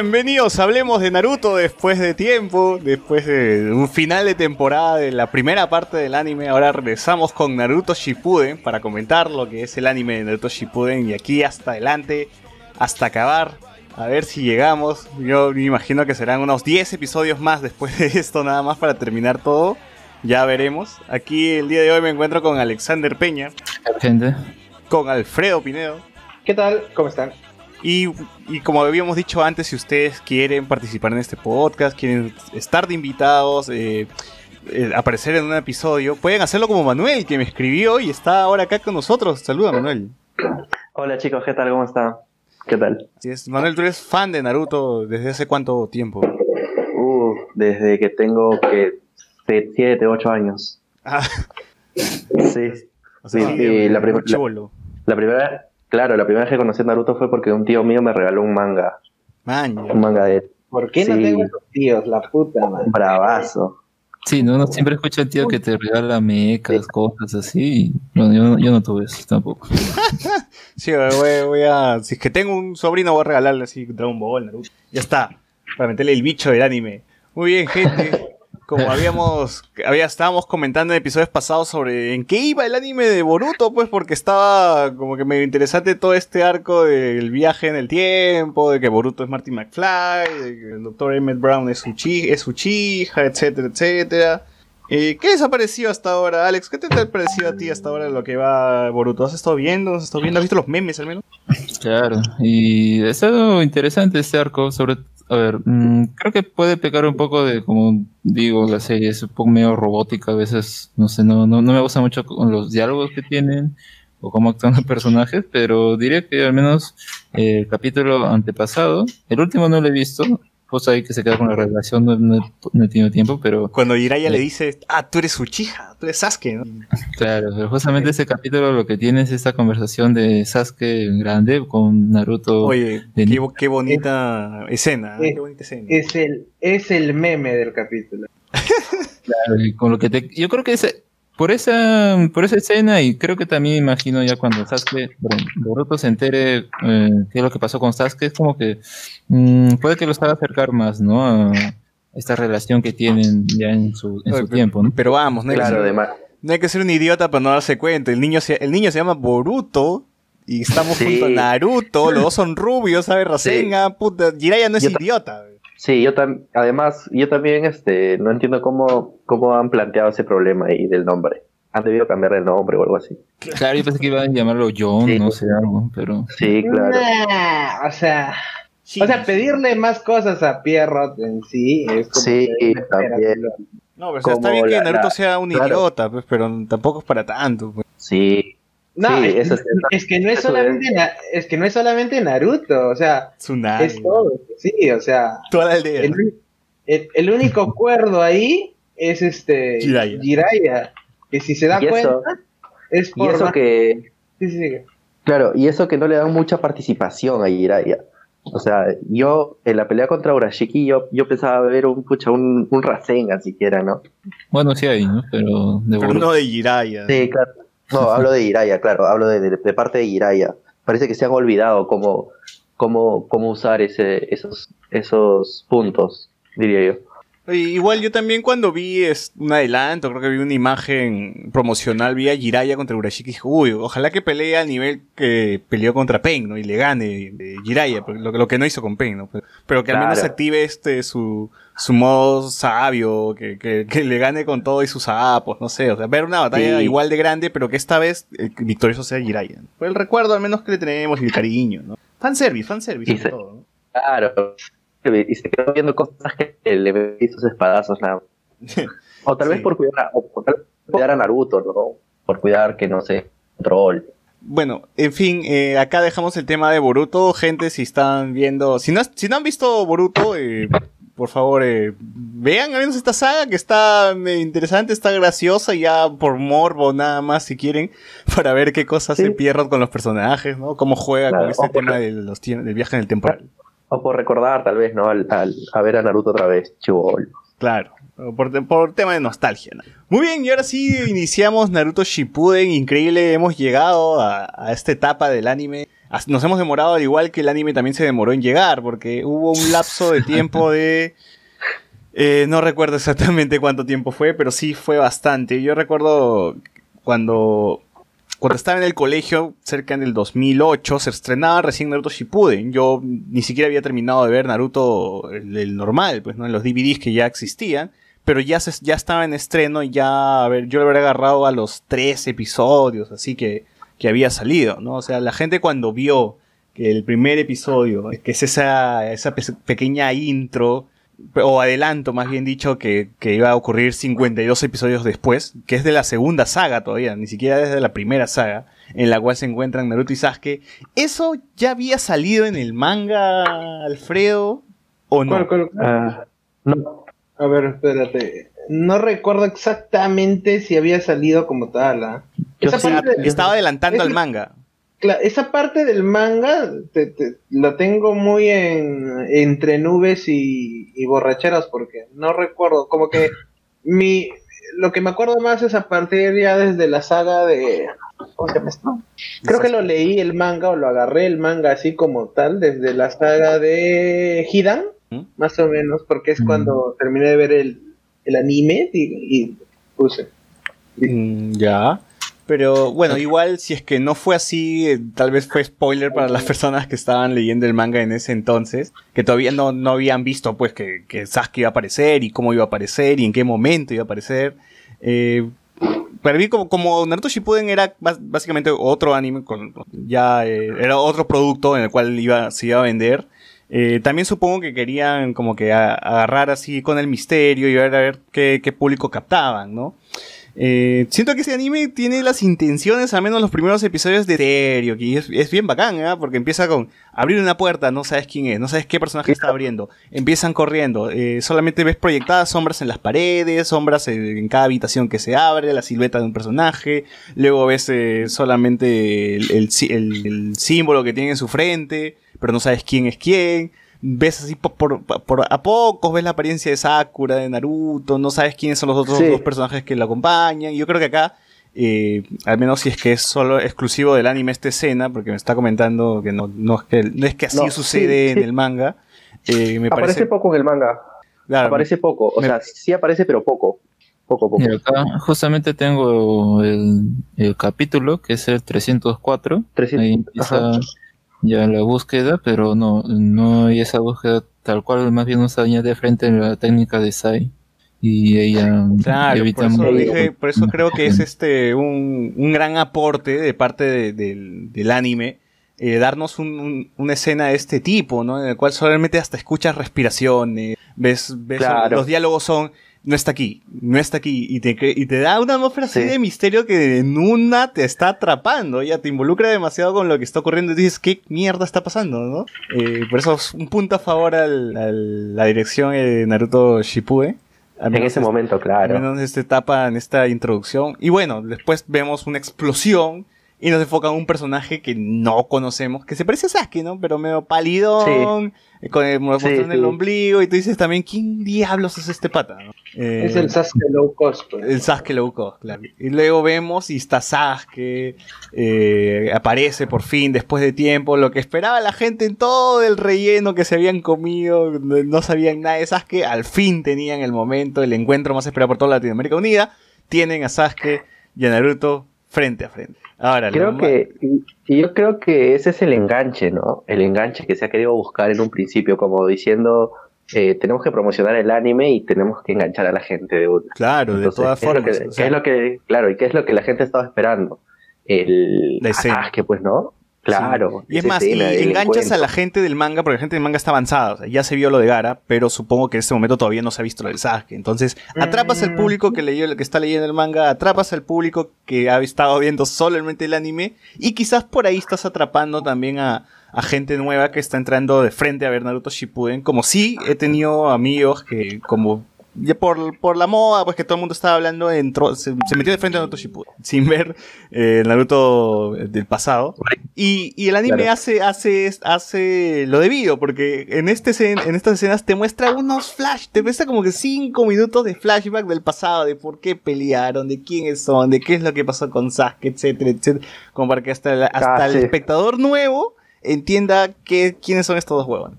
Bienvenidos, hablemos de Naruto después de tiempo, después de un final de temporada de la primera parte del anime. Ahora regresamos con Naruto Shippuden para comentar lo que es el anime de Naruto Shippuden y aquí hasta adelante, hasta acabar. A ver si llegamos. Yo me imagino que serán unos 10 episodios más después de esto nada más para terminar todo. Ya veremos. Aquí el día de hoy me encuentro con Alexander Peña, Gente. con Alfredo Pinedo. ¿Qué tal? ¿Cómo están? Y, y como habíamos dicho antes, si ustedes quieren participar en este podcast, quieren estar de invitados, eh, eh, aparecer en un episodio, pueden hacerlo como Manuel, que me escribió y está ahora acá con nosotros. Saluda, Manuel. Hola chicos, ¿qué tal? ¿Cómo están? ¿Qué tal? Así es. Manuel, tú eres fan de Naruto desde hace cuánto tiempo? Uh, desde que tengo que 7, 8 años. Ah, Sí. o sea, Sí, sí, sí, la, la, la primera, claro, la primera vez que conocí a Naruto fue porque un tío mío me regaló un manga, Man, un manga de ¿Por qué no tengo esos tíos? La puta, man. bravazo. Sí, no, uno siempre escucha al tío que te regala mecas, cosas así. Bueno, yo, no- yo no tuve eso tampoco. Sí, voy, voy a. Si es que tengo un sobrino, voy a regalarle así Dragon Ball, Naruto. Ya está. Para meterle el bicho del anime. Muy bien, gente. Como habíamos. Había, estábamos comentando en episodios pasados sobre en qué iba el anime de Boruto, pues porque estaba como que medio interesante todo este arco del viaje en el tiempo, de que Boruto es Marty McFly, de que el Dr. Emmett Brown es su, chi- es su chija, etcétera, etcétera. Eh, ¿Qué parecido hasta ahora, Alex? ¿Qué te ha parecido a ti hasta ahora lo que va Boruto? ¿Has estado viendo? ¿Has estado viendo? ¿Has visto los memes al menos? Claro, y ha estado interesante este arco, sobre, a ver, mm, creo que puede pecar un poco de, como digo, la serie es un poco medio robótica, a veces, no sé, no, no, no me gusta mucho con los diálogos que tienen o cómo actúan los personajes, pero diría que al menos el capítulo antepasado, el último no lo he visto, pues ahí que se queda con la relación, no, no he- no he tenido tiempo, pero Cuando Jiraiya le dice, ah, tú eres Uchiha, tú eres Sasuke, ¿no? Claro, pero justamente ese capítulo lo que tiene es esta conversación de Sasuke grande con Naruto. Oye, de qué, qué bonita escena, ¿eh? es- qué bonita escena. Es el, es el meme del capítulo. claro, y con lo que te- yo creo que ese- por esa por esa escena y creo que también imagino ya cuando Sasuke, Boruto se entere eh, qué es lo que pasó con Sasuke, es como que mm, puede que los haga acercar más, ¿no? A esta relación que tienen ya en su, en Oye, su pero- tiempo, ¿no? Pero vamos, no hay, Claro, que ser, no hay que ser un idiota para no darse cuenta. El niño se, el niño se llama Boruto y estamos Sí. junto a Naruto, los dos son rubios, ¿sabes? Rasengan, puta, Jiraiya no es Yo ta- idiota. Sí, yo también, además, yo también este, no entiendo cómo, cómo han planteado ese problema ahí del nombre. Han debido cambiar el nombre o algo así. Claro, yo pensé que iban a llamarlo John, Sí. no sé, algo, pero Sí, claro. Nah, o sea, Sí, o sea, pedirle más cosas a Pierrot en sí es como Sí, también. No, pero o sea, está bien que Naruto la- sea un claro. idiota, pues, pero tampoco es para tanto. pues. Sí, No, Sí, es, eso es- es que no es eso solamente Na- es que no es solamente Naruto, o sea, Tsunami. es todo, sí, o sea, Toda la aldea. el, el- el único cuerdo ahí es este Jiraiya. Jiraiya, que si se da Y eso- cuenta es y por eso más- que, sí, sí, sí. claro, y eso que no le dan mucha participación a Jiraiya. O sea, yo en la pelea contra Urashiki yo, yo pensaba ver un pucha, un, un Rasengan siquiera, ¿no? bueno, sí hay, ¿no? Pero de Pero no de Jiraiya. Sí, claro. No, hablo de Jiraiya, claro, hablo de, de- de parte de Jiraiya. Parece que se han olvidado cómo, cómo, cómo usar ese, esos, esos puntos, diría yo. Igual yo también cuando vi es, un adelanto, creo que vi una imagen promocional, vi a Jiraiya contra Urashiki y dije, uy, ojalá que pelee al nivel que peleó contra Pain, ¿no? Y le gane de Jiraiya, porque lo, lo que no hizo con Pain, ¿no? Pero, pero que al menos Claro. active este su, su modo sabio, que, que, que le gane con todo y sus sapos, no sé, o sea, ver una batalla Sí. igual de grande, pero que esta vez el victorioso sea Jiraiya. Por el recuerdo al menos que le tenemos y el cariño, ¿no? Fanservice, fanservice, sobre se- todo, ¿no? Claro. Y se quedó viendo cosas que le hizo sus espadazos, nada. O tal Sí. vez por cuidar, a, o por tal vez por cuidar a Naruto, ¿no? Por cuidar que, no sé, troll. Bueno, en fin, eh, acá dejamos el tema de Boruto. Gente, si están viendo, si no, si no han visto Boruto, eh, por favor, eh, vean al menos esta saga que está eh, interesante, está graciosa, ya por morbo nada más si quieren, para ver qué cosas Sí. se pierden con los personajes, ¿no? Cómo juega Claro, con este por- tema de los tie- del viaje en el temporal. O por recordar, tal vez, ¿no? Al, al- a ver a Naruto otra vez, chivolo. Claro, por, por tema de nostalgia. ¿no? Muy bien, y ahora sí iniciamos Naruto Shippuden, increíble, hemos llegado a, a esta etapa del anime. Nos hemos demorado al igual que el anime también se demoró en llegar, porque hubo un lapso de tiempo de... eh, no recuerdo exactamente cuánto tiempo fue, pero sí fue bastante. Yo recuerdo cuando, cuando estaba en el colegio, cerca en el 2008, se estrenaba recién Naruto Shippuden. Yo ni siquiera había terminado de ver Naruto el, el normal, pues no en los DVDs que ya existían, pero ya se, ya estaba en estreno y ya, a ver, yo lo habría agarrado a los tres episodios, así que que había salido, ¿no? O sea, la gente cuando vio que el primer episodio, que es esa, esa pe- pequeña intro, o adelanto más bien dicho, que, que iba a ocurrir 52 episodios después, que es de la segunda saga todavía, ni siquiera desde la primera saga, en la cual se encuentran Naruto y Sasuke, ¿eso ya había salido en el manga, Alfredo? ¿O no? ¿Cuál, cuál? Ah, no, A ver, espérate. No recuerdo exactamente si había salido como tal. ¿ah? Esa sí- parte- yo- Estaba adelantando al manga. Esa parte del manga te- te- la tengo muy en, entre nubes y, y borracheras porque no recuerdo, como que mi lo que me acuerdo más es a partir ya desde la saga de ¿cómo se llama esto? Creo que lo leí el manga o lo agarré el manga así como tal desde la saga de Hidan, ¿Mm? más o menos, porque es Mm. cuando terminé de ver el, el anime y, y puse. Mm, ya. Pero bueno, igual si es que no fue así, eh, tal vez fue spoiler para las personas que estaban leyendo el manga en ese entonces, que todavía no, no habían visto pues que, que Sasuke iba a aparecer y cómo iba a aparecer y en qué momento iba a aparecer. Eh, para mí como, como Naruto Shippuden era básicamente otro anime, con, ya eh, era otro producto en el cual iba, se iba a vender. Eh, también supongo que querían como que a- agarrar así con el misterio y ver a ver qué, qué público captaban, ¿no? Eh, siento que ese anime tiene las intenciones, al menos los primeros episodios de serio, que es, bien bacán, ¿ah? porque empieza con abrir una puerta, no sabes quién es, no sabes qué personaje está abriendo, empiezan corriendo, eh, solamente ves proyectadas sombras en las paredes, sombras en, en cada habitación que se abre, la silueta de un personaje, luego ves eh, solamente el símbolo que tiene en su frente, pero no sabes quién es quién. Ves así por, por- por- a pocos, ves la apariencia de Sakura, de Naruto, no sabes quiénes son los otros Sí. dos personajes que lo acompañan. Yo creo que acá, eh, al menos si es que es solo exclusivo del anime esta escena, porque me está comentando que no, no, es, que, no es que así No, sucede sí, en el manga. eh, me aparece parece. poco en el manga. claro, Aparece poco. O me- sea, sí aparece, pero poco. Poco, poco. Acá justamente tengo el, el capítulo, que es el 304. 300, Ahí empieza. Ya la búsqueda, pero no, no hay esa búsqueda tal cual, más bien nos añade frente en la técnica de Sai. Y ella Claro, por evita eso, mucho- dije- por eso creo que es este un, un gran aporte de parte de- del, del anime. eh, darnos un- un- una escena de este tipo, ¿no? En el cual solamente hasta escuchas respiraciones, ves, ves Claro. los diálogos son, no está aquí, no está aquí, y te, cre- y te da una atmósfera así Sí. de misterio que en una te está atrapando, ya te involucra demasiado con lo que está ocurriendo y dices, ¿qué mierda está pasando, no? Eh, por eso es un punto a favor al, al- la dirección de Naruto Shippuden. En ese es- momento, claro. menos en esta etapa, en esta introducción. Y bueno, después vemos una explosión y nos enfocan un personaje que no conocemos, que se parece a Sasuke, ¿no? Pero medio palidón, eh, con el mostrando Sí, el sí. ombligo, y tú dices también, ¿quién diablos es este pata? no? Eh, Es el Sasuke low cost. pues. el Sasuke low cost, claro. Y luego vemos y está Sasuke, eh, aparece por fin después de tiempo, lo que esperaba la gente en todo el relleno que se habían comido, no sabían nada de Sasuke, al fin tenían el momento, el encuentro más esperado por toda Latinoamérica Unida, tienen a Sasuke y a Naruto frente a frente. Ahora, lo Creo ma- que, y yo creo que ese es el enganche, ¿no? El enganche que se ha querido buscar en un principio, como diciendo, eh, tenemos que promocionar el anime y tenemos que enganchar a la gente de una. Claro, de todas ¿qué es lo formas. que- o ¿qué es lo que, claro, y qué es lo que la gente estaba esperando? El La escena. Sasuke, pues, ¿no? Claro. Y es más, y enganchas a la gente del manga, porque la gente del manga está avanzada. O sea, ya se vio lo de Gara, pero supongo que en este momento todavía no se ha visto lo del Sasuke. Entonces, atrapas al público que leyó, que está leyendo el manga, atrapas al público que ha estado viendo solamente el anime, y quizás por ahí estás atrapando también a, a gente nueva que está entrando de frente a ver Naruto Shippuden. Como sí he tenido amigos que, como por, por la moda, pues que todo el mundo estaba hablando, entró, se, se metió de frente a Naruto Shippuden, sin ver eh, el Naruto del pasado. Y, y el anime Claro. hace, hace, hace lo debido, porque en, este, en estas escenas te muestra unos flash, te muestra como que cinco minutos de flashback del pasado, de por qué pelearon, de quiénes son, de qué es lo que pasó con Sasuke, etcétera, etcétera, como para que hasta, el- hasta Ah, el espectador nuevo entienda qué, quiénes son estos dos huevos.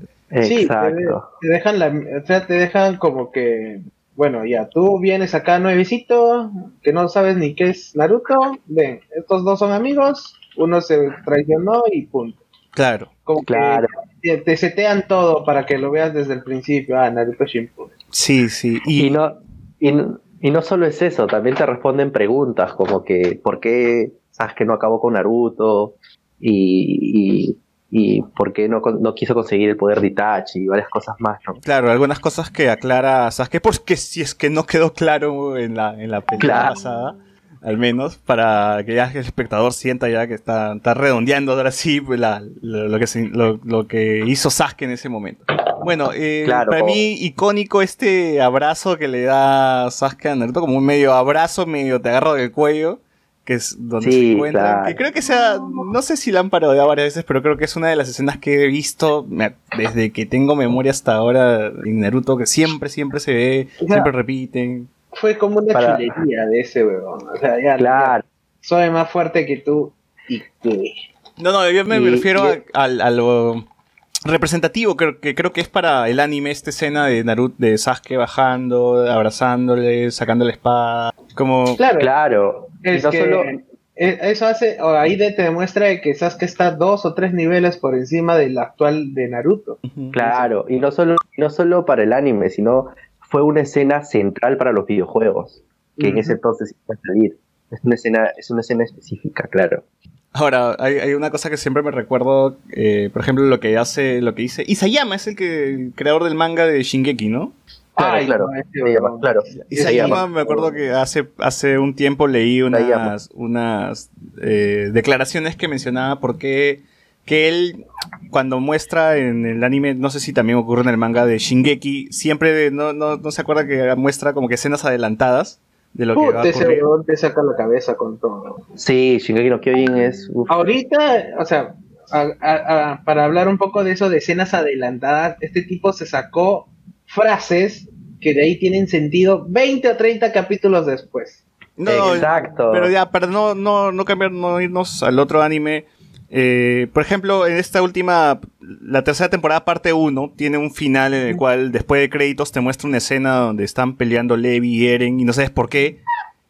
Sí, te, dejan la, o sea, te dejan como que, bueno, ya, tú vienes acá nuevecito, que no sabes ni qué es Naruto, ven, estos dos son amigos, uno se traicionó y punto. Claro. Como Claro. que te, te setean todo para que lo veas desde el principio, ah, Naruto Shippuden. Sí, sí. Y, Y no, y, no- y no solo es eso, también te responden preguntas como que ¿por qué Sasuke no acabó con Naruto? Y, y, y ¿por qué no, no quiso conseguir el poder de Itachi? Y varias cosas más, ¿no? Claro, algunas cosas que aclara Sasuke, porque si es que no quedó claro en la, en la pelea Claro. pasada, al menos, para que ya el espectador sienta ya que está, está redondeando ahora sí la- lo, lo que se- lo, lo que hizo Sasuke en ese momento. Bueno, eh, Claro. para mí icónico este abrazo que le da Sasuke a Naruto, como un medio abrazo, medio te agarro del cuello, que es donde Sí, se encuentran. claro. Que creo que sea, no sé si la han parodiado varias veces, pero creo que es una de las escenas que he visto me- desde que tengo memoria hasta ahora en Naruto, que siempre, siempre se ve, siempre repiten. Fue como una Para- chulería de ese huevón, o sea, ya, Claro, ya, soy más fuerte que tú y que... No, no, yo me Y- refiero y- a lo representativo, creo que creo que es para el anime esta escena de Naruto, de Sasuke bajando, abrazándole, sacando la espada, como... Claro, claro. Y Es no que solo, eh, eso hace, o ahí te demuestra que Sasuke está dos o tres niveles por encima del actual de Naruto. Claro, y no solo, no solo para el anime, sino fue una escena central para los videojuegos, que en ese entonces iba a salir. Es una escena, es una escena específica, claro. Ahora, hay, hay una cosa que siempre me recuerdo, eh, por ejemplo, lo que hace, lo que dice Isayama es el que el creador del manga de Shingeki, ¿no? Claro, Ay, claro. huevón. claro. Isayama, me acuerdo que hace, hace un tiempo leí Isayama. unas, unas eh, declaraciones que mencionaba porque que él cuando muestra en el anime, no sé si también ocurre en el manga de Shingeki, siempre no, no, no se acuerda que muestra como que escenas adelantadas de lo que va a ese ocurrir. huevón te saca la cabeza con todo. Sí, Shingeki no Kyojin es... uf, Ahorita, o sea, a- a- a- para hablar un poco de eso de escenas adelantadas, este tipo se sacó frases que de ahí tienen sentido 20 o 30 capítulos después. No, Exacto. Pero ya, para no, no, no cambiar, no irnos al otro anime. Eh, por ejemplo, en esta última, la tercera temporada, parte 1, tiene un final en el cual, después de créditos, te muestra una escena donde están peleando Levi y Eren y no sabes por qué.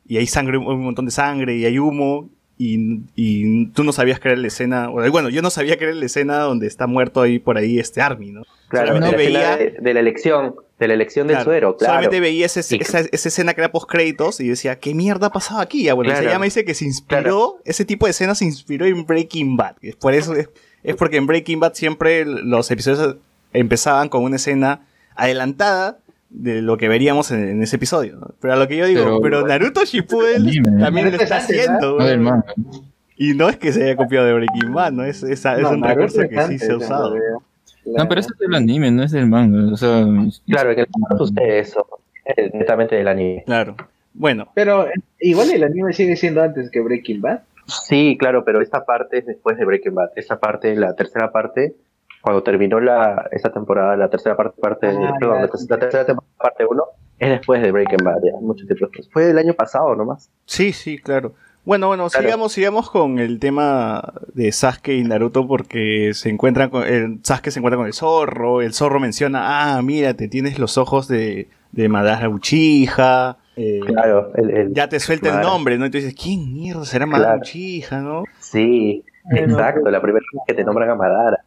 Y hay sangre, un montón de sangre y hay humo. Y, y tú no sabías que era la escena. o, Bueno, yo no sabía que era la escena donde está muerto ahí por ahí este Army, ¿no? Claro, solamente la escena veía- de, de la elección, de la elección del Claro, suero, claro. Solamente veía ese- Y- esa, esa escena que era post créditos y decía, ¿qué mierda ha pasado aquí? Ya, bueno, Claro. se llama dice que se inspiró, Claro. ese tipo de escenas se inspiró en Breaking Bad. Es Por eso es, es porque en Breaking Bad siempre los episodios empezaban con una escena adelantada de lo que veríamos en, en ese episodio. ¿no? Pero a lo que yo digo, pero, Pero- Naruto Shippuden Anime. también lo está es antes, haciendo. No. Y no es que se haya copiado de Breaking Bad, ¿no? Es, es, es No, un Naruto recurso es que sí se ha usado. No, pero eso es del anime, no es del manga. O sea, Claro, en el manga sucede eso, es netamente del anime. Claro. Bueno, Pero eh, igual el anime sigue siendo antes que Breaking Bad. Sí, claro, pero esta parte es después de Breaking Bad. Esta parte, la tercera parte, cuando terminó la, esta temporada, la tercera parte, parte Ah, perdón, la, ter- la tercera temporada, parte 1, es después de Breaking Bad, ya, mucho tiempo después. Fue el año pasado nomás. Sí, sí, claro. Bueno, bueno, Claro. sigamos, sigamos con el tema de Sasuke y Naruto porque se encuentran con el Sasuke se encuentra con el zorro, el zorro menciona, ah, mírate, tienes los ojos de, de Madara Uchiha, eh, Claro, el, el- ya te suelta el nombre, ¿no? Y tú dices, ¿quién mierda será Madara Claro. Uchiha, no? Sí, Bueno, exacto, la primera vez que te nombran a Madara.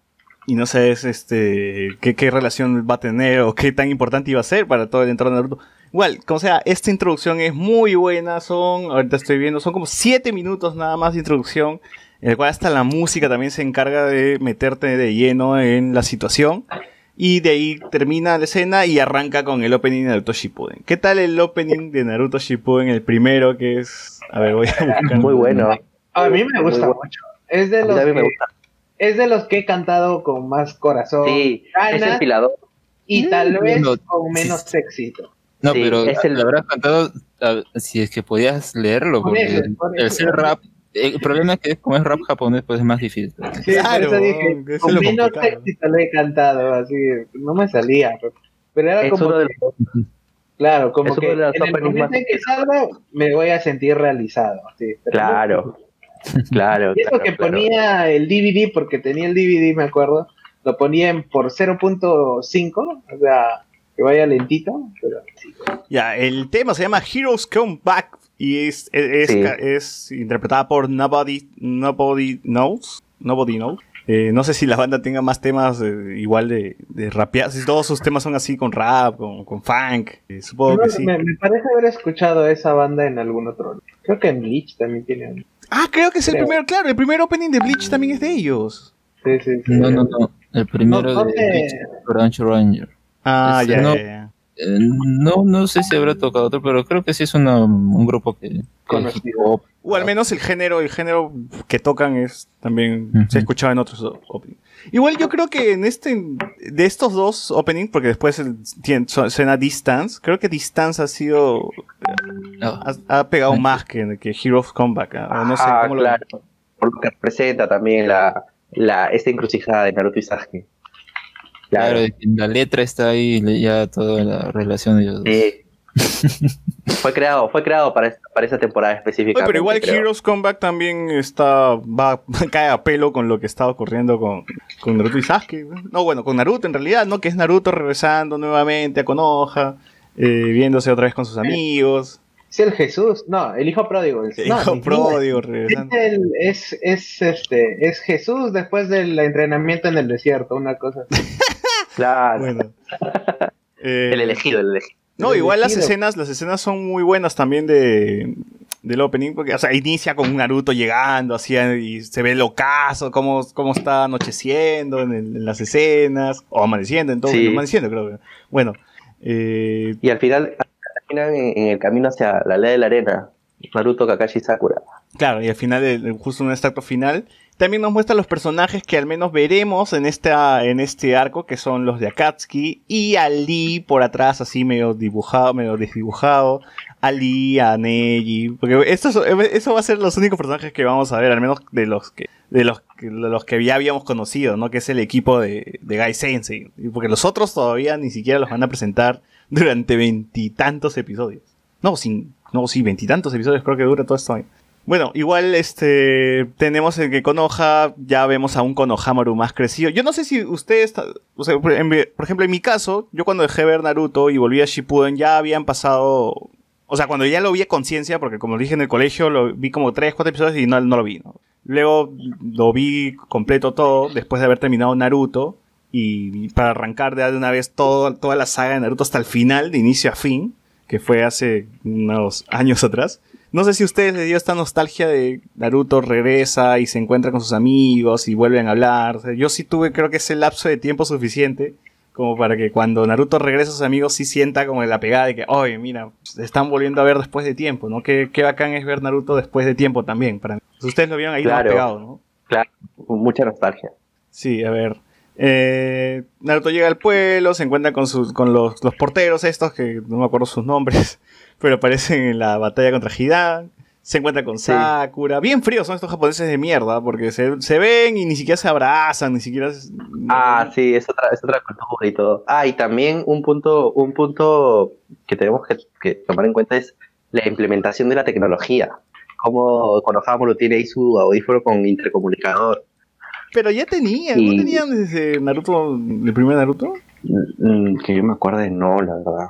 Y no sabes este, qué, qué relación va a tener o qué tan importante iba a ser para todo el entorno de Naruto. Igual, como sea, esta introducción es muy buena, son, ahorita estoy viendo, son como 7 minutos nada más de introducción, en el cual hasta la música también se encarga de meterte de lleno en la situación. Y de ahí termina la escena y arranca con el opening de Naruto Shippuden. ¿Qué tal el opening de Naruto Shippuden, el primero que es... A ver, voy a buscar. Muy bueno. A mí me gusta bueno. mucho. Es de A mí los me que, gusta. es de los que he cantado con más corazón, Sí, es ganas empilador. y tal vez no, con menos éxito. No, Sí, pero es el- lo habrás cantado a- si es que podías leerlo, Por porque eso, por el ser rap, el problema es que como es rap japonés, pues es más difícil. Sí, Claro, por eso dije, eso es con lo menos éxito lo he cantado, así, no me salía. Pero, era Es como de que, claro, como que en el momento más- en que salga me voy a sentir realizado. sí, pero no- Claro, claro. Y eso claro, que claro. ponía el DVD, porque tenía el DVD, me acuerdo, lo ponía en por 0.5, o sea, que vaya lentito, pero sí. Ya, el tema se llama Heroes Come Back y es, es, Sí. es- es interpretada por Nobody, Nobody Knows. Nobody Knows. Eh, no sé si la banda tenga más temas eh, igual de, de rapear. Si todos sus temas son así con rap, con, con funk. eh, supongo No, que sí. me, me parece haber escuchado esa banda en algún otro. Creo que en Bleach también tiene. Ah, creo que es el primer, claro, el primer opening de Bleach también es de ellos. Sí, sí, sí. No, no, no. El primero No, de. Bleach, Orange Ranger. Ah, Ese ya, no- ya, ya. Eh, no, no sé si habrá tocado otro, pero creo que sí es una- un grupo que, que Conocido. O al menos el género, el género que tocan es también Ujú. se escuchaba en otros openings. Igual yo creo que en este de estos dos openings, porque después el- tiene- su- suena Distance, creo que Distance ha sido No, ha, ha pegado Sí. más que, que Heroes Comeback. ah, o no sé Ah, cómo claro. Por lo que representa también la, la, esta encrucijada de Naruto y Sasuke. Claro, que la letra está ahí, ya toda la relación de ellos dos. Sí. fue creado, fue creado para, esta- para esa temporada específica. Pero igual Heroes Comeback también está va cae a pelo con lo que está ocurriendo con, con Naruto y Sasuke. No, bueno, con Naruto en realidad, ¿no? Que es Naruto regresando nuevamente a Konoha, eh, viéndose otra vez con sus amigos. Es el Jesús, no, el hijo pródigo. El no, hijo pródigo Es, regresando. el- es, es, este, es Jesús después del entrenamiento en el desierto, una cosa así. Claro. Bueno. Eh, El elegido, el elegido. No, El igual las escenas, las escenas son muy buenas también de del opening, porque, o sea, inicia con Naruto llegando, así, y se ve el ocaso, cómo, cómo está anocheciendo en, el- en las escenas, o amaneciendo, en todo, Sí. amaneciendo creo que. Bueno, eh, Y al final, al final en, el camino hacia la ley de la arena, Naruto, Kakashi y Sakura. claro, y al final, el- justo en este acto final, también nos muestra los personajes que al menos veremos en, esta, en este arco, que son los de Akatsuki, y a Lee por atrás, así medio dibujado, medio desdibujado, a Lee, a porque estos, eso va a ser los únicos personajes que vamos a ver, al menos de los que de los, de los que ya habíamos conocido, ¿no? Que es el equipo de, de Gai Sensei. Porque los otros todavía ni siquiera los van a presentar durante veintitantos episodios. No, sin, no, sí, veintitantos episodios creo que dura todo esto. Bueno, igual este tenemos el que Konoha, ya vemos a un Konohamaru más crecido. Yo no sé si ustedes, o sea, por en- por ejemplo, en mi caso, yo cuando dejé ver Naruto y volví a Shippuden ya habían pasado, o sea, cuando ya lo vi a conciencia, porque como dije en el colegio, lo vi como 3, 4 episodios y no, no lo vi, ¿no? Luego lo vi completo todo después de haber terminado Naruto y para arrancar de una vez toda la saga de Naruto hasta el final, de inicio a fin, que fue hace unos años atrás. No sé si a ustedes les dio esta nostalgia de Naruto regresa y se encuentra con sus amigos y vuelven a hablar. O sea, yo sí tuve creo que ese lapso de tiempo suficiente como para que cuando Naruto regresa a sus amigos sí sienta como la pegada de que, oye, mira, se están volviendo a ver después de tiempo, ¿no? Qué, qué bacán es ver Naruto después de tiempo también. Para mí. Ustedes lo vieron ahí más Claro. pegado, ¿no? Claro, mucha nostalgia. Sí, a ver. Eh, Naruto llega al pueblo, se encuentra con, sus, con los, los porteros estos, que no me acuerdo sus nombres, pero aparecen en la batalla contra Hidan. Se encuentra con Sí. Sakura. Bien fríos son estos japoneses de mierda, porque se, se ven y ni siquiera se abrazan, ni siquiera... se- Ah, sí, es otra, es otra cultura y todo. Ah, y también un punto, un punto que tenemos que, que tomar en cuenta es la implementación de la tecnología. Como Konohamaru tiene ahí su audífono con intercomunicador. Pero ya tenían, ¿no Y- tenían desde Naruto, el primer Naruto? Mm, que yo me acuerde, no, la verdad.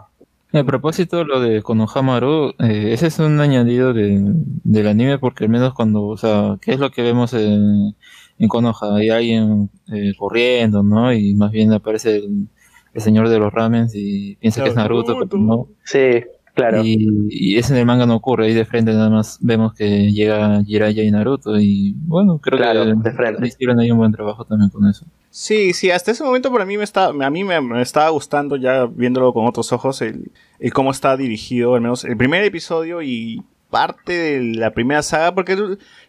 A propósito, lo de Konohamaru, eh, ese es un añadido de, del anime porque al menos cuando, o sea, ¿qué es lo que vemos en, en Konoha? Hay alguien eh, corriendo, ¿no? Y más bien aparece el, el señor de los ramens y piensa que es Naruto. pero no. Sí, claro. Y, y eso en el manga no ocurre, ahí de frente nada más vemos que llega Jiraiya y Naruto y bueno, creo Claro, que de frente. hicieron ahí un buen trabajo también con eso. Sí, sí, hasta ese momento para mí me está, a mí me, me estaba gustando ya viéndolo con otros ojos el, el cómo está dirigido, al menos el primer episodio y parte de la primera saga, porque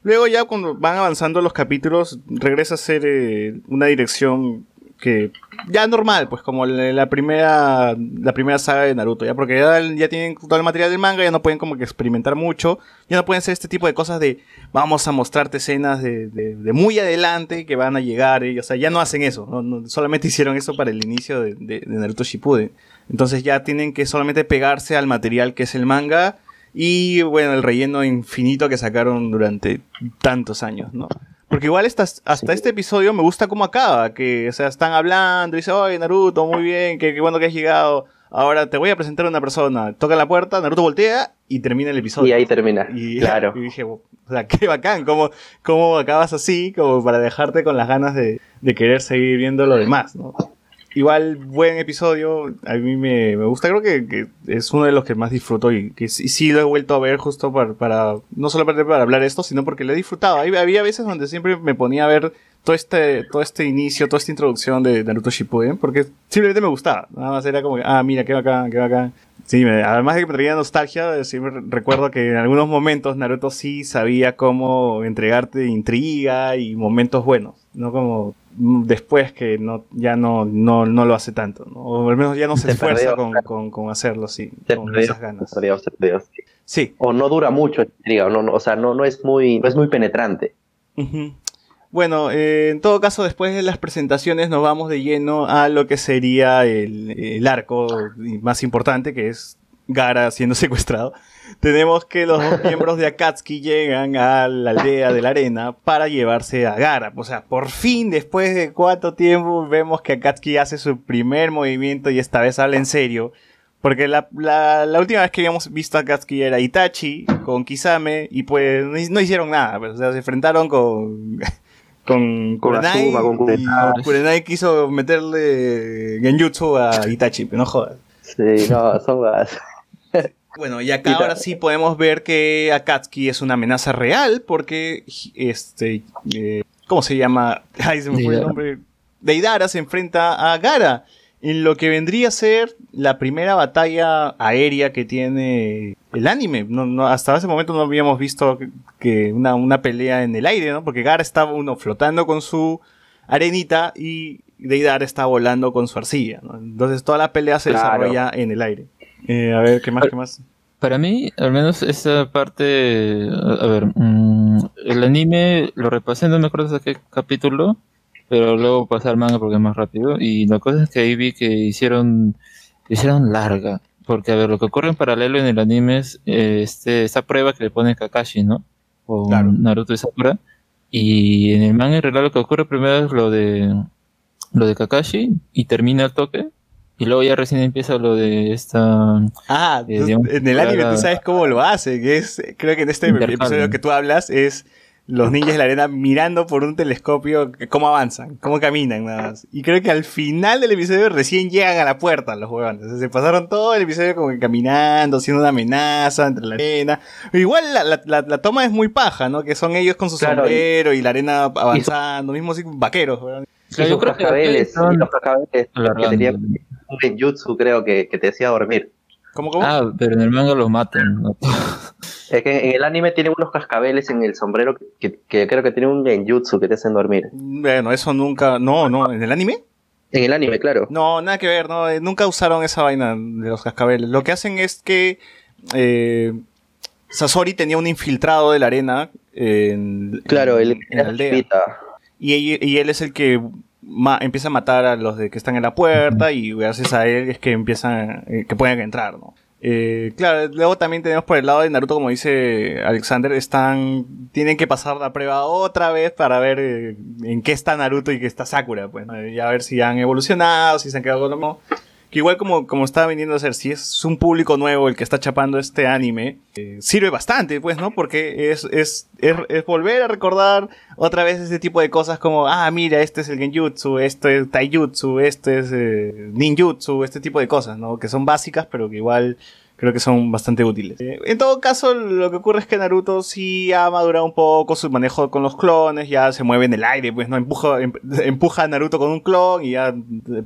luego ya cuando van avanzando los capítulos regresa a ser eh, una dirección que ya normal, pues como la, primera la primera saga de Naruto, ya porque ya, tienen todo el material del manga, ya no pueden como que experimentar mucho, ya no pueden hacer este tipo de cosas de vamos a mostrarte escenas de, de- muy adelante que van a llegar, y, o sea, ya no hacen eso, solamente hicieron eso para el inicio de- de Naruto Shippuden. Entonces ya tienen que solamente pegarse al material que es el manga y bueno, el relleno infinito que sacaron durante tantos años, ¿no? Porque igual hasta, hasta este episodio me gusta cómo acaba, que o sea, están hablando y dice, oye Naruto, muy bien, qué, qué bueno que has llegado. Ahora te voy a presentar a una persona. Toca la puerta, Naruto voltea y termina el episodio. Y ahí termina. Y, claro. y dije, o sea, qué bacán, cómo, cómo acabas así, como para dejarte con las ganas de, de querer seguir viendo lo demás, ¿no? Igual, buen episodio, a mí me, me gusta, creo que, que es uno de los que más disfruto y que sí, sí lo he vuelto a ver justo para, para no solo para, para hablar esto, sino porque lo he disfrutado. Hay- había veces donde siempre me ponía a ver todo este, todo este inicio, toda esta introducción de Naruto Shippuden, porque simplemente me gustaba. Nada más era como ah, mira, qué bacán, qué bacán. Sí, me- además de que me traía nostalgia, siempre recuerdo que en algunos momentos Naruto sí sabía cómo entregarte intriga y momentos buenos, no como después que no, ya no, no, no lo hace tanto, ¿no? o al menos ya no se Se esfuerza perdió, con, claro. con, con hacerlo así, Se con perdió, esas ganas. perdió, se perdió, sí. Sí, O no dura mucho o, no, no- o sea, no, no, es muy, no es muy penetrante. Bueno, eh, en todo caso, después de las presentaciones nos vamos de lleno a lo que sería el, el arco más importante, que es Gara siendo secuestrado. Tenemos que los dos miembros de Akatsuki llegan a la aldea de la arena para llevarse a Gara. O sea, por fin, después de cuánto tiempo, vemos que Akatsuki hace su primer movimiento y esta vez habla en serio. Porque la, la, la última vez que habíamos visto a Akatsuki era Itachi con Kisame y pues no, no hicieron nada. pues, o sea, se enfrentaron con, con Con Kurenai Azuma, con Kurenai. y Kurenai quiso meterle Genjutsu a Itachi, pero no jodas. Sí, no, son las... Bueno, y acá Y ahora sí podemos ver que Akatsuki es una amenaza real porque este eh, ¿cómo se llama? Ay, se me fue el nombre. Deidara se enfrenta a Gara en lo que vendría a ser la primera batalla aérea que tiene el anime. No, no, hasta ese momento no habíamos visto que- que una, una pelea en el aire, ¿no? Porque Gara estaba uno flotando con su arenita y Deidara está volando con su arcilla, ¿no? Entonces toda la pelea se Claro. desarrolla en el aire. Eh, a ver, ¿qué más? ¿Qué más? Para mí, al menos esa parte, a ver, mm, el anime lo repasé, no me acuerdo hasta qué capítulo, pero luego pasé al manga porque es más rápido. Y la cosa es que ahí vi que hicieron, hicieron larga, porque a ver, lo que ocurre en paralelo en el anime es eh, este, esta prueba que le pone Kakashi, ¿no? Con Claro. Naruto y Sakura. Y en el manga en realidad lo que ocurre primero es lo de lo de Kakashi y termina el toque. Y luego ya recién empieza lo de esta Ah, Eh, digamos, en el anime tú sabes cómo lo hace, que es, creo que en este episodio que tú hablas es los ninjas de la arena mirando por un telescopio que- cómo avanzan, cómo caminan nada más. Y creo que al final del episodio recién llegan a la puerta los huevones. O sea, se pasaron todo el episodio como que caminando, haciendo una amenaza entre la arena. Pero igual la, la- la- la toma es muy paja, ¿no? Que son ellos con su Claro, y- sombrero y, la arena avanzando, mismo así vaqueros, huevón. Y Claro, yo creo que y los cascabeles que tenía un genjutsu, creo que, que te decía dormir. ¿Cómo, cómo? Ah, pero en el manga los matan. ¿no? Es que en el anime tiene unos cascabeles en el sombrero que, que- creo que tiene un genjutsu que te hacen dormir. Bueno, eso nunca, no, no, ¿en el anime? En el anime, claro. No, nada que ver, no, eh, nunca usaron esa vaina de los cascabeles. Lo que hacen es que eh, Sasori tenía un infiltrado de la arena en, Claro, en- el en la aldea. Y, él- y él es el que ma- empieza a matar a los de que están en la puerta y gracias a él es que empiezan, eh, que pueden entrar, ¿no? Eh, claro, luego también tenemos por el lado de Naruto, como dice Alexander, están, tienen que pasar la prueba otra vez para ver eh, en qué está Naruto y qué está Sakura, pues, ¿no? y a ver si han evolucionado, si se han quedado con lo mismo. Que igual como, como está viniendo a ser, si es un público nuevo el que está chapando este anime, eh, sirve bastante, pues, ¿no? Porque es, es, es, es volver a recordar otra vez ese tipo de cosas como, ah, mira, este es el genjutsu, este es taijutsu, este es eh, ninjutsu, este tipo de cosas, ¿no? Que son básicas, pero que igual creo que son bastante útiles. Eh, en todo caso, lo que ocurre es que Naruto sí ha madurado un poco su manejo con los clones, ya se mueve en el aire, pues no empuja, em- empuja a Naruto con un clon y ya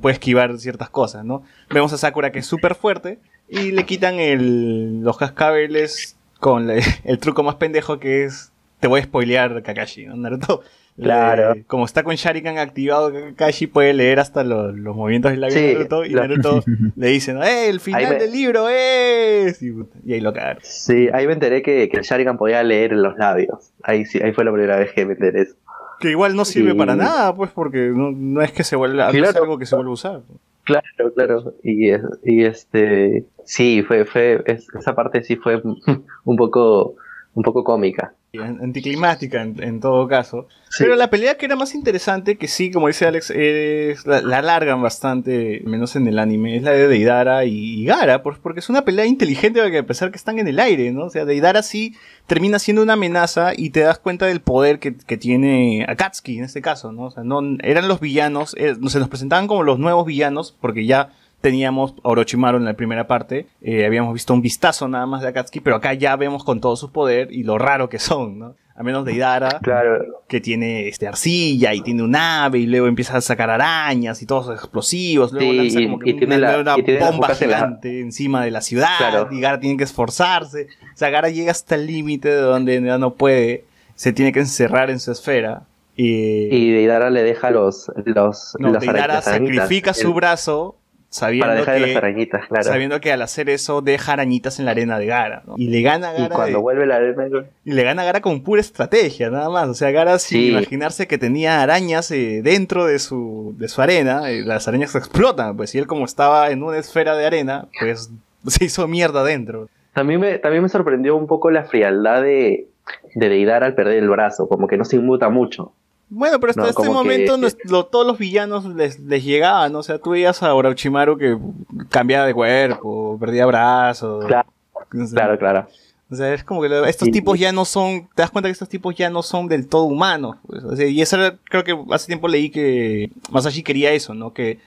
puede esquivar ciertas cosas, ¿no? Vemos a Sakura que es súper fuerte y le quitan el, los cascabeles con el truco más pendejo que es te voy a spoilear Kakashi, ¿no? Naruto, Claro. le- como está con Sharingan activado, Kakashi puede leer hasta los, los movimientos del labio Sí, de Naruto y lo- Naruto le dice. ¡Eh, el final me- del libro es! Y, ahí lo cagaron. Sí, ahí me enteré que, que el Sharingan podía leer los labios. Ahí sí, ahí fue la primera vez que me enteré eso. Que igual no sirve Y- para nada, pues, porque no, no es que se vuelva no es Claro. algo que se vuelva a usar. Claro, claro. Y, es- y este, sí, fue, fue, es- esa parte sí fue un poco, un poco cómica. Anticlimática en, en todo caso. Sí. Pero la pelea que era más interesante, que sí, como dice Alex, es, la, la alargan bastante, menos en el anime, es la de Deidara y, y Gara, porque es una pelea inteligente a pesar que están en el aire, ¿no? O sea, Deidara sí termina siendo una amenaza y te das cuenta del poder que, que tiene Akatsuki en este caso, ¿no? O sea, no, eran los villanos, eh, se nos presentaban como los nuevos villanos, porque ya teníamos a Orochimaru en la primera parte, eh, habíamos visto un vistazo nada más de Akatsuki, pero acá ya vemos con todo su poder y lo raro que son, ¿no? A menos de Idara, Claro, que tiene este arcilla y tiene un ave y luego empieza a sacar arañas y todos los explosivos, luego Sí, lanza y- como que y tiene una, la- una y tiene las bomba bocas en la- gigante encima de la ciudad Claro. y Gara tiene que esforzarse. O sea, Gara llega hasta el límite de donde ya no puede, se tiene que encerrar en su esfera. Y, y Deidara le deja los, los, no, las Deidara sacrifica su brazo sabiendo para dejar que, las arañitas, claro. sabiendo que al hacer eso deja arañitas en la arena de Gara. ¿no? Y le gana a y Gara cuando de- vuelve la arena, y le gana a Gara con pura estrategia, nada más. O sea, Gara sin Sí. imaginarse que tenía arañas eh, dentro de su, de su arena, eh, las arañas explotan, pues, y él como estaba en una esfera de arena, pues se hizo mierda dentro. También me, también me sorprendió un poco la frialdad de, de Deidara al perder el brazo, como que no se inmuta mucho. Bueno, pero hasta No, este momento que- lo- todos los villanos les, les llegaban. O sea, tú veías a Orochimaru que cambiaba de cuerpo, perdía brazos. Claro. Claro, claro. O sea, es como que estos tipos ya no son, te das cuenta que estos tipos ya no son del todo humanos. pues. O sea, y eso era- creo que hace tiempo leí que Masashi quería eso, ¿no? Que,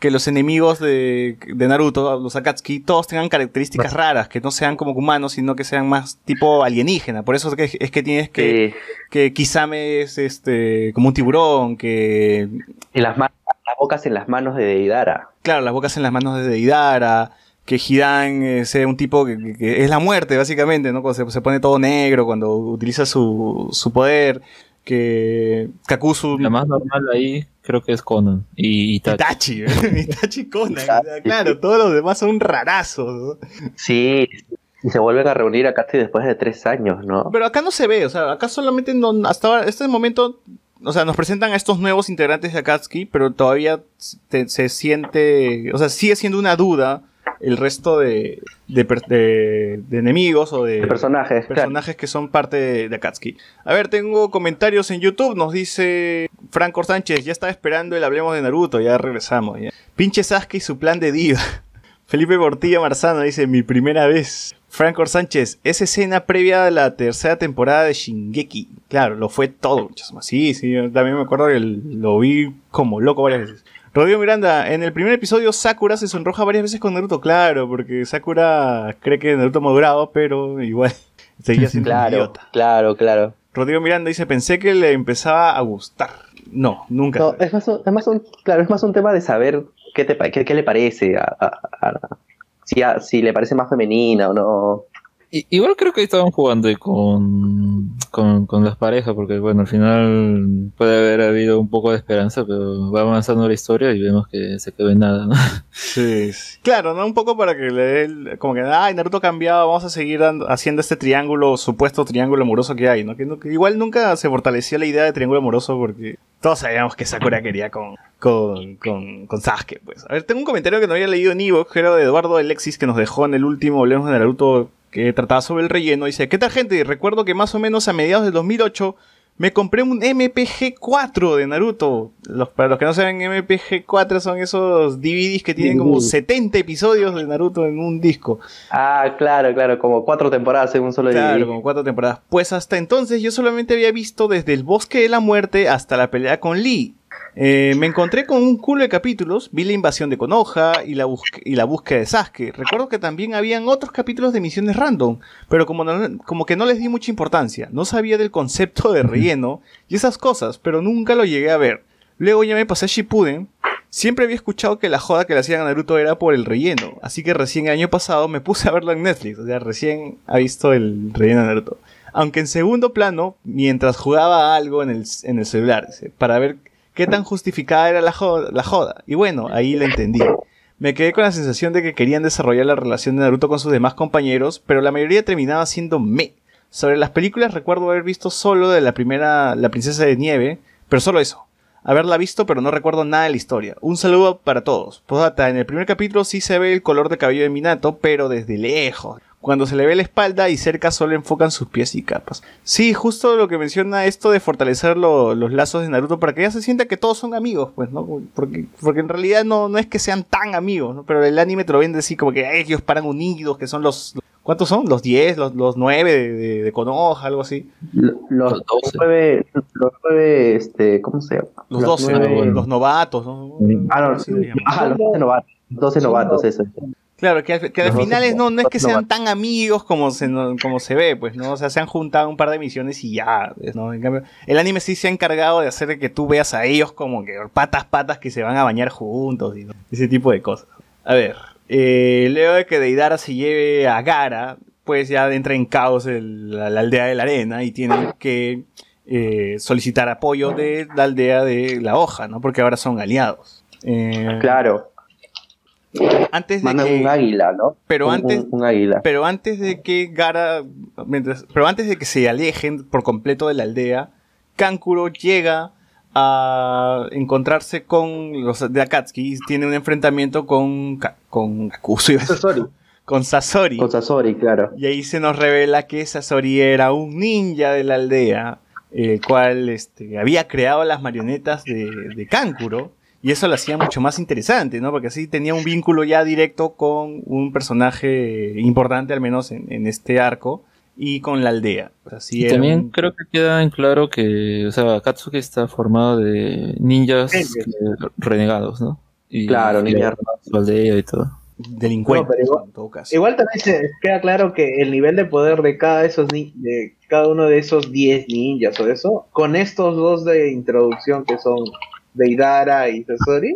que los enemigos de, de Naruto, los Akatsuki, todos tengan características raras, que no sean como humanos, sino que sean más tipo alienígena. Por eso es que, es que tienes que, Sí. que Kisame es este, como un tiburón, que Y las, las bocas en las manos de Deidara. claro, las bocas en las manos de Deidara, que Hidan eh, sea un tipo que, que- que es la muerte, básicamente, ¿no? Cuando se, se pone todo negro, cuando utiliza su, su poder, que Kakuzu... La más normal ahí creo que es Conan y Itachi, Itachi. ¿eh? Itachi Conan, claro, todos los demás son rarazos. Sí. Y se vuelven a reunir a casi después de tres años, ¿no? Pero acá no se ve, o sea, acá solamente no, hasta ahora, este momento, o sea, nos presentan a estos nuevos integrantes de Akatsuki, pero todavía te- se siente, o sea, sigue siendo una duda el resto de, de, per- de- de enemigos o de El personaje, claro. personajes que son parte de, Akatsuki. A ver, tengo comentarios en YouTube, nos dice Franco Sánchez, ya estaba esperando el Hablemos de Naruto, ya regresamos. ya. Pinche Sasuke y su plan de diva. Felipe Portilla Marzano dice, mi primera vez. Franco Sánchez, esa escena previa a la tercera temporada de Shingeki. Claro, lo fue todo, muchas más. Sí, sí, también me acuerdo que lo vi como loco varias veces. Rodrigo Miranda, en el primer episodio Sakura se sonroja varias veces con Naruto, claro, porque Sakura cree que Naruto madurado, pero igual seguía siendo Claro, idiota. claro, claro. Rodrigo Miranda dice, pensé que le empezaba a gustar. No, nunca. No, es más, un, es más un, claro, es más un tema de saber qué, te, qué, qué le parece a, a- a- si, a- si le parece más femenina o no. Igual creo que estaban jugando con, con, con las parejas, porque bueno, al final puede haber habido un poco de esperanza, pero va avanzando la historia y vemos que se quedó en nada, ¿no? Sí. Claro, ¿no? Un poco para que le dé como que, ay, Naruto ha cambiado, vamos a seguir haciendo este triángulo, supuesto triángulo amoroso que hay, ¿no? Que, igual nunca se fortalecía la idea de triángulo amoroso porque todos sabíamos que Sakura quería con, con, con, Sasuke, pues. A ver, tengo un comentario que no había leído en Evox, era de Eduardo Alexis, que nos dejó en el último Hablemos de Naruto que trataba sobre el relleno. Dice, ¿qué tal gente? Recuerdo que más o menos a mediados del 2008 me compré un MPG4 de Naruto. Los, para los que no saben, MPG4 son esos DVDs que tienen como Mm. 70 episodios de Naruto en un disco. Ah, claro, claro, como cuatro temporadas en un solo Claro, DVD. como cuatro temporadas. Pues hasta entonces yo solamente había visto desde el Bosque de la Muerte hasta la pelea con Lee. Eh, me encontré con un culo de capítulos, vi la invasión de Konoha y la, y la búsqueda de Sasuke. Recuerdo que también habían otros capítulos de misiones random, pero como, no- como que no les di mucha importancia. No sabía del concepto de relleno y esas cosas, pero nunca lo llegué a ver. Luego ya me pasé a Shippuden. Siempre había escuchado que la joda que le hacían a Naruto era por el relleno, así que recién el año pasado me puse a verlo en Netflix, o sea, recién ha visto el relleno de Naruto. aunque en segundo plano, mientras jugaba algo en el, en el celular, para ver qué tan justificada era la joda. Y bueno, ahí la entendí. Me quedé con la sensación de que querían desarrollar la relación de Naruto con sus demás compañeros, pero la mayoría terminaba siendo me. Sobre las películas recuerdo haber visto solo de la primera La Princesa de Nieve, pero solo eso. Haberla visto, pero no recuerdo nada de la historia. Un saludo para todos. Postdata, en el primer capítulo sí se ve el color de cabello de Minato, pero desde lejos. Cuando se le ve la espalda y cerca solo enfocan sus pies y capas. Sí, justo lo que menciona esto de fortalecer lo- los lazos de Naruto para que ella se sienta que todos son amigos, pues, ¿no? Porque, porque en realidad no, no es que sean tan amigos, ¿no? Pero el anime te lo vende así como que "Ay, ellos paran unidos, que son los... ¿Cuántos son? ¿Los 10? ¿Los, los 9 de, de, de Konoha? Algo así. Los, los doce. nueve, los nueve, este, ¿cómo se llama? Los 12, nueve- los novatos, ¿no? Ah, no, ajá, los 12 novatos. 12 novatos, eso. Claro, que, al- que al Los final es- no, no es que sean tan amigos como se, no- como se ve, pues, ¿no? O sea, se han juntado un par de misiones y ya, pues, ¿no? En cambio, el anime sí se ha encargado de hacer que tú veas a ellos como que patas patas que se van a bañar juntos y ¿no? ese tipo de cosas. A ver, eh, luego de que Deidara se lleve a Gara, pues ya entra en caos el- la, la aldea de la arena y tienen que eh, solicitar apoyo de la aldea de la hoja, ¿no? Porque ahora son aliados. Eh, Claro, Antes de mandan que... un águila, ¿no? Pero Un- antes- Un, un águila. Pero antes de que Gara, mientras, pero antes de que se alejen por completo de la aldea, Kankuro llega a encontrarse con los de Akatsuki y tiene un enfrentamiento con con Kakuzu, iba a decir, Sasori. con Sasori. Con Sasori, claro. Y ahí se nos revela que Sasori era un ninja de la aldea, el cual este, había creado las marionetas de, de Kankuro. Y eso lo hacía mucho más interesante, ¿no? Porque así tenía un vínculo ya directo con un personaje importante, al menos en, en este arco, y con la aldea. Pues así Y era también un- creo que queda en claro que, o sea, Akatsuki está formado de ninjas eh, renegados, ¿no? Y Claro, ninjas. su aldea y todo. delincuentes, No, pero igual- en todo caso. Igual también se queda claro que el nivel de poder de cada esos ni- de cada uno de esos 10 ninjas o eso, con estos dos de introducción que son Deidara y Sasori,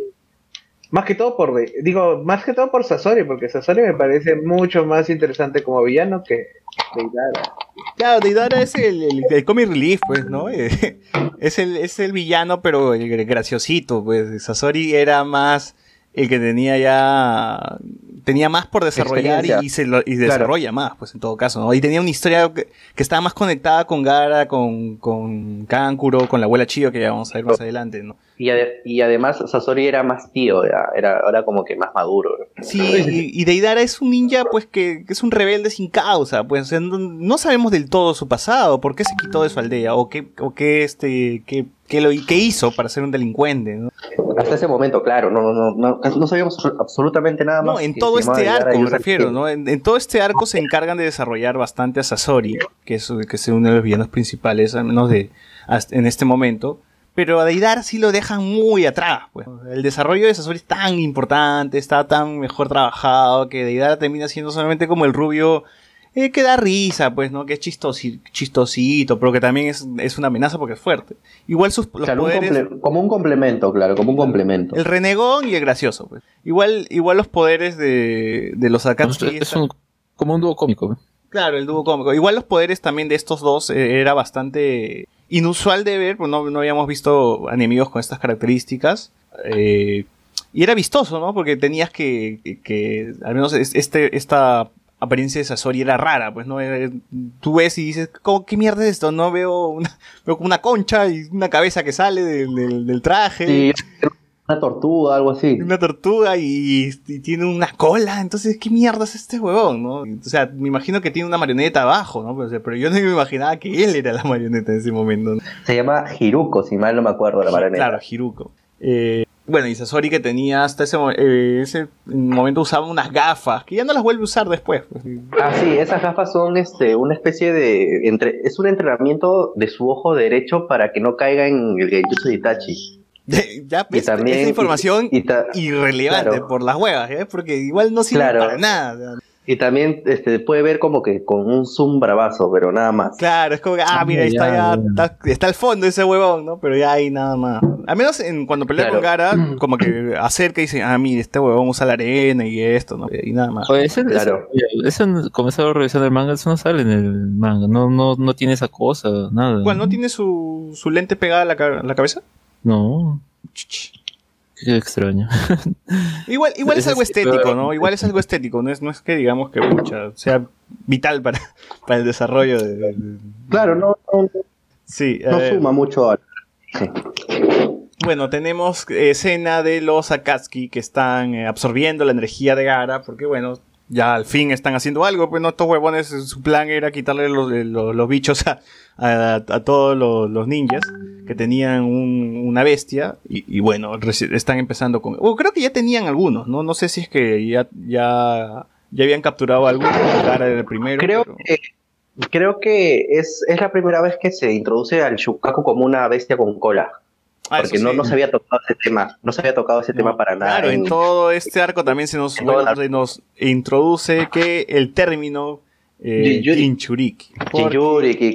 más que todo por de- digo, más que todo por Sasori, porque Sasori me parece mucho más interesante como villano que Deidara. Claro, Deidara es el, el, el comic relief, pues, ¿no? Eh, es, el, es el villano, pero el graciosito, pues. Sasori era más el que tenía ya... Tenía más por desarrollar y, se lo- y desarrolla más, pues, en todo caso, ¿no? Y tenía una historia que, que estaba más conectada con Gara, con, con Kankuro, con la abuela Chio, que ya vamos a ver más adelante, ¿no? Y, ade- y además Sasori era más tío, era, era, era como que más maduro. Sí, y, y Deidara es un ninja, pues, que, que es un rebelde sin causa, pues, o sea, no, no sabemos del todo su pasado, por qué se quitó de su aldea, o qué, o qué, este, qué, qué lo, qué hizo para ser un delincuente, ¿no? Hasta ese momento, claro, no, no, no, no, no sabíamos absolutamente nada más. No, en que todo este arco me refiero. ¿no? En, en todo este arco se encargan de desarrollar bastante a Sasori, que es, que es uno de los villanos principales, al menos de, hasta en este momento. Pero a Deidara sí lo dejan muy atrás, pues. El desarrollo de Sasori es tan importante, está tan mejor trabajado, que Deidara termina siendo solamente como el rubio eh, que da risa, pues, ¿no? Que es chistosi- chistosito, pero que también es, es una amenaza porque es fuerte. Igual sus los Claro, poderes... como un complemento, claro, como un complemento. El renegón y el gracioso, pues. Igual, igual los poderes de, de los Akatsuki... es un- como un dúo cómico. ¿no? Claro, el dúo cómico. Igual los poderes también de estos dos eh, era bastante inusual de ver, pues no, no habíamos visto enemigos con estas características. Eh, y era vistoso, ¿no? Porque tenías que, que- que al menos es- este, esta apariencia de Sasori era rara, pues, ¿no? Eh, tú ves y dices, ¿cómo, ¿qué mierda es esto? No veo, una, veo una concha y una cabeza que sale del, del- del traje. Sí, una tortuga, algo así. una tortuga y, y tiene una cola. Entonces, ¿qué mierda es este huevón, no? O sea, me imagino que tiene una marioneta abajo, ¿no? Pero, o sea, pero yo no me imaginaba que él era la marioneta en ese momento. ¿no? Se llama Hiruko, si mal no me acuerdo la marioneta. Claro, Hiruko. Eh, bueno, y Sasori que tenía hasta ese, eh, ese momento usaba unas gafas, que ya no las vuelve a usar después. pues. Ah, sí, esas gafas son este, una especie de. Entre, es un entrenamiento de su ojo derecho para que no caiga en el Genjutsu de Itachi. ya, Y ves, también- esa información y- y ta- irrelevante claro. por las huevas, ¿eh? Porque igual no sirve Claro. para nada. Y también este, puede ver como que con un zoom bravazo, pero nada más. Claro, es como que, ah, Ah, mira, ahí está, ya, está, está al fondo ese huevón, ¿no? Pero ya hay nada más. Al menos en, cuando pelea Claro. con Gara, como que acerca y dice, ah, mira, este huevón usa la arena y esto, ¿no? Y nada más. Oye, ese, Claro. ese- eso como estaba revisando el manga, eso no sale en el manga, no, no, no tiene esa cosa, nada. Igual, ¿no tiene su, su lente pegada a la, a la cabeza? No, Ch, ch. Qué extraño. Igual, igual es algo estético, ¿no? Igual es algo estético, no es, no es que digamos que pucha, sea vital para, para el desarrollo de... de- de- Claro, no, no, Sí, no eh, suma mucho a... Sí. Bueno, tenemos escena de los Akatsuki que están eh, absorbiendo la energía de Gara, porque bueno, ya al fin están haciendo algo, pues no, estos huevones, eh, su plan era quitarle los, eh, los- los bichos a, a- a todos los, los ninjas que tenían un- una bestia, y, y bueno, están empezando con... creo que ya tenían algunos, ¿no? No sé si es que ya, ya, ya habían capturado algunos, Gara era el primero. Creo pero- que, creo que es, es la primera vez que se introduce al Shukaku como una bestia con cola. Ah, Porque no, sí. no se había tocado ese tema. No se había tocado ese tema para nada. Claro, en en- todo este arco también se nos, se nos introduce que el término eh, Jinchuriki. Porque-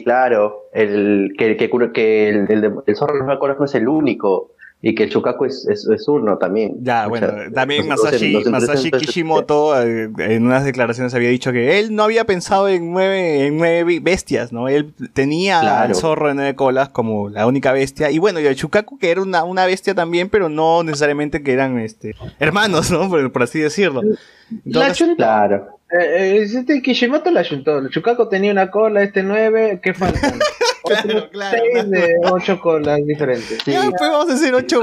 claro. El, que, que, que el, el, el zorro de los no es el único. Y que el Shukaku es, es, es uno también. Ya, O bueno, sea, también Masashi, Masashi ese- Kishimoto eh, en unas declaraciones había dicho que él no había pensado en nueve, en nueve bestias, ¿no? Él tenía Claro. al zorro de nueve colas como la única bestia. Y bueno, y el Chukaku que era una, una bestia también, pero no necesariamente que eran este hermanos, ¿no? Por, por así decirlo. Entonces. Claro. Eh, eh, este Kishimoto la chuntó. El Chucaco tenía una cola, este nueve. ¿Qué faltan? Claro, claro, Seis no. de ocho colas diferentes. Sí. ya, pues vamos a hacer ocho,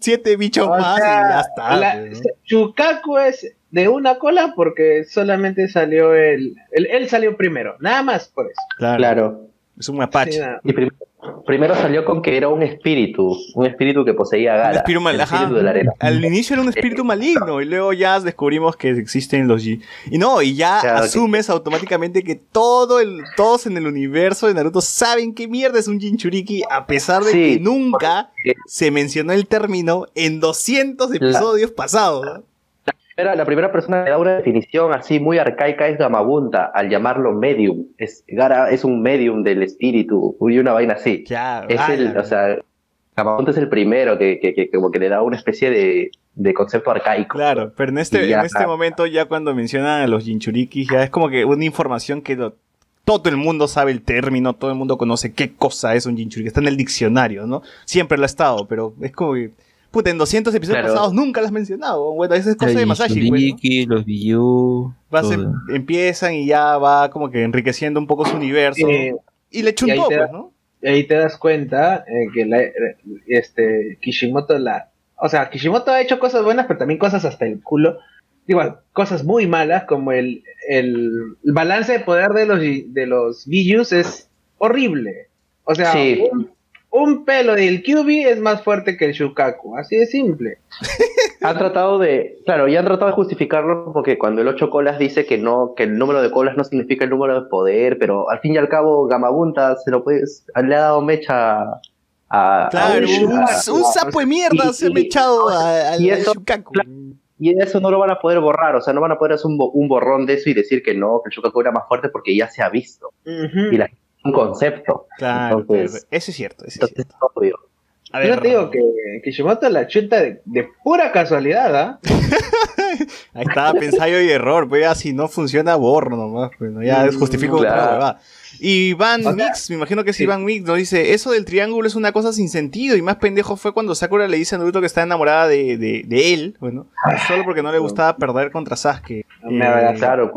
siete bichos O más sea, y ya está. la- ¿no? Chukaku es de una cola porque solamente salió el, el- Él salió primero. Nada más por eso. Claro, Claro. Es un mapache. Sí. Y prim- primero salió con que era un espíritu. Un espíritu que poseía a Gara. Un espíritu mal- el ajá. espíritu de la arena. Al inicio era un espíritu maligno y luego ya descubrimos que existen los G. Y no, y ya Claro, que- asumes automáticamente que todo el, todos en el universo de Naruto saben qué mierda es un Jinchuriki a pesar de Sí, que nunca porque- se mencionó el término en 200 episodios pasados. ¿no? Era la primera persona que da una definición así muy arcaica es Gamabunta, al llamarlo medium. Es, Gara es un medium del espíritu y una vaina así. Ya, Es ah, el, o sea, Gamabunta es el primero que, que, que como que le da una especie de, de concepto arcaico. Claro, pero en este, ya- en este momento ya cuando mencionan a los Jinchurikis ya es como que una información que lo- todo el mundo sabe el término, todo el mundo conoce qué cosa es un Jinchuriki, está en el diccionario, ¿no? Siempre lo ha estado, pero es como que, puta, en 200 episodios Claro. pasados nunca lo has mencionado. Bueno, esa es cosa de Los Masashi, pues, ¿no? Jinchuriki, los Va todo. empiezan y ya va como que enriqueciendo un poco su universo. Eh, y le chuntó, y ahí te pues, ¿no? y ahí te das cuenta eh, que la- este Kishimoto la o sea Kishimoto ha hecho cosas buenas pero también cosas hasta el culo igual cosas muy malas como el, el, el balance de poder de los de los es horrible o sea Sí. un, un pelo del QB es más fuerte que el Shukaku así de simple Han tratado de, claro, y han tratado de justificarlo porque cuando el 8 colas dice que no, que el número de colas no significa el número de poder, pero al fin y al cabo Gamabunta se lo puede, le ha dado mecha a, a Claro, un- un, a- un sapo de mierda y- se me y- echado a- al y eso- Shukaku. claro. y eso no lo van a poder borrar, o sea, no van a poder hacer un, bo- un borrón de eso y decir que no, que el Shukaku era más fuerte porque ya se ha visto. Ujú. Y la, un concepto. Claro, Entonces- eso es cierto, eso es cierto. obvio. A yo te digo que Kishimoto la chuta de, de pura casualidad ¿ah? Ahí estaba ensayo y error, pues ya si no funciona, borro nomás, pues, ¿no? ya Mm, justifico otra claro. huevada. Y Van O sea, Mix, me imagino que sí, sí. Van Mix nos dice, eso del triángulo es una cosa sin sentido y más pendejo fue cuando Sakura le dice a Naruto que está enamorada de, de, de él, bueno, solo porque no le gustaba perder contra Sasuke. No me Eh, hagas- Claro,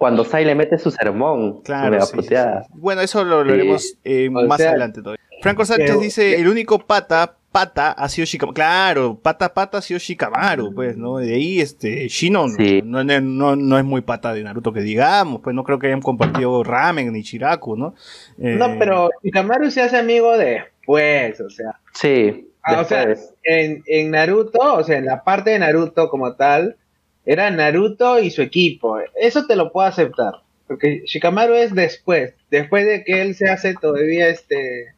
cuando, Sai le mete su sermón, Claro, sí, sí. Bueno, eso lo, haremos eh, más sea, adelante todavía. Franco Sánchez pero- dice, el único pata, pata ha sido Shikamaru. Claro, pata, pata ha sido Shikamaru, pues, ¿no? De ahí, este, Shino no- Sí. no, no, no, no es muy pata de Naruto que digamos, pues no creo que hayan compartido ramen ni chiraku, ¿no? Eh, no pero Shikamaru se hace amigo después o sea Sí, Ah, o sea, en, en Naruto, o sea, en la parte de Naruto como tal, era Naruto y su equipo. Eso te lo puedo aceptar. Porque Shikamaru es después, después de que él se hace todavía este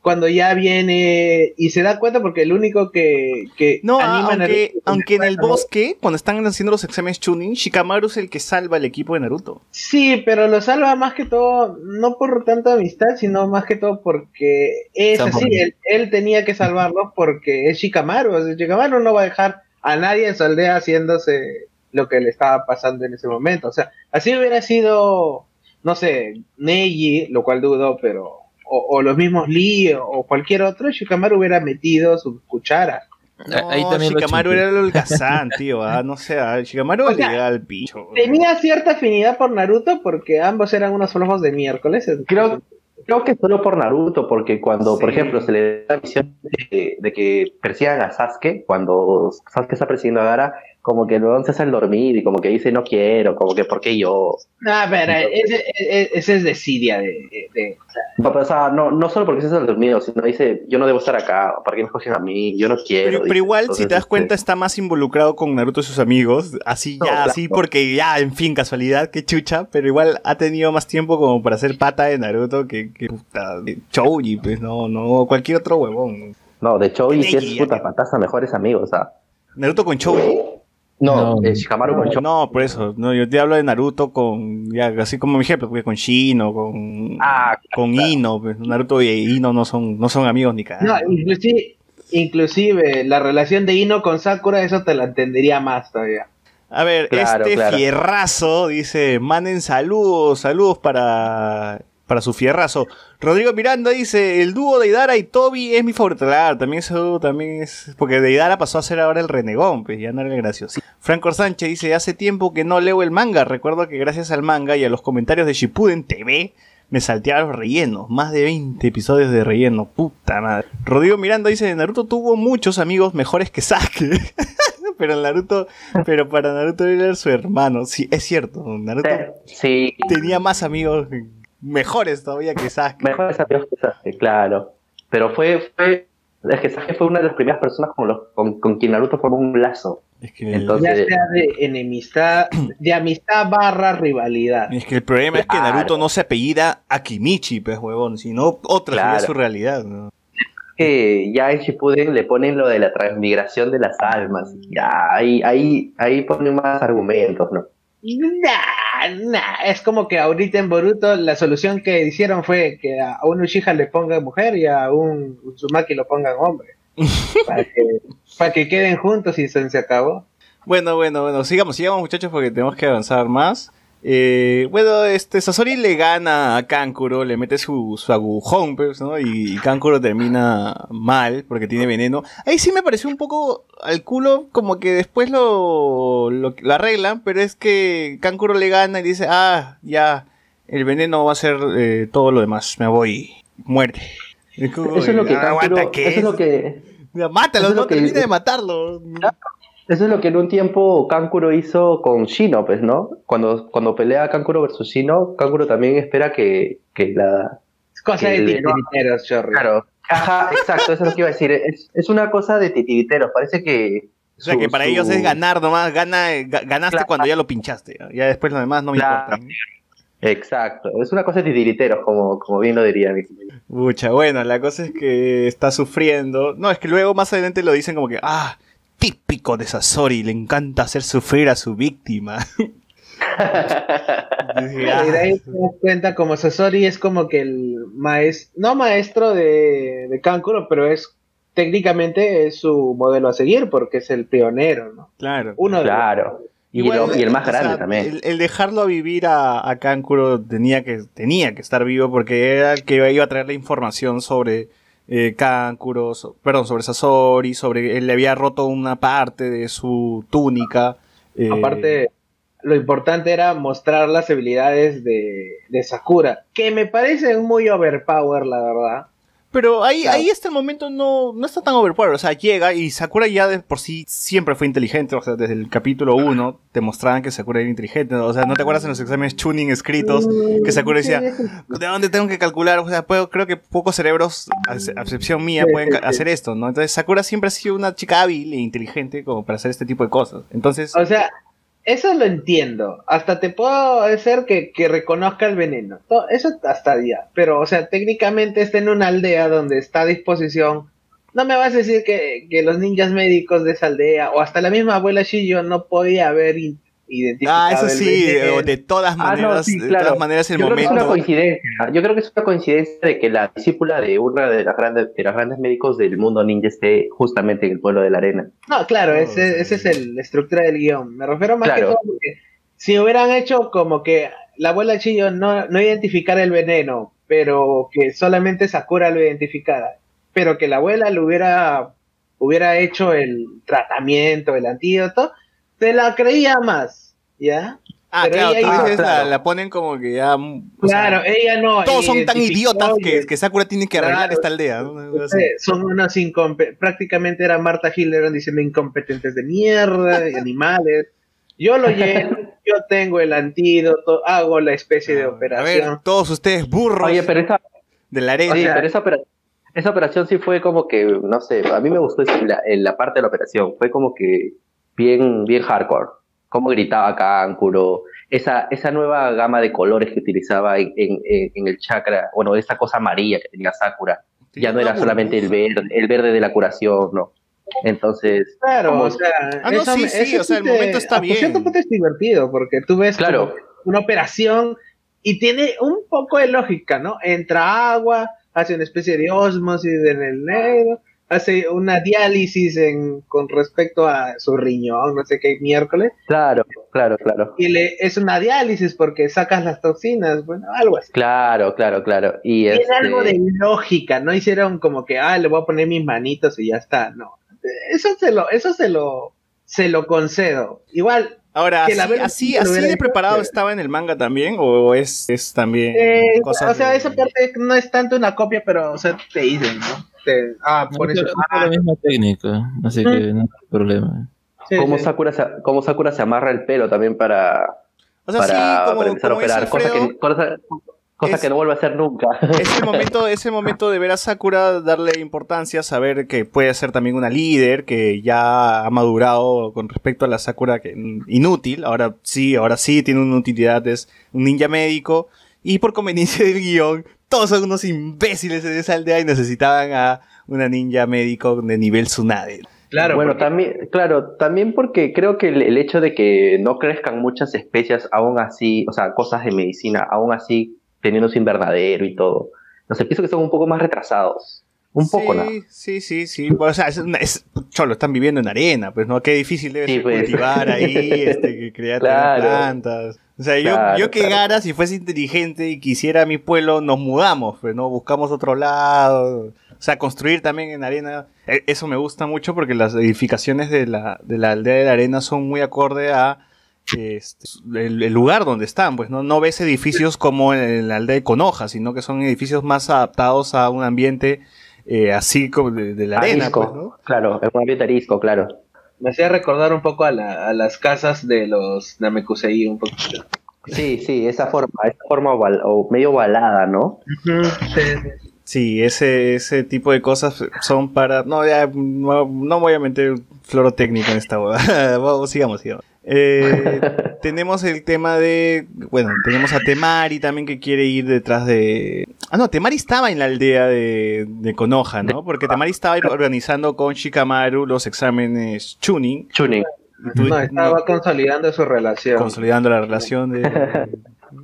cuando ya viene y se da cuenta porque el único que, que No, anima a aunque, Naruto- aunque en el bosque, cuando están haciendo los exámenes Chunin, Shikamaru es el que salva al equipo de Naruto. Sí, pero lo salva más que todo, no por tanta amistad, sino más que todo porque es San así, él, él tenía que salvarlo porque es Shikamaru, o sea, Shikamaru no va a dejar a nadie en su aldea haciéndose lo que le estaba pasando en ese momento, o sea, así hubiera sido, no sé, Neji, lo cual dudo, pero, o, o los mismos Lee o, cualquier otro, Shikamaru hubiera metido su cuchara. No, Ahí también Shikamaru era el holgazán, tío. ah, no sé, ah, Shikamaru O le sea, al picho. Tenía cierta afinidad por Naruto porque ambos eran unos flojos de miércoles. Creo, creo que solo por Naruto, porque cuando, por ejemplo, se le da la misión de, de que persigan a Sasuke, cuando Sasuke está persiguiendo a Gara, como que luego se hace el dormir y como que dice no quiero, como que ¿por qué yo? No, pero ese, ese- ese es desidia de, de- de- No, pero, o sea, no, no solo porque se hace el dormido, sino dice yo no debo estar acá, ¿para qué me escogen a mí? Yo no quiero. Pero, igual, si te das este, cuenta, está más involucrado con Naruto y sus amigos. Así No, ya, claro. así porque ya, en fin, casualidad, que chucha. Pero igual ha tenido más tiempo como para hacer pata de Naruto que, que puta, de Chouji, pues no, no, cualquier otro huevón. No, de y si es puta fantasma, mejores amigos, o sea. Naruto con Chouji. No, No. eh, Shikamaru con Cho- No, por eso. No, yo te hablo de Naruto con, ya, así como mi ejemplo, porque con Shino, con, Ah, con Ino. Pues, Naruto y Ino no son, no son amigos ni No, cagando. inclusive, inclusive la relación de Ino con Sakura, eso te la entendería más todavía. A ver, Claro, este claro. fierrazo dice, manden saludos, saludos para, para su fierrazo. Rodrigo Miranda dice, el dúo de Idara y Toby es mi favorito. Claro, también ese dúo también es... Porque de Idara pasó a ser ahora el renegón, pues ya no era el gracioso. Franco Sánchez dice, hace tiempo que no leo el manga. Recuerdo que gracias al manga y a los comentarios de Shippuden TV... Me salteaba los rellenos, más de 20 episodios de relleno, puta madre. Rodrigo Miranda dice, Naruto tuvo muchos amigos mejores que Sasuke. pero Naruto, pero para Naruto era su hermano. Sí, es cierto. Naruto Sí, tenía más amigos mejores todavía que Sasuke. mejores amigos que Sasuke, claro. Pero fue, fue, es que Sasuke fue una de las primeras personas con, los, con, con quien Naruto formó un lazo. Es que, Entonces- Ya sea de enemistad, de amistad barra rivalidad. es que el problema es que. Naruto no se apellida Akimichi, pues huevón, sino otra sería Claro. su realidad. ¿no? Que ya en Shippuden le ponen lo de la transmigración de las almas. Ya, ahí, ahí, ahí ponen más argumentos, ¿no? Nah, nah, es como que ahorita en Boruto la solución que hicieron fue que a un Uchiha le pongan mujer y a un Uzumaki lo pongan hombre. para, que, para que queden juntos y se, se acabó. Bueno, bueno, bueno, sigamos, sigamos muchachos porque tenemos que avanzar más. Eh, bueno, este Sasori le gana a Kankuro, le mete su, su agujón, pues, ¿no? Y, y Kankuro termina mal porque tiene veneno. Ahí sí me pareció un poco al culo, como que después lo, lo, lo arreglan, pero es que Kankuro le gana y dice, ah, ya, el veneno va a ser eh, todo lo demás, me voy, muerte. Eso es lo que "Ah, aguanta, Kankuro- ¿qué eso es lo que Mátalo, es no termine de matarlo. Eso es lo que en un tiempo Kankuro hizo con Shino, pues, ¿no? Cuando, cuando pelea Kankuro versus Shino, Kankuro también espera que, que la... Es cosa de Que titiriteros, chorri. Claro, ajá, exacto, eso es lo que iba a decir. Es, es una cosa de titiriteros, parece que... O sea, su- que para su- ellos es ganar nomás, gana, ga- ganaste Claro. cuando ya lo pinchaste. Ya después lo demás no me Claro. importa. Exacto, es una cosa de titiriteros, como, como bien lo diría mi. Mucha, bueno, la cosa es que está sufriendo. No, es que luego más adelante lo dicen como que, ah, típico de Sasori, le encanta hacer sufrir a su víctima. Y "Ah". De ahí te das cuenta como Sasori es como que el maestro, no maestro de, de Kankuro, pero es técnicamente es su modelo a seguir porque es el pionero, ¿no? claro. Uno de Claro. Y, Igual, lo- y el más o sea, grande también. El, el dejarlo a vivir a, a Kankuro tenía que, tenía que estar vivo porque era el que iba a traer la información sobre eh, Kankuro, perdón, sobre Sasori, sobre él le había roto una parte de su túnica. eh, Aparte, lo importante era mostrar las habilidades de, de Sakura, que me parecen muy overpower, la verdad. Pero ahí, Claro. ahí hasta el momento no, no está tan overpowered. O sea, llega y Sakura ya de por sí siempre fue inteligente. O sea, desde el capítulo 1 te mostraban que Sakura era inteligente. O sea, ¿no te acuerdas en los exámenes tuning escritos que Sakura decía, ¿de dónde tengo que calcular? O sea, puedo, creo que pocos cerebros, a ex- a excepción mía, pueden hacer esto, ¿no? Entonces Sakura siempre ha sido una chica hábil e inteligente como para hacer este tipo de cosas. Entonces, O sea, eso lo entiendo. Hasta te puedo hacer que, que reconozca el veneno. Eso hasta ya. Pero, o sea, técnicamente está en una aldea donde está a disposición. No me vas a decir que, que los ninjas médicos de esa aldea o hasta la misma abuela Shiyo no podía haber identificado. Ah, eso el sí, de, de todas Ah, no, maneras, sí, de claro. todas maneras el Yo creo que es una coincidencia. Yo creo que es una coincidencia de que la discípula de una de las grandes, de las grandes médicos del mundo ninja esté justamente en el pueblo de la arena. No, claro, No, ese, sí. ese es el, la estructura del guion. Me refiero más que todo porque si hubieran hecho como que la abuela Chillo no, no identificara el veneno, pero que solamente Sakura lo identificara, pero que la abuela lo hubiera, hubiera hecho el tratamiento, el antídoto, te la creía más, ¿ya? Ah, Pero claro, ella tú hizo- dices, la, claro. la ponen como que ya. sea, Claro, ella no. todos son tan identificó idiotas que, que Sakura tiene que arreglar Claro. esta aldea. ¿no? Eh, son unos incompe prácticamente era Marta Hildebrand diciendo incompetentes de mierda, animales. Yo lo lleno, yo tengo el antídoto, hago la especie de Ah, A operación. ver, todos ustedes burros Oye, pero esa, de la arena. sí, o sea- pero esa, opera- esa operación sí fue como que, no sé, a mí me gustó la, en la parte de la operación. Fue como que bien, bien hardcore. Cómo gritaba Kankuro. Esa, esa nueva gama de colores que utilizaba en, en- en- el chakra. Bueno, esa cosa amarilla que tenía Sakura. Ya no era solamente el verde, el verde de la curación, ¿no? Entonces, Claro, como- o sea, Ah, no, sí, sí, eso o sea, el te- momento está por cierto bien. punto es divertido porque tú ves Claro. una operación y tiene un poco de lógica, ¿no? Entra agua, hace una especie de osmosis en el negro, hace una diálisis en, con respecto a su riñón, no sé qué miércoles, claro, claro, claro. y le, es una diálisis porque sacas las toxinas, bueno, algo así. Claro, claro, claro. Y Tiene este, algo de lógica, no hicieron como que, ah, le voy a poner mis manitos y ya está, no. Eso se lo, eso se lo, se lo concedo. Igual, Ahora, así, así, así de preparado estaba en el manga también, o es, es también eh, o sea, de- esa parte no es tanto una copia, pero, o sea, te dicen, ¿no? Te- ah, por eso. Es ah, la misma técnica, así que no hay problema. sí, cómo sí. Sakura, se, cómo Sakura se amarra el pelo también para, O sea, para, sí, para como, empezar a como operar, cosa que, cosa, cosa es- que no vuelve a hacer nunca. es el momento, es el momento de ver a Sakura darle importancia, saber que puede ser también una líder, que ya ha madurado con respecto a la Sakura que mm, inútil, ahora sí, ahora sí tiene una utilidad, es un ninja médico, y por conveniencia del guion, todos son unos imbéciles en esa aldea y necesitaban a una ninja médico de nivel Tsunade. Claro, bueno, porque- también, claro, también porque creo que el, el hecho de que no crezcan muchas especias, aún así, o sea, cosas de medicina, aún así teniendo su invernadero y todo, los pienso que son un poco más retrasados. Un poco, sí, ¿no? Sí, sí, sí. O sea, es, una- es- cholo, están viviendo en arena, pues, ¿no? Qué difícil debe Sí, ser pues. cultivar ahí, este, que crear Claro. plantas. O sea, yo, Claro, yo que claro. Gara, si fuese inteligente y quisiera mi pueblo, nos mudamos, pues, ¿no? Buscamos otro lado. O sea, construir también en arena. E- Eso me gusta mucho porque las edificaciones de la, de la aldea de la arena son muy acorde a este, el, el lugar donde están, pues no, no ves edificios como en la aldea de Conoja, sino que son edificios más adaptados a un ambiente eh, así como de, de la arena, Arisco, pues, ¿no? claro, es un ambiente arisco, claro. me hacía recordar un poco a, la- a las casas de los Namekusei, un poquito. Sí, sí, esa forma, esa forma oval- o medio ovalada, ¿no? Sí, sí. Sí, ese, ese tipo de cosas son para... No, ya, no, no voy a meter floro técnico en esta boda. Vamos, sigamos, sigamos. Eh, tenemos el tema de... Bueno, tenemos a Temari también que quiere ir detrás de... Ah, no, Temari estaba en la aldea de, de Konoha, ¿no? Porque Temari estaba organizando con Shikamaru los exámenes Chunin. Chunin. tú- No, estaba no, consolidando su relación. consolidando la relación de...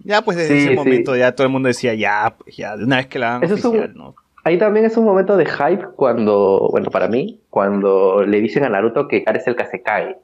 Ya, pues desde Sí, ese sí. momento ya todo el mundo decía, ya, pues ya, de una vez que la hagan Eso es un- oficial, ¿no? Ahí también es un momento de hype cuando, bueno, para mí, cuando le dicen a Naruto que Kare es el Kasekai.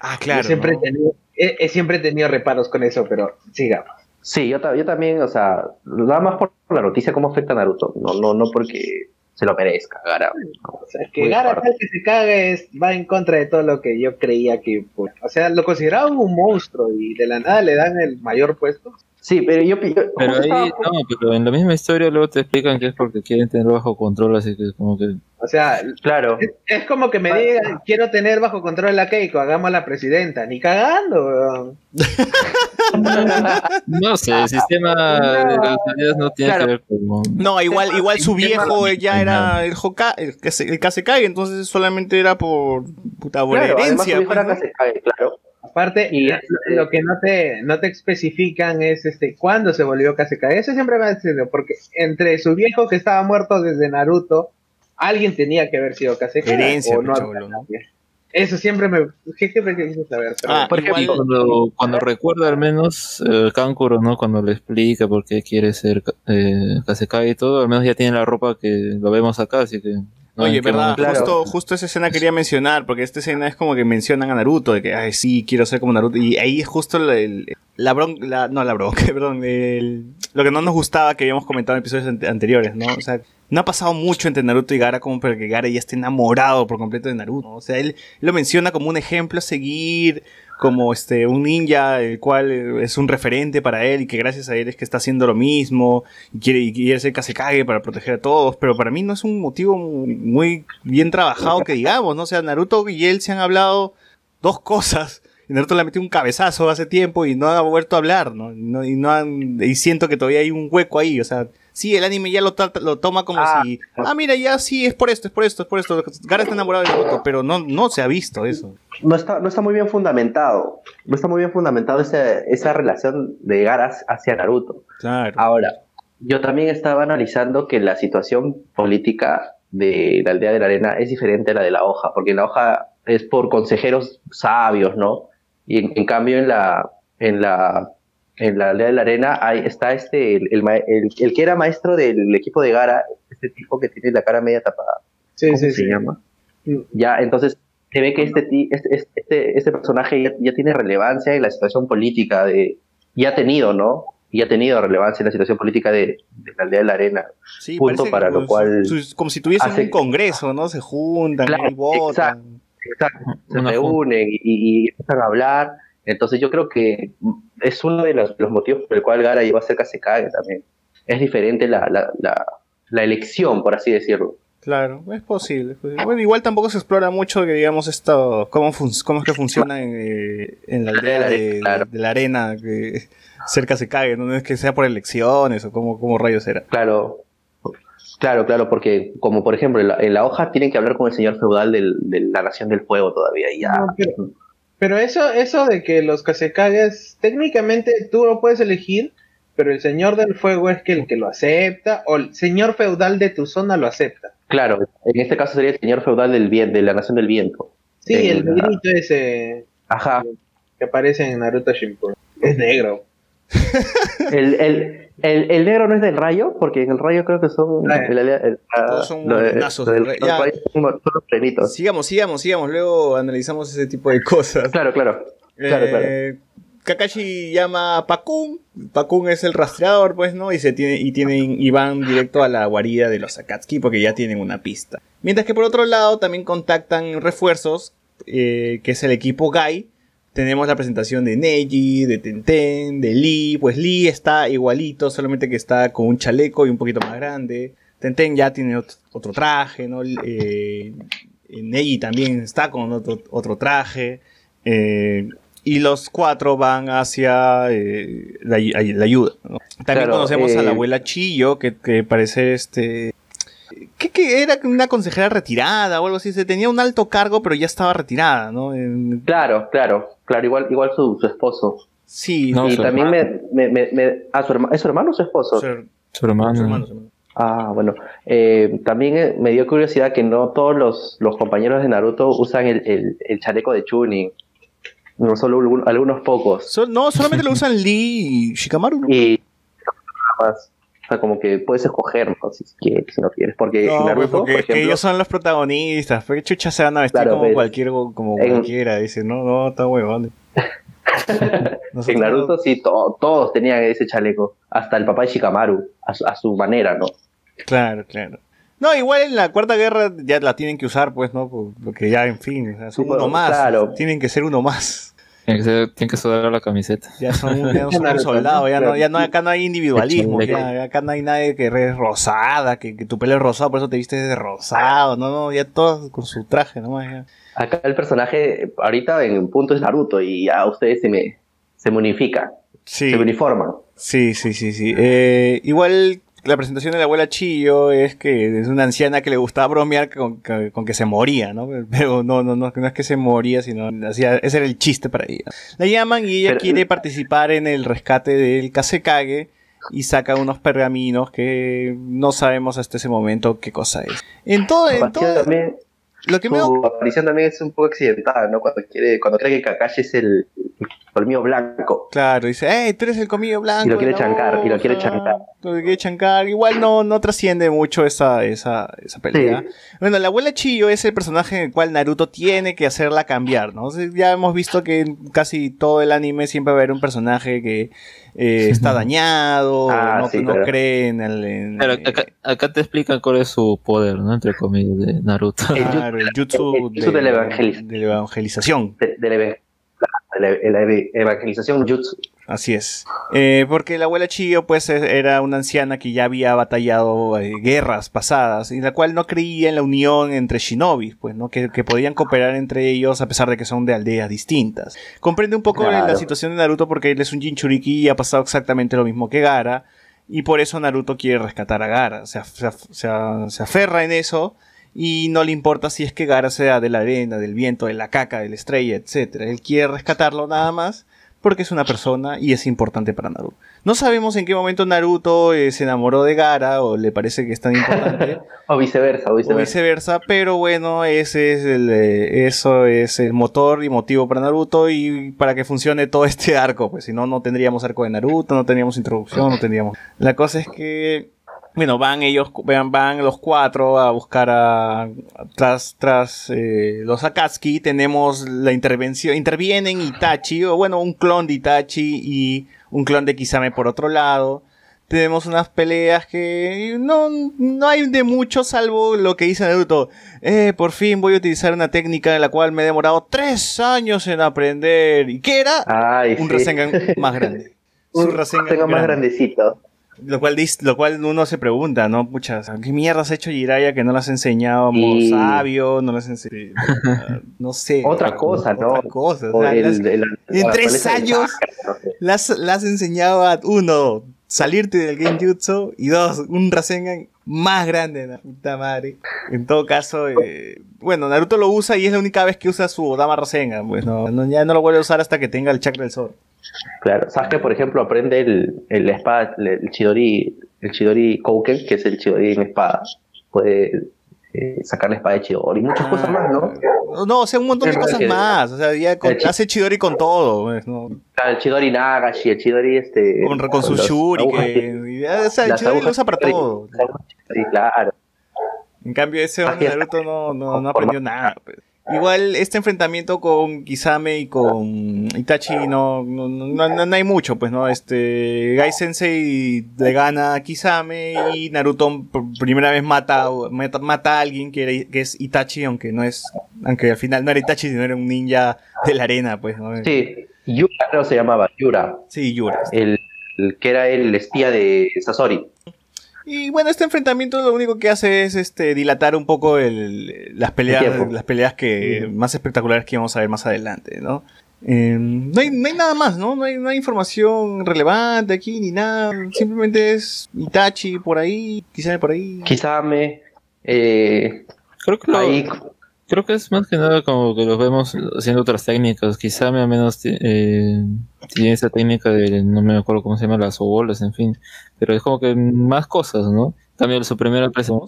Ah, Yo claro. siempre, ¿no? he tenido, he, he siempre he tenido reparos con eso, pero sigamos. Sí, yo, ta- yo también, o sea, nada más por la noticia cómo afecta a Naruto, no, no, no porque se lo merezca, Gara. O sea, que Gara fuerte. tal que se cague es- va en contra de todo lo que yo creía que... pues, o sea, lo consideraban un monstruo y de la nada le dan el mayor puesto. Sí, pero yo... yo- Pero ahí, estaba- no, pero en la misma historia luego te explican que es porque quieren tenerlo bajo control, así que como que... O sea, Claro, es, es como que me digan, quiero tener bajo control a Keiko, hagamos a la presidenta. Ni cagando, weón. No sé, el sistema de las tareas no tiene Claro. que ver con... No, igual, igual su viejo ya era el Hoka, el el Kasekai, entonces solamente era por puta por claro, además su herencia. hijo era pues, ¿no? Kasekai, claro. Aparte, Y, lo- este- lo que no te, no te especifican es este cuándo se volvió Kazekage. Eso siempre me ha decidido, porque entre su viejo que estaba muerto desde Naruto, alguien tenía que haber sido Kazekage. Herencia, o no. Eso siempre me. ¿Qué siempre quise saber? pero- Ah, Por igual- ejemplo, cuando, cuando recuerda al menos eh, Kankuro, ¿no? Cuando le explica por qué quiere ser eh, Kazekage y todo, al menos ya tiene la ropa que lo vemos acá, así que... Oye, verdad, Claro. justo, justo esa escena quería mencionar, porque esta escena es como que mencionan a Naruto, de que, ay, sí, quiero ser como Naruto, y ahí es justo el, el- la bronca, la, no la bronca, perdón, el- lo que no nos gustaba que habíamos comentado en episodios ante- anteriores, ¿no? O sea, no ha pasado mucho entre Naruto y Gara como para que Gara ya esté enamorado por completo de Naruto, ¿no? O sea, él lo menciona como un ejemplo a seguir, como este un ninja el cual eh, es un referente para él y que gracias a él es que está haciendo lo mismo y quiere, y quiere ser Kazekage para proteger a todos, pero para mí no es un motivo muy, bien trabajado que digamos, ¿no? O sea, Naruto y él se han hablado dos cosas y Naruto le metió un cabezazo hace tiempo y no ha vuelto a hablar. Y, no, y no han- y siento que todavía hay un hueco ahí, o sea, sí, el anime ya lo, toma como Ah. si, ah, mira, ya sí, es por esto, es por esto, es por esto, Gara está enamorado de Naruto, pero no, no se ha visto eso. no está, no está muy bien fundamentado. No está muy bien fundamentado esa, esa relación de Garas hacia Naruto. Claro. Ahora, yo también estaba analizando que la situación política de la aldea de la arena es diferente a la de la hoja, porque en la hoja es por consejeros sabios, ¿no? Y en, en cambio en la, en la, en la aldea de la arena hay, está este, el, el, ma- el- el que era maestro del equipo de Gara, este tipo que tiene la cara media tapada. Sí, ¿Cómo sí, se sí. llama? Mm. Ya, entonces se ve que este, ti- este, este- este, este personaje ya, ya tiene relevancia en la situación política de, ya ha tenido, ¿no? Y ha tenido relevancia en la situación política de, de la aldea de la arena. Sí, punto para lo cual su- como si tuviesen hace- un congreso, ¿no? Se juntan Claro, y votan. Exacto, se reúnen y, y empiezan a hablar. Entonces yo creo que es uno de los, los motivos por el cual Gara llegó a ser Kazekage también. Es diferente la, la, la, la elección, por así decirlo. Claro, es posible, es posible. Bueno, igual tampoco se explora mucho que digamos esto, cómo, cómo es que funciona en, eh, en la aldea de, Claro. de la arena, que cerca se cae, no es que sea por elecciones o cómo, cómo rayos era. Claro, claro, claro, porque como por ejemplo en la, en la hoja tienen que hablar con el señor feudal del- de la Nación del Fuego todavía. Y ya. No, pero- Pero eso, eso de que los Kazekages, técnicamente tú lo puedes elegir, pero el Señor del Fuego es que el que lo acepta, o el Señor Feudal de tu zona lo acepta. Claro, en este caso sería el señor feudal del bien, de la Nación del Viento. Sí, el la- negrito ese Ajá. que aparece en Naruto Shippuden. Es negro. El, el, el, el negro no es del rayo, porque en el rayo creo que son. Ah, el- el- ah, Todos son del- rey. los Ya. rayos son son los plenitos. Sigamos, sigamos, sigamos, luego analizamos ese tipo de cosas. Claro, claro. Claro, claro. Eh, Kakashi llama a Pakun, Pakun es el rastreador, pues, ¿no? Y se tiene, y tienen, y van directo a la guarida de los Akatsuki porque ya tienen una pista. Mientras que por otro lado también contactan refuerzos, eh, que es el equipo Gai. Tenemos la presentación de Neji, de Tenten, de Lee. Pues Lee está igualito, solamente que está con un chaleco y un poquito más grande. Tenten ya tiene ot- otro traje, ¿no? Eh, Neji también está con otro, otro traje. Eh, y los cuatro van hacia eh, la, ay- la ayuda. ¿no? También Claro, conocemos a la eh, abuela Chillo, que, que parece este. ¿Qué, qué era una consejera retirada o algo así? Se tenía un alto cargo, pero ya estaba retirada, ¿no? Claro, claro. Claro, igual, igual su, su esposo. sí, No, y su también me, me, me, me- ah, su herma- ¿Es su hermano o su esposo? su, her- Su hermano. hermano, hermano. Ah, bueno. Eh, también eh, me dio curiosidad que no todos los, los compañeros de Naruto usan el, el, el chaleco de Chunin. No solo algún- algunos pocos. So- no, solamente lo usan Lee y Shikamaru, ¿no? Y nada más. O sea, como que puedes escoger, ¿no? si, quieres, si no quieres. Porque No, pues, Naruto, porque por que ellos son los protagonistas. Porque chucha se van a vestir Claro, como pues, cualquier como en- cualquiera. Dice, no, no, está huevón. en Naruto sí, to- todos tenían ese chaleco. Hasta el papá de Shikamaru, a su, a su manera, ¿no? Claro, claro. No, igual en la cuarta guerra ya la tienen que usar, pues, ¿no? Por- Porque ya, en fin, o sea, son Sí, uno más. claro. Tienen que ser uno más. Tiene que, ser- tiene que sudar la camiseta. Ya son, ya no son un soldado, ya no, ya no, acá no hay individualismo, ya, acá no hay nadie que es rosada, que, que tu pelo es rosado, por eso te vistes de rosado, no, no, ya todos con su traje nomás, ya. Acá el personaje, ahorita en punto es Naruto y a ustedes se me, se me Sí, se me uniforman. sí, sí, sí, sí. Eh, igual la presentación de la abuela Chillo es que es una anciana que le gustaba bromear con, con- con que se moría, ¿no? Pero no, no, no, no es que se moría, sino hacía, ese era el chiste para ella. La llaman y ella Pero- quiere participar en el rescate del Kasekage y saca unos pergaminos que no sabemos hasta ese momento qué cosa es. En todo, en todo también, lo que me su aparición también es un poco accidentada, ¿no? Cuando quiere, cuando cree que Kakashi es el colmillo blanco. Claro, dice, hey, tú eres el comillo blanco. Y lo quiere chancar, y lo quiere hoja". chancar. Lo quiere chancar. Igual no, no trasciende mucho esa, esa, esa pelea. Sí. Bueno, la abuela Chillo es el personaje en el cual Naruto tiene que hacerla cambiar, ¿no? Ya hemos visto que en casi todo el anime siempre va a haber un personaje que eh, está dañado, Ah, no, sí, no claro. cree en el... en, Pero acá, acá te explican cuál es su poder, ¿no? Entre comillas, de Naruto. El claro, el jutsu, el jutsu de la evangeliz- de la evangelización. De, de la, la- evangelización jutsu. Así es. Eh, porque la abuela Chillo, pues, e- era una anciana que ya había batallado eh, guerras pasadas, y la cual no creía en la unión entre shinobis, pues, ¿no? Que, que podían cooperar entre ellos a pesar de que son de aldeas distintas. Comprende un poco Claro. la situación de Naruto porque él es un Jinchuriki y ha pasado exactamente lo mismo que Gara, y por eso Naruto quiere rescatar a Gara. Se, af- se af- se a- se aferra en eso. Y no le importa si es que Gara sea de la arena, del viento, de la caca, de la estrella, etc. Él quiere rescatarlo nada más porque es una persona y es importante para Naruto. No sabemos en qué momento Naruto eh, se enamoró de Gara o le parece que es tan importante O viceversa, o o viceversa. viceversa, pero bueno, ese es el, eh, eso es el motor y motivo para Naruto y para que funcione todo este arco, pues si no, no tendríamos arco de Naruto, no tendríamos introducción, no tendríamos... La cosa es que, bueno, van ellos, van, van los cuatro a buscar a... Tras, tras eh, los Akatsuki tenemos la intervención, intervienen Itachi, o bueno, un clon de Itachi y un clon de Kisame por otro lado tenemos unas peleas que no, no hay de mucho salvo lo que dice Naruto. Eh, por fin voy a utilizar una técnica en la cual me he demorado tres años en aprender. ¿Y qué era? Ay, un sí. Rasengan más grande. Un Rasengan Rasengan más grande. grandecito. Lo cual, lo cual uno se pregunta, ¿no? Muchas, ¿qué mierda has hecho Jiraiya que no le has enseñado Y- sabio? No le has enseñado... no sé. Otra cosa, ¿no? Otra cosa. o O sea, el- las- el- en tres años las, las enseñado a uno, salirte del genjutsu y dos, un Rasengan más grande, la puta madre. En todo caso, eh, bueno, Naruto lo usa y es la única vez que usa su Dama Rasengan, pues no, no- ya no lo vuelve a usar hasta que tenga el chakra del sol. Claro, Sasuke, por ejemplo, aprende el, el espada, el Chidori, el Chidori Kouken, que es el Chidori en espada. Puede eh, sacar la espada de Chidori y muchas cosas más, ¿no? No, o sea, un montón de cosas que- más. O sea, ya con- hace Chidori con todo, pues, el Chidori Nagashi, el Chidori este... Con, con su los y ya, O sea, el Chidori lo usa para todo. las Chidori, claro. En cambio, ese hombre. Naruto no, no, no aprendió nada. pues. Igual este enfrentamiento con Kisame y con Itachi no, no, no, no- no hay mucho, pues, ¿no? Este, Gai Sensei le gana a Kisame y Naruto por primera vez mata, mata, mata a alguien que, era- que es Itachi, aunque no es, aunque al final no era Itachi, sino era un ninja de la arena, pues, ¿no? Sí, Yura creo se llamaba, Yura, Sí, Yura. el, el que era el espía de Sasori. Y bueno, este enfrentamiento lo único que hace es este dilatar un poco el, las peleas, El las peleas que más espectaculares que vamos a ver más adelante, ¿no? Eh, no, hay, no hay nada más, ¿no? No hay, no hay información relevante aquí ni nada. Simplemente es Itachi por ahí, quizá por ahí. Kisame, eh, Creo que lo- ahí Creo que es más que nada como que los vemos haciendo otras técnicas. Quizá me menos eh, tiene esa técnica de, no me acuerdo cómo se llama, las bolas, en fin. Pero es como que más cosas, ¿no? Cambio su primera presión.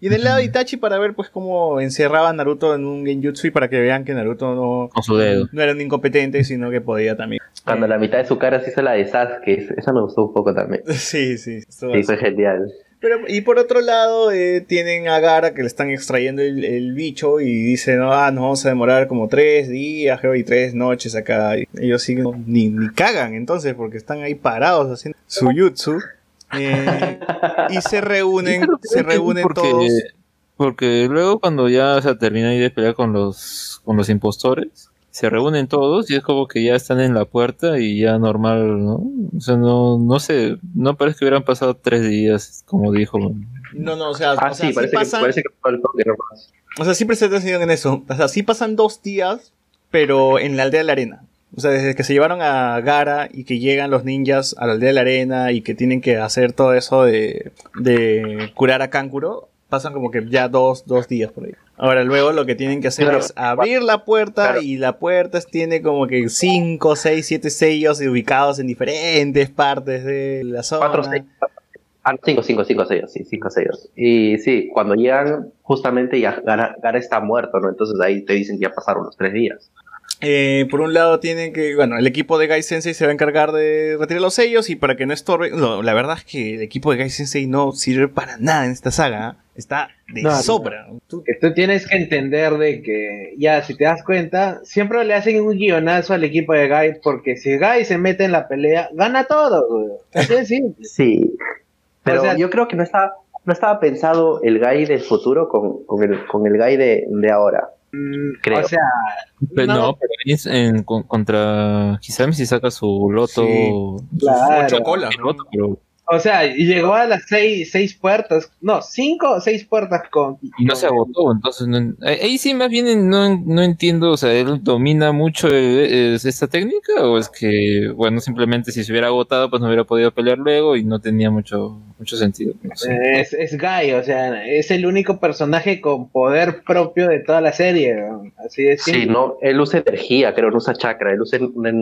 Y del lado de Itachi para ver pues cómo encerraba a Naruto en un genjutsu y para que vean que Naruto no, Con su dedo. no era un incompetente, sino que podía también. cuando la mitad de su cara se hizo la de Sasuke, es- esa me gustó un poco también. Sí, sí. Sí, fue genial. Pero, y por otro lado, eh, tienen a Gara que le están extrayendo el, el bicho y dicen, ah, nos vamos a demorar como tres días, y tres noches acá. Y ellos siguen, ni, ni cagan entonces, porque están ahí parados haciendo su jutsu. Eh, y se reúnen, se reúnen porque, todos. Porque luego cuando ya se termina ahí de pelear con los, con los impostores, se reúnen todos y es como que ya están en la puerta y ya normal, ¿no? O sea, no, no sé, no parece que hubieran pasado tres días, como dijo. No, no, o sea, Ah, o sea, sí, parece, pasan- que, parece que fue el toque nomás. o sea, sí presté atención en eso. O sea, sí pasan dos días, pero en la aldea de la arena. O sea, desde que se llevaron a Gara y que llegan los ninjas a la aldea de la arena y que tienen que hacer todo eso de, de curar a Kankuro, pasan como que ya dos, dos días por ahí. Ahora luego lo que tienen que hacer Claro. es abrir la puerta Claro. y la puerta tiene como que 5, 6, 7 sellos ubicados en diferentes partes de la zona. Cuatro, seis. Ah, cinco, cinco, cinco sellos, sí, cinco sellos. Y sí, cuando llegan, justamente ya Gara, Gara está muerto, ¿no? Entonces ahí te dicen que ya pasaron los tres días. Eh, por un lado tienen que, bueno, el equipo de Gai Sensei se va a encargar de retirar los sellos y para que no estorbe, no, la verdad es que el equipo de Gai Sensei no sirve para nada en esta saga, está de No, no. sobra. Tú- tienes que entender de que, ya, si te das cuenta, siempre le hacen un guionazo al equipo de Guy, porque si Guy se mete en la pelea, gana todo, güey. Así simple. Sí, pero O sea- yo creo que no estaba, no estaba pensado el guy del futuro con, con el, con el de ahora. Mm, Creo. O sea, Pero no, No. pero ahí es en, con- contra Kisame si saca su loto. Sí. Claro. Su pero- o sea, y llegó a las seis, seis puertas, no, cinco o seis puertas con... y no se agotó, entonces no, eh, ahí sí más bien no, no entiendo, o sea, él domina mucho eh, es- esta técnica o es que, bueno, simplemente si se hubiera agotado pues no hubiera podido pelear luego y no tenía mucho mucho sentido. no sé. Es, es Guy, o sea, es el único personaje con poder propio de toda la serie, ¿no? así de Sí, simple. no, él usa energía, creo, no usa chakra, él usa una,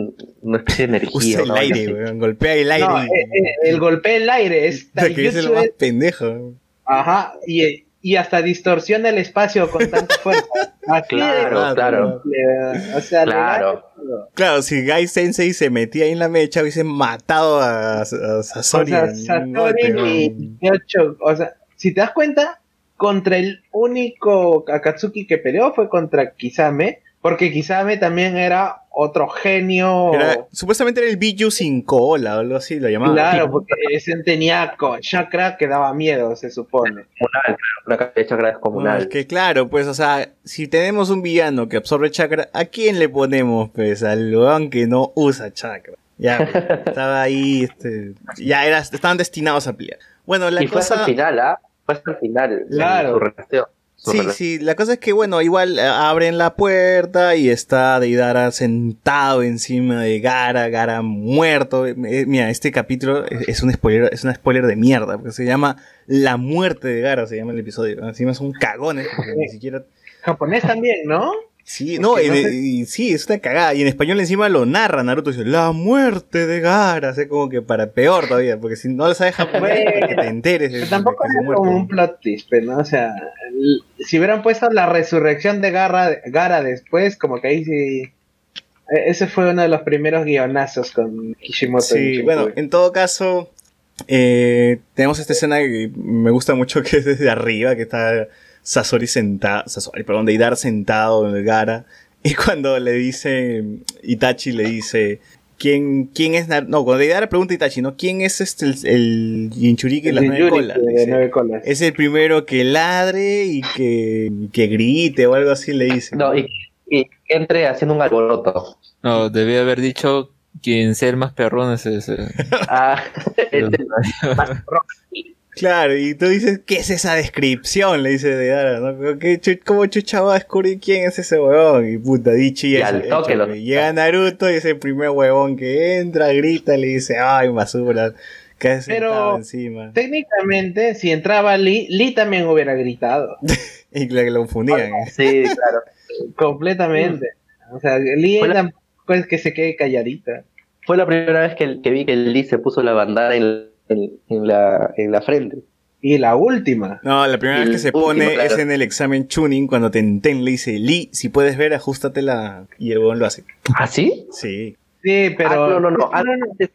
una especie de energía. Usa el aire, weón, golpea el aire. No, eh, eh, el golpe del aire es o sea, que es lo más pendejo. Ajá, y, y hasta distorsiona el espacio con tanta fuerza. Así Claro, claro. o sea, Claro. Claro, si Gai Sensei se metía ahí en la mecha, hubiesen matado a, a Sasori. O sea, golpe, y. Yocho, o sea, si te das cuenta, contra el único Akatsuki que peleó fue contra Kisame, porque Kisame también era otro genio. Era- supuestamente era el Biju sin cola o algo así, lo llamaban. Claro, porque ese tenía chakra que daba miedo, se supone. Comunal, claro, una chakra No, descomunal. es que claro, pues, o sea, si tenemos un villano que absorbe chakra, ¿a quién le ponemos, pues? Al weón que no usa chakra. Ya, pues, estaba ahí, este, ya era, estaban destinados a pelear. Bueno, la y fue hasta cosa... el final, ¿ah? Fue hasta el final. Claro. Su Sí, relación. sí, la cosa es que, bueno, igual eh, abren la puerta y está Deidara sentado encima de Gara, Gara muerto. Eh, mira, este capítulo es, es un spoiler, es una spoiler de mierda, porque se llama La muerte de Gara, se llama el episodio. Encima son cagones, porque ni siquiera... Japonés también, ¿no? Sí, no, Porque en- no sé- y sí, es una cagada. Y en español encima lo narra Naruto, dice, la muerte de Gara, o sea, como que para peor todavía, porque si no lo sabes japonés, Bueno, que te enteres Pero tampoco muerto. como un plot twist, ¿no? O sea, si hubieran puesto la resurrección de Gara, Gara después, como que ahí sí. e- Ese fue uno de los primeros guionazos con Kishimoto. Sí, en bueno, en todo caso, eh, tenemos esta escena que me gusta mucho que es desde arriba, que está Sasori sentado, Sasori, perdón, Deidara sentado en el Gara, y cuando le dice, Itachi le dice, ¿quién, quién es Naruto? No, cuando Deidara pregunta a Itachi, ¿no? ¿Quién es este, el, el Jinchuriki de las nueve colas? de Le dice, nueve colas. Es el primero que ladre y que, que grite o algo así le dice. No, y, y que entre haciendo un alboroto. No, debía haber dicho quien sea el más perrón es ese. Ah, el- Claro, y tú dices, ¿qué es esa descripción? Le dice Deidara, ¿no? ¿Qué ¿Cómo chucha va a descubrir quién es ese huevón? Y puta, dicho y Y al hecho, toque lo-. Llega Naruto y es el primer huevón que entra, grita, le dice, ay, basura, que Pero- encima. Técnicamente, si entraba Lee, Lee también hubiera gritado. Y le lo confundían. ¿eh? sí, claro. completamente. O sea, Lee la- tampoco es que se quede calladita. Fue la primera vez que, que vi que Lee se puso la bandana en, en- en la, en la frente. Y la última. No, la primera vez que se último, pone claro. es en el examen tuning cuando Tenten le dice, Lee, si puedes ver, ajústatela. Y el huevón lo hace. ¿Ah, sí? Sí. Sí, pero. Ah, no, no, no. no, antes,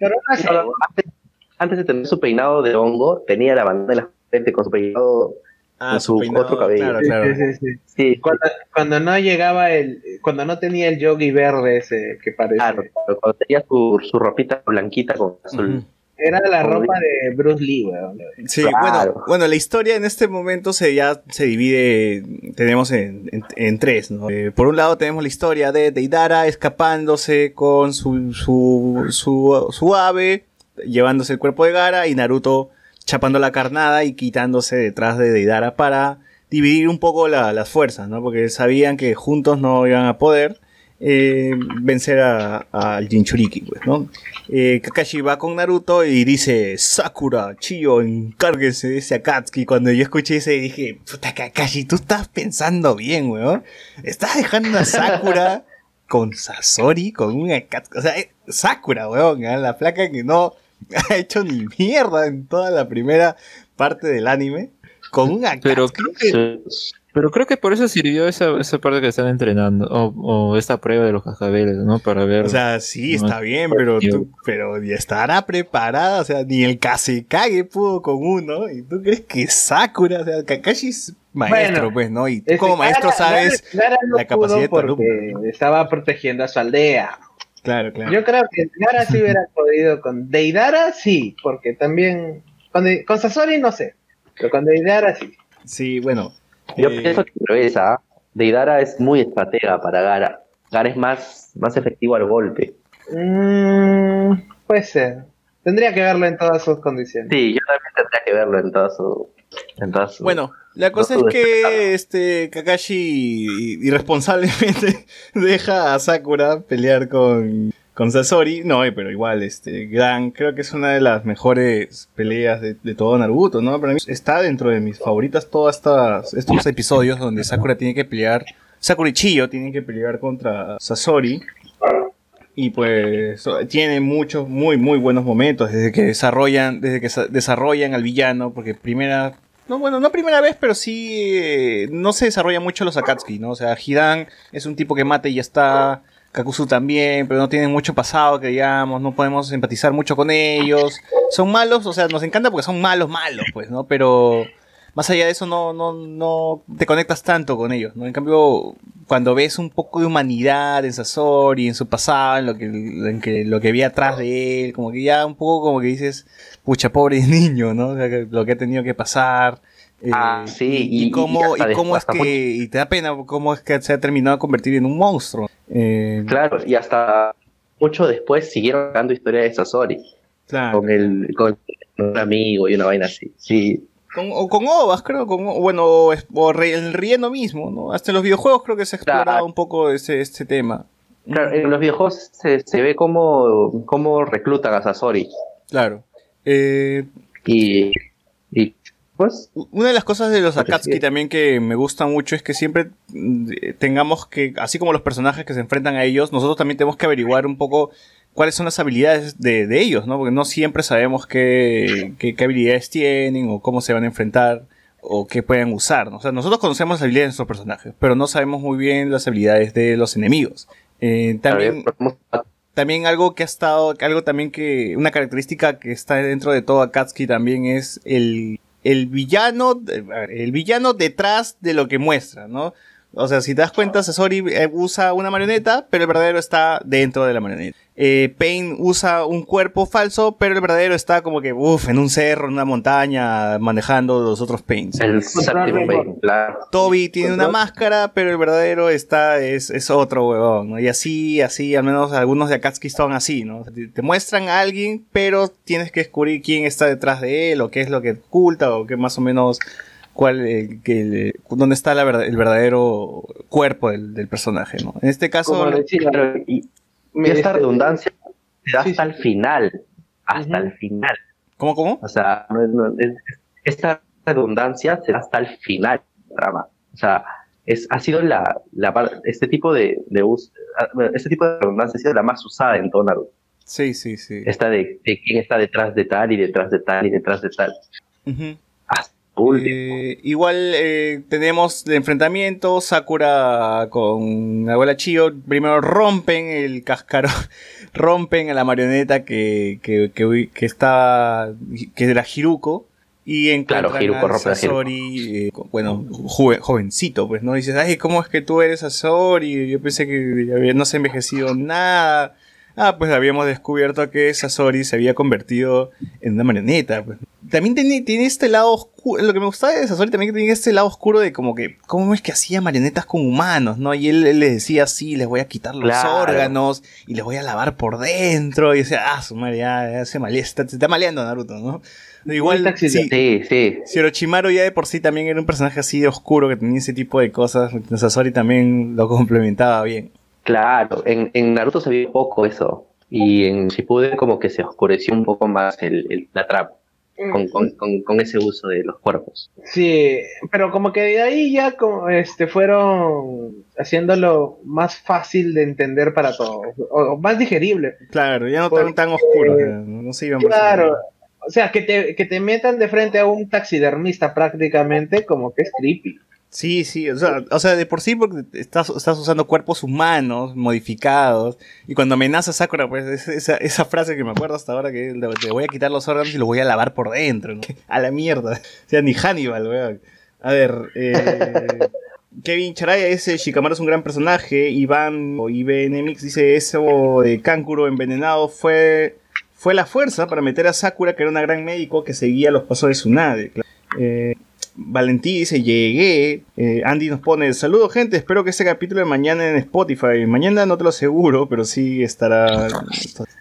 antes de tener su peinado de hongo, tenía la bandana en la frente con su peinado. Ah, Con su su peinado, otro cabello. Claro, claro. sí, sí, sí. Sí, Cuando, cuando no llegaba el. Cuando no tenía el yogi verde ese que parece. claro. pero Cuando tenía su, su ropita blanquita con azul. Ujú. Era la ropa de Bruce Lee, weón. Sí, Claro. bueno, bueno, la historia en este momento se ya se divide, tenemos en, en- en tres, ¿no? Eh, por un lado tenemos la historia de Deidara escapándose con su, su, su, su ave, llevándose el cuerpo de Gara y Naruto chapando la carnada y quitándose detrás de Deidara para dividir un poco la- las fuerzas, ¿no? Porque sabían que juntos no iban a poder eh, vencer a- al Jinchuriki, pues, ¿no? Eh, Kakashi va con Naruto y dice, Sakura, Chiyo, encárguese de ese Akatsuki. Cuando yo escuché ese dije, puta Kakashi, tú estás pensando bien, weón. Estás dejando a Sakura con Sasori, con un Akatsuki. O sea, eh, Sakura, weón, ¿eh? la placa que no ha hecho ni mierda en toda la primera parte del anime. Con un Akatsuki. Pero creo que, pero creo que por eso sirvió esa, esa parte que están entrenando, o, o esta prueba de los cascabeles, ¿no? Para ver. O sea, sí, No, está bien, pero, tú, pero ya estará preparada, o sea, ni el Kazekage pudo con uno, y tú crees que Sakura, o sea, Kakashi es maestro, Bueno, pues, ¿no? Y tú Este, como maestro Gara- sabes, Gara- Gara no la capacidad de tu alumno, estaba protegiendo a su aldea. claro, claro. Yo creo que Gara sí hubiera podido con Deidara, sí, porque también con, con Sasori no sé, pero con Deidara sí. Sí, bueno. Yo eh, pienso que revés, ¿ah? Deidara es muy estratega para Gara. Gara es más, más efectivo al golpe. Mm, puede ser. Tendría que verlo en todas sus condiciones. Sí, yo también tendría que verlo en todo su. En toda su- Bueno, la cosa No es que este Kakashi irresponsablemente deja a Sakura pelear con, con Sasori. No, eh, pero igual, este, gran, creo que es una de las mejores peleas de, todo Naruto, ¿no? Para mí está dentro de mis favoritas todos estos episodios donde Sakura tiene que pelear, Sakura y Chiyo tienen que pelear contra Sasori. Y pues tiene muchos muy muy buenos momentos desde que desarrollan desde que sa- desarrollan al villano porque primera no bueno no primera vez pero sí eh, no se desarrolla mucho los Akatsuki no o sea Hidan es un tipo que mata y ya está Kakuzu también pero no tienen mucho pasado que digamos no podemos empatizar mucho con ellos son malos o sea nos encanta porque son malos malos pues no pero más allá de eso no, no, no te conectas tanto con ellos, ¿no? En cambio, cuando ves un poco de humanidad en Sasori, en su pasado, en lo que, en que, lo que vi atrás de él, como que ya un poco como que dices, pucha, pobre niño, ¿no? O sea, lo que ha tenido que pasar. Eh, Ah, sí, y, y- cómo, y cómo es que, y te da pena cómo es que se ha terminado de convertir en un monstruo. Eh, Claro, y hasta mucho después siguieron dando historia de Sasori. claro. Con, el, con un amigo y una vaina así. Sí, Con, o con ovas, creo, con, bueno, o, es- o re- el relleno mismo, ¿no? Hasta en los videojuegos creo que se ha explorado Claro. un poco ese, este tema. Claro, en los videojuegos se, se ve cómo, cómo reclutan a Sasori. Claro. Eh, y pues, una de las cosas de los Akatsuki sí. también que me gusta mucho es que siempre mm, tengamos que, así como los personajes que se enfrentan a ellos, nosotros también tenemos que averiguar un poco cuáles son las habilidades de, de ellos, ¿no? Porque no siempre sabemos qué, qué, qué habilidades tienen o cómo se van a enfrentar o qué pueden usar, ¿no? O sea, nosotros conocemos las habilidades de nuestros personajes, pero no sabemos muy bien las habilidades de los enemigos. Eh, también, también algo que ha estado, algo también que, una característica que está dentro de todo Akatsuki también es el, el villano, eh, el villano detrás de lo que muestra, ¿no? O sea, si te das cuenta, Sasori eh, usa una marioneta, pero el verdadero está dentro de la marioneta. Eh, Pain usa un cuerpo falso, pero el verdadero está como que, uff, en un cerro, en una montaña, manejando los otros Pains. el séptimo Pain, claro. Toby tiene una máscara, pero el verdadero está, es, es otro huevón, ¿no? Y así, así, al menos algunos de Akatsuki son así, ¿no? Te, te muestran a alguien, pero tienes que descubrir quién está detrás de él, o qué es lo que oculta, o qué más o menos, cuál, eh, que el- dónde está la verdad- el verdadero cuerpo del, del personaje, ¿no? En este caso, Como decía, Claro, y, esta redundancia se da sí, hasta sí. el final. Hasta el final. ¿cómo, cómo? O sea, no es- no- es- esta redundancia se da hasta el final del drama. O sea, es, ha sido la, la este tipo de, de este tipo de redundancia ha sido la más usada en todo Naruto. Sí, sí, sí. Esta de, de quién está detrás de tal y detrás de tal y detrás de tal. El último. Eh, igual eh, tenemos el enfrentamiento, Sakura con la abuela Chio, primero rompen el cascarón, rompen a la marioneta que, que, que, que está, que era Hiruko, y encuentran Claro, Hiruko a Sasori, eh, bueno, joven- jovencito, pues, ¿no? Dices, ay, ¿cómo es que tú eres Sasori? Yo pensé que no se ha envejecido nada. Ah, pues habíamos descubierto que Sasori se había convertido en una marioneta. Pues. También tiene, tiene este lado oscuro. Lo que me gustaba de Sasori también que tiene este lado oscuro de como que, ¿cómo es que hacía marionetas con humanos, no? Y él, él les decía, sí, les voy a quitar los Claro. órganos y les voy a lavar por dentro. Y decía, ah, su madre, ya, ya se malea, está- se está maleando Naruto, ¿no? Igual, sí, Sí, sí. si Orochimaru ya de por sí también era un personaje así de oscuro que tenía ese tipo de cosas, Sasori también lo complementaba bien. Claro, en, en Naruto se vio poco eso. Y en Shippuden como que se oscureció un poco más el, el- la trama con, con, con, con ese uso de los cuerpos. Sí, pero como que de ahí ya como, este, fueron haciéndolo más fácil de entender para todos, o, o más digerible. Claro, ya no Porque- tan, tan oscuro, no se iban Claro, o sea, que te, que te metan de frente a un taxidermista prácticamente como que es creepy. Sí, sí, o sea, o sea, de por sí porque estás, estás usando cuerpos humanos, modificados, y cuando amenaza a Sakura, pues es esa, esa frase que me acuerdo hasta ahora, que te voy a quitar los órganos y los voy a lavar por dentro, ¿no? A la mierda. O sea, ni Hannibal, weón. A ver, eh, Kevin Charaya dice, Shikamaru es un gran personaje, Iván o IBNMX dice, eso de Kankuro envenenado fue, fue la fuerza para meter a Sakura, que era una gran médico que seguía los pasos de Tsunade. Eh, Valentí dice, llegué. Eh, Andy nos pone, saludos gente, espero que este capítulo de mañana en Spotify. Mañana no te lo aseguro, pero sí estará.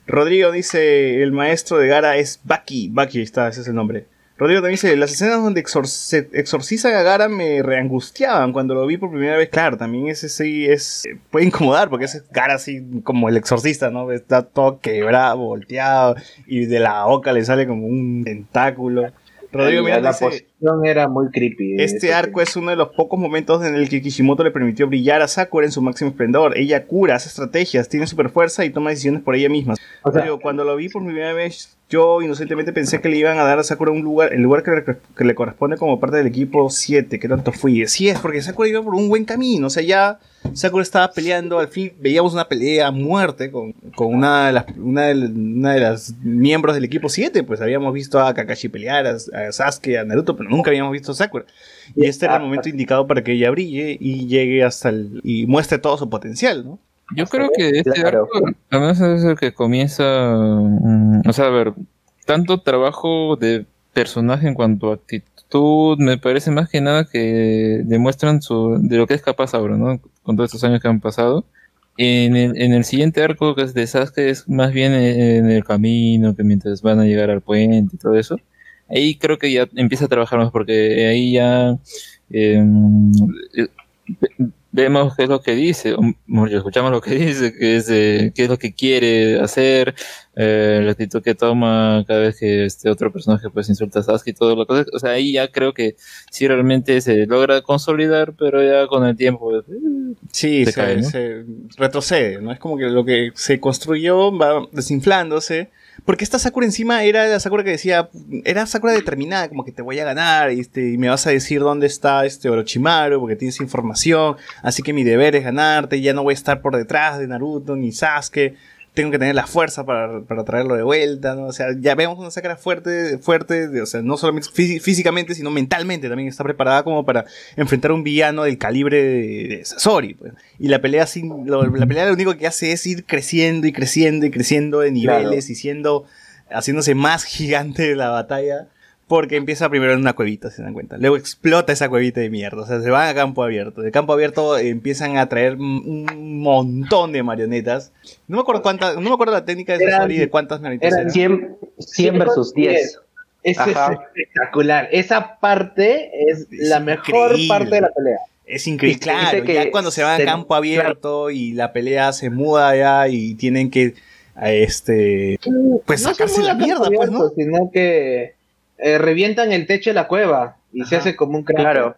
Rodrigo dice, el maestro de Gara es. Baki, ahí está, ese es el nombre. Rodrigo también dice, las escenas donde exor- se exorcizan a Gara me reangustiaban cuando lo vi por primera vez. Claro, también ese sí es... eh, puede incomodar porque ese Gara así como el exorcista, ¿no? Está todo quebrado, volteado y de la boca le sale como un tentáculo. Rodrigo la dice, era muy creepy. este Ese- arco es uno de los pocos momentos en el que Kishimoto le permitió brillar a Sakura en su máximo esplendor. Ella cura, hace estrategias, tiene super fuerza y toma decisiones por ella misma. o sea, Digo, cuando lo vi por primera vez, yo inocentemente pensé que le iban a dar a Sakura un lugar, el lugar que le, que le corresponde como parte del equipo 7, que tanto fui. Sí es, porque Sakura iba por un buen camino. O sea, ya Sakura estaba peleando, al fin veíamos una pelea a muerte con, con una, de las, una, de, una de las miembros del equipo 7. Pues habíamos visto a Kakashi pelear, a, a Sasuke, a Naruto, pero nunca habíamos visto a Sakura. Y este era el momento indicado para que ella brille y llegue hasta el. y muestre todo su potencial, ¿no? Yo creo que este Claro. arco, al menos es el que comienza, mm, o sea, a ver, tanto trabajo de personaje en cuanto a actitud, me parece más que nada que demuestran su, de lo que es capaz ahora, ¿no? Con todos estos años que han pasado. En el, en el siguiente arco, que es de Sasuke, es más bien en el camino, que mientras van a llegar al puente y todo eso. Ahí creo que ya empieza a trabajar más, porque ahí ya em, eh, ve- vemos qué es lo que dice, escuchamos lo que dice, que es eh, qué es lo que quiere hacer, eh, la actitud que toma cada vez que este otro personaje pues insulta a Sasuke y todo lo que o sea, ahí ya creo que sí realmente se logra consolidar, pero ya con el tiempo eh, Sí, Se se, cae, ¿no? se retrocede, ¿no? Es como que lo que se construyó va desinflándose. Porque esta Sakura encima era la Sakura que decía, era Sakura determinada, como que te voy a ganar, y, este, y me vas a decir dónde está este Orochimaru, porque tienes información, así que mi deber es ganarte, ya no voy a estar por detrás de Naruto ni Sasuke, tengo que tener la fuerza para, para traerlo de vuelta, ¿no? O sea, ya vemos una Sakura fuerte, fuerte, de- o sea, no solamente fí- físicamente, sino mentalmente también está preparada como para enfrentar a un villano del calibre de, de Sasori, pues. Y la pelea sin, lo- la pelea lo único que hace es ir creciendo y creciendo y creciendo de niveles y siendo, haciéndose más gigante la batalla. Porque empieza primero en una cuevita, se dan cuenta. Luego explota esa cuevita de mierda. O sea, se van a campo abierto. De campo abierto empiezan a traer un montón de marionetas. No me acuerdo cuántas, no me acuerdo la técnica de Eran- Sasori de cuántas marionetas eran eran. 100, 100 versus 10. Eso Ajá. es espectacular. Esa parte es, Es la mejor increíble. parte de la pelea. Es increíble, claro. que ya cuando se van a campo abierto y la pelea se muda ya y tienen que a este pues No sacarse la mierda, campo pues, ¿no? abierto, Sino que eh, revientan el techo de la cueva y se hace como un cráter. Claro.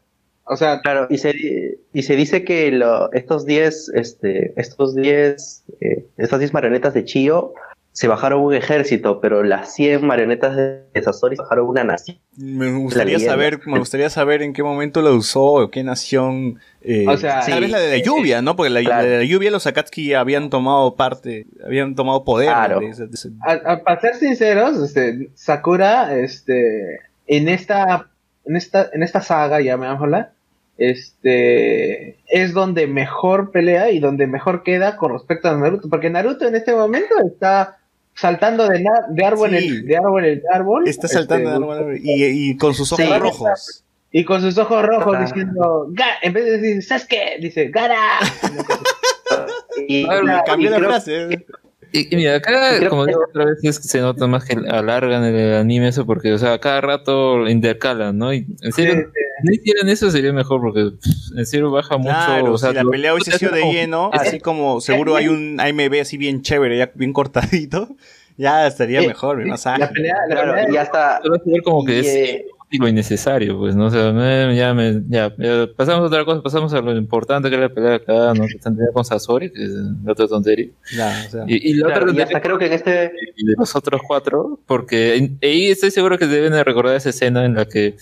O sea, Claro, y se, y se dice que lo- estos 10, este, estos 10, eh, estas 10 marionetas de Chio se bajaron un ejército, pero las 100 marionetas de Sasori bajaron una nación. Me gustaría saber, me gustaría saber en qué momento lo usó o qué nación. eh, O sea, tal sí. vez la de la lluvia, ¿no? Porque la, Claro. la de la lluvia los Akatsuki habían tomado parte, habían tomado poder. Claro. de ese- de ese- a- a- para ser sinceros, este, Sakura, este, en esta, en esta, en esta saga, llamémosla, este, es donde mejor pelea y donde mejor queda con respecto a Naruto, porque Naruto en este momento está saltando de, na- de árbol Sí. en de árbol en árbol, Está saltando este, de árbol y, y con sus ojos Sí. rojos. y con sus ojos rojos Ah. diciendo, en vez de decir Sasuke, dice Gara. Y, y Cambió la frase. Y, y mira, acá, como que- digo otra vez, es que se nota más que alargan el anime eso, porque, o sea, cada rato intercalan, ¿no? Y en serio, Sí, no hicieran eso sería mejor, porque pff, en serio baja mucho. Claro, o sea, si la lo- pelea hubiese sido de lleno, Ah, así como seguro hay un AMB así bien chévere, ya bien cortadito, ya estaría Sí, mejor, más La ágil. pelea, la Claro, pelea y hasta como que Y, es eh, inútil o innecesario, pues, ¿no? O sea, me- ya, me, ya, ya, pasamos a otra cosa, pasamos a lo importante que es la pelea acá, ¿no? Que están teniendo con Sasori, que es la otra tontería. Ya, o sea, Y, y la claro, otra y hasta creo que en este y de los otros cuatro, porque ahí estoy seguro que deben de recordar esa escena en la que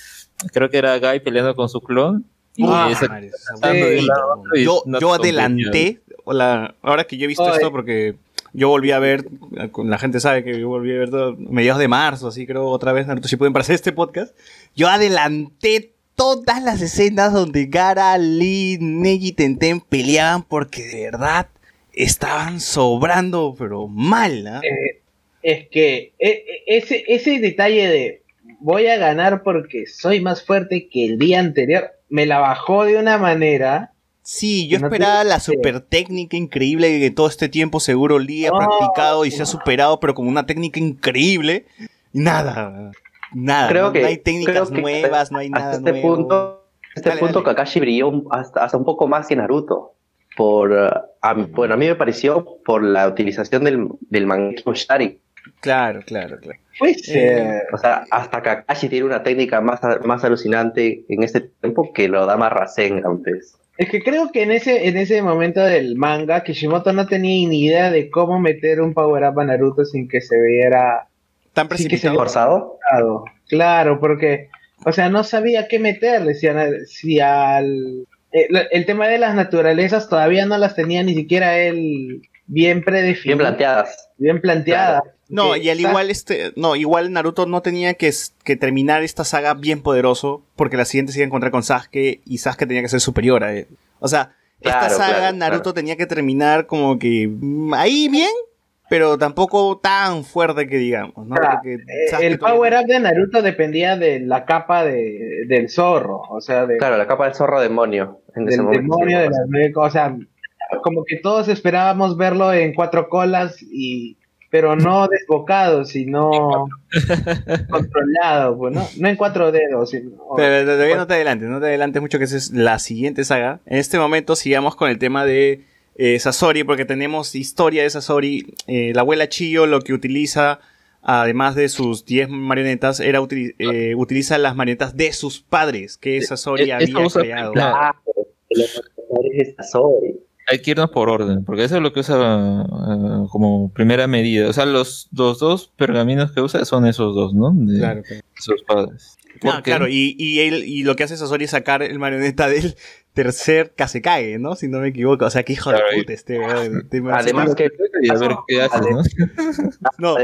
creo que era Guy peleando con su clon. Y Ah, esa- madre, esa pasando de un lado a otro y yo, adelanté, o la- ahora que yo he visto Ay. esto, porque yo volví a ver, la gente sabe que yo volví a ver mediados de marzo, así creo otra vez Naruto Shippuden para hacer este podcast, yo adelanté todas las escenas donde Gara, Lee, Neji y Tenten peleaban porque de verdad estaban sobrando, pero mal, ¿ah? Eh, es que e- e- ese detalle de voy a ganar porque soy más fuerte que el día anterior, me la bajó de una manera. Sí, yo No esperaba la super técnica increíble que todo este tiempo seguro Lee ha practicado y se ha superado, pero con una técnica increíble. Nada, nada. creo no, que no hay técnicas nuevas, no hay nada hasta este nuevo. punto este Dale, punto dale. Kakashi brilló hasta, hasta un poco más que Naruto por uh, a, bueno a mí me pareció por la utilización del del Mangekyo Shari Claro, claro, claro. Pues Eh, o sea hasta Kakashi tiene una técnica más más alucinante en este tiempo que lo da Rasengan pues. Es que creo que en ese, en ese momento del manga, Kishimoto no tenía ni idea de cómo meter un power up a Naruto sin que se viera Tan precipitado. forzado Claro, porque, o sea, no sabía qué meterle, si, a- si al... El, el tema de las naturalezas todavía no las tenía ni siquiera él bien bien predefinidas, planteadas bien planteadas. No, y al igual este, no, igual Naruto no tenía que, que terminar esta saga bien poderoso, porque la siguiente se iba a encontrar con Sasuke y Sasuke tenía que ser superior a él. O sea, esta saga claro, Naruto claro. tenía que terminar como que mm, ahí bien, pero tampoco tan fuerte que digamos, ¿no? Porque Eh, el todavía- power up de Naruto dependía de la capa de, del zorro, o sea, de, claro la capa del zorro demonio en ese del momento demonio de las nueve cosas. Como que todos esperábamos verlo en cuatro colas y pero no desbocado, sino controlado, pues, ¿no? No en cuatro dedos, sino Pero todavía no te adelantes, no te adelantes mucho que esa es la siguiente saga. En este momento sigamos con el tema de eh, Sasori, porque tenemos historia de Sasori. Eh, la abuela Chiyo lo que utiliza, además de sus 10 marionetas, era utili- eh, utiliza las marionetas de sus padres, que Sasori había creado. claro. Claro, los poderes de Sasori. Hay que irnos por orden, porque eso es lo que usa eh, como primera medida. O sea, los, los dos pergaminos que usa son esos dos, ¿no? De Claro, claro. sus padres. Ah, claro, y, y, él, y lo que hace Sasori es sacar el marioneta del tercer Kasekage, ¿no? Si no me equivoco. O sea, que hijo Claro, de y- puta este, weón. Te- además que a ver qué hace, ¿no? No,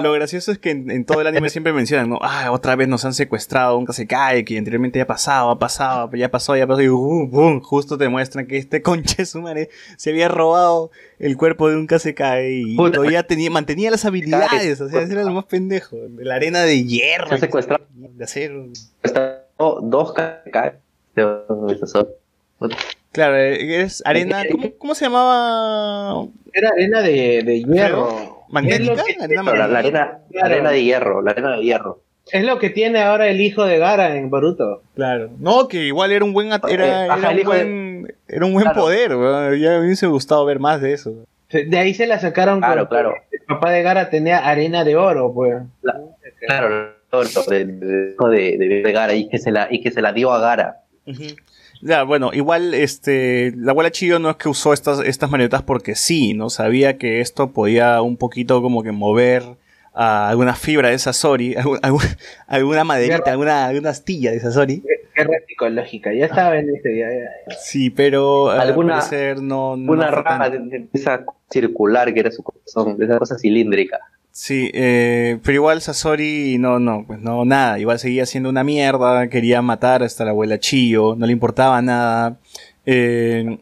Lo gracioso es que en, en todo el anime siempre mencionan, ¿no? Ah, otra vez nos han secuestrado un Kasekai que anteriormente ya ha pasado, ha pasado, ya pasó, ya pasó, y uh, boom, justo te muestran que este conche su madre se había robado el cuerpo de un Kasekai y todavía tenía, mantenía las habilidades, o sea, ese era lo más pendejo, de la arena de hierro, Se ha secuestrado. de acero. dos Kakashi de Sasori. Claro, eh, es arena, ¿cómo, cómo se llamaba? Era arena de, de hierro. ¿Magnética? Que, Arena la, la arena, la arena de hierro, la arena de hierro. es lo que tiene ahora el hijo de Gara en Boruto. Claro. No, que igual era un buen at- era, ajá, era el un hijo de- buen, era un buen Claro. poder, weón. Ya me hubiese gustado ver más de eso. De ahí se la sacaron Claro, claro. El papá de Gara tenía arena de oro, pues. Claro, de, de, de, de- de Gara y que se la, y que se la dio a Gara. Ya, bueno, igual este la abuela Chiyo no es que usó estas, estas marionetas porque sí, ¿no? Sabía que esto podía un poquito como que mover a alguna fibra de Sasori, algu- algu- alguna maderita, alguna, alguna astilla de Sasori. Guerra psicológica, ya estaba en ese. Ya, ya. Sí, pero al Alguna- parecer no, no Una tan- rama de, de esa circular que era su corazón, de esa cosa cilíndrica. Sí, eh, pero igual Sasori no, no, pues no, nada, igual seguía siendo una mierda, quería matar hasta la abuela Chiyo, no le importaba nada. Eh,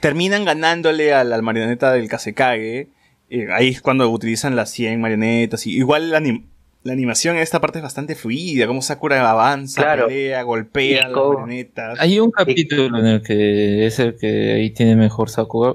terminan ganándole al, al marioneta del Kasekage, eh, ahí es cuando utilizan las 100 marionetas, y igual la, anim- la animación en esta parte es bastante fluida, como Sakura avanza, Claro. pelea, golpea a las marionetas. Hay un capítulo en el que es el que ahí tiene mejor Sakuga.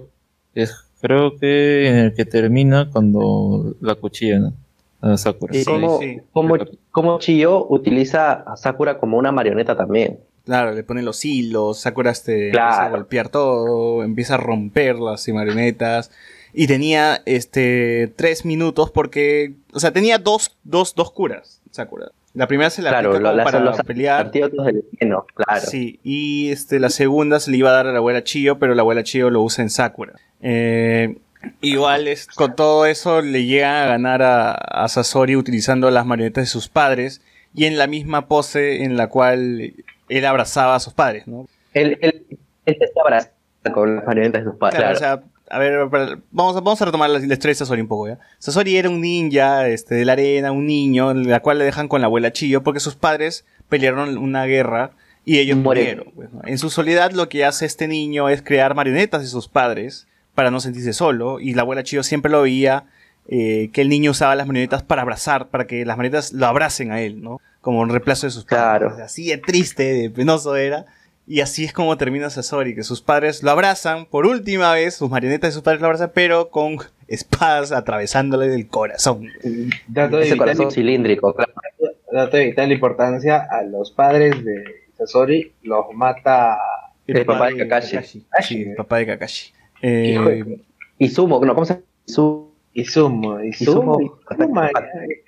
Es Creo que en el que termina cuando la cuchilla, ¿no? A Sakura. Sí, como, sí. como, como Chiyo utiliza a Sakura como una marioneta también. Claro, le pone los hilos, Sakura este, Claro. empieza a golpear todo, empieza a romper las marionetas. Y tenía este tres minutos porque. O sea, tenía dos, dos, dos curas, Sakura. La primera se la claro, aplica lo, como las- para los pelear. antídotos del veneno, claro. Sí, y este, la segunda se le iba a dar a la abuela Chio, pero la abuela Chio lo usa en Sakura. Eh, igual es, con todo eso le llega a ganar a, a Sasori utilizando las marionetas de sus padres y en la misma pose en la cual él abrazaba a sus padres, ¿no? Él, él, él se abraza con las marionetas de sus padres. Claro, claro. o sea, a ver, vamos a, vamos a retomar la, la historia de Sasori un poco, ¿ya? Sasori era un ninja este, de la arena, un niño, la cual le dejan con la abuela Chillo porque sus padres pelearon una guerra y ellos murieron. pues, ¿no? En su soledad lo que hace este niño es crear marionetas de sus padres para no sentirse solo y la abuela Chillo siempre lo veía eh, que el niño usaba las marionetas para abrazar, para que las marionetas lo abracen a él, ¿no? Como un reemplazo de sus padres. Claro. Así de triste, de penoso era. Y así es como termina Sasori, que sus padres lo abrazan por última vez, sus marionetas de sus padres lo abrazan, pero con espadas atravesándole del corazón. Dato de, Ese vital, corazón cilíndrico, claro. dato de vital importancia, a los padres de Sasori los mata El papá de Kakashi. Sí, el papá de Kakashi. Eh, Hijo de- Y Sumo, no, ¿cómo se llama? Izumo, Izumo, Izumo. Izumo,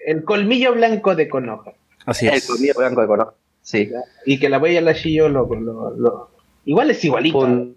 el colmillo blanco de Konoha. así El es. colmillo blanco de Konoha. Sí. Y que la abuela la Shio lo, lo, lo- Igual es igualito. Un-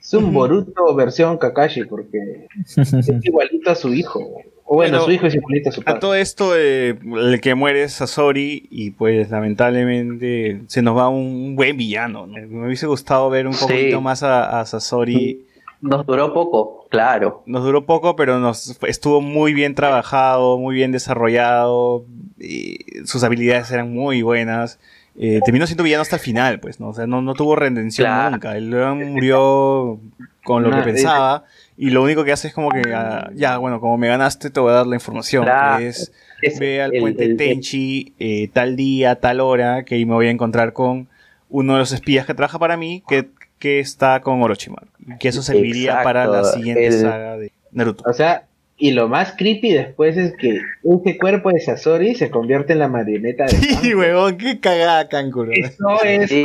Es un Boruto versión Kakashi porque es igualito a su hijo. O bueno, Bueno, su hijo es igualito a su A padre. todo esto, eh, el que muere es Sasori y pues lamentablemente se nos va un buen villano. ¿no? Me hubiese gustado ver un Sí. poquito más a, a Sasori. Nos duró poco, claro. Nos duró poco, pero nos estuvo muy bien trabajado, muy bien desarrollado. Y sus habilidades eran muy buenas. Eh, terminó siendo villano hasta el final, pues, ¿no? O sea, no, no tuvo redención Claro. nunca. Él murió con lo que pensaba. Y lo único que hace es como que, ah, ya, bueno, como me ganaste, te voy a dar la información. Claro. Que es, Es ve al el- puente el- Tenchi eh, tal día, tal hora, que ahí me voy a encontrar con uno de los espías que trabaja para mí, que, que está con Orochimaru. Y que eso serviría Exacto, para la siguiente el- saga de Naruto. O sea, y lo más creepy después es que ese cuerpo de Sasori se convierte en la marioneta de Sí, huevón, qué cagada Kankuro. Eso es Sí.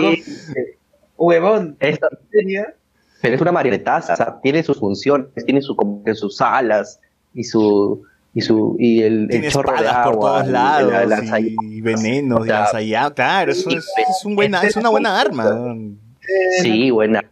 huevón, Esto- ¿en serio? pero es una marionetaza, o sea, tiene sus funciones, tiene su, como que sus alas y su y su y el, el Tiene chorro de espadas agua por todos y lados la- lanza- y venenos y O sea, lanzallamas. Claro, eso es, es, un buena, es una buena arma. Sí, buena.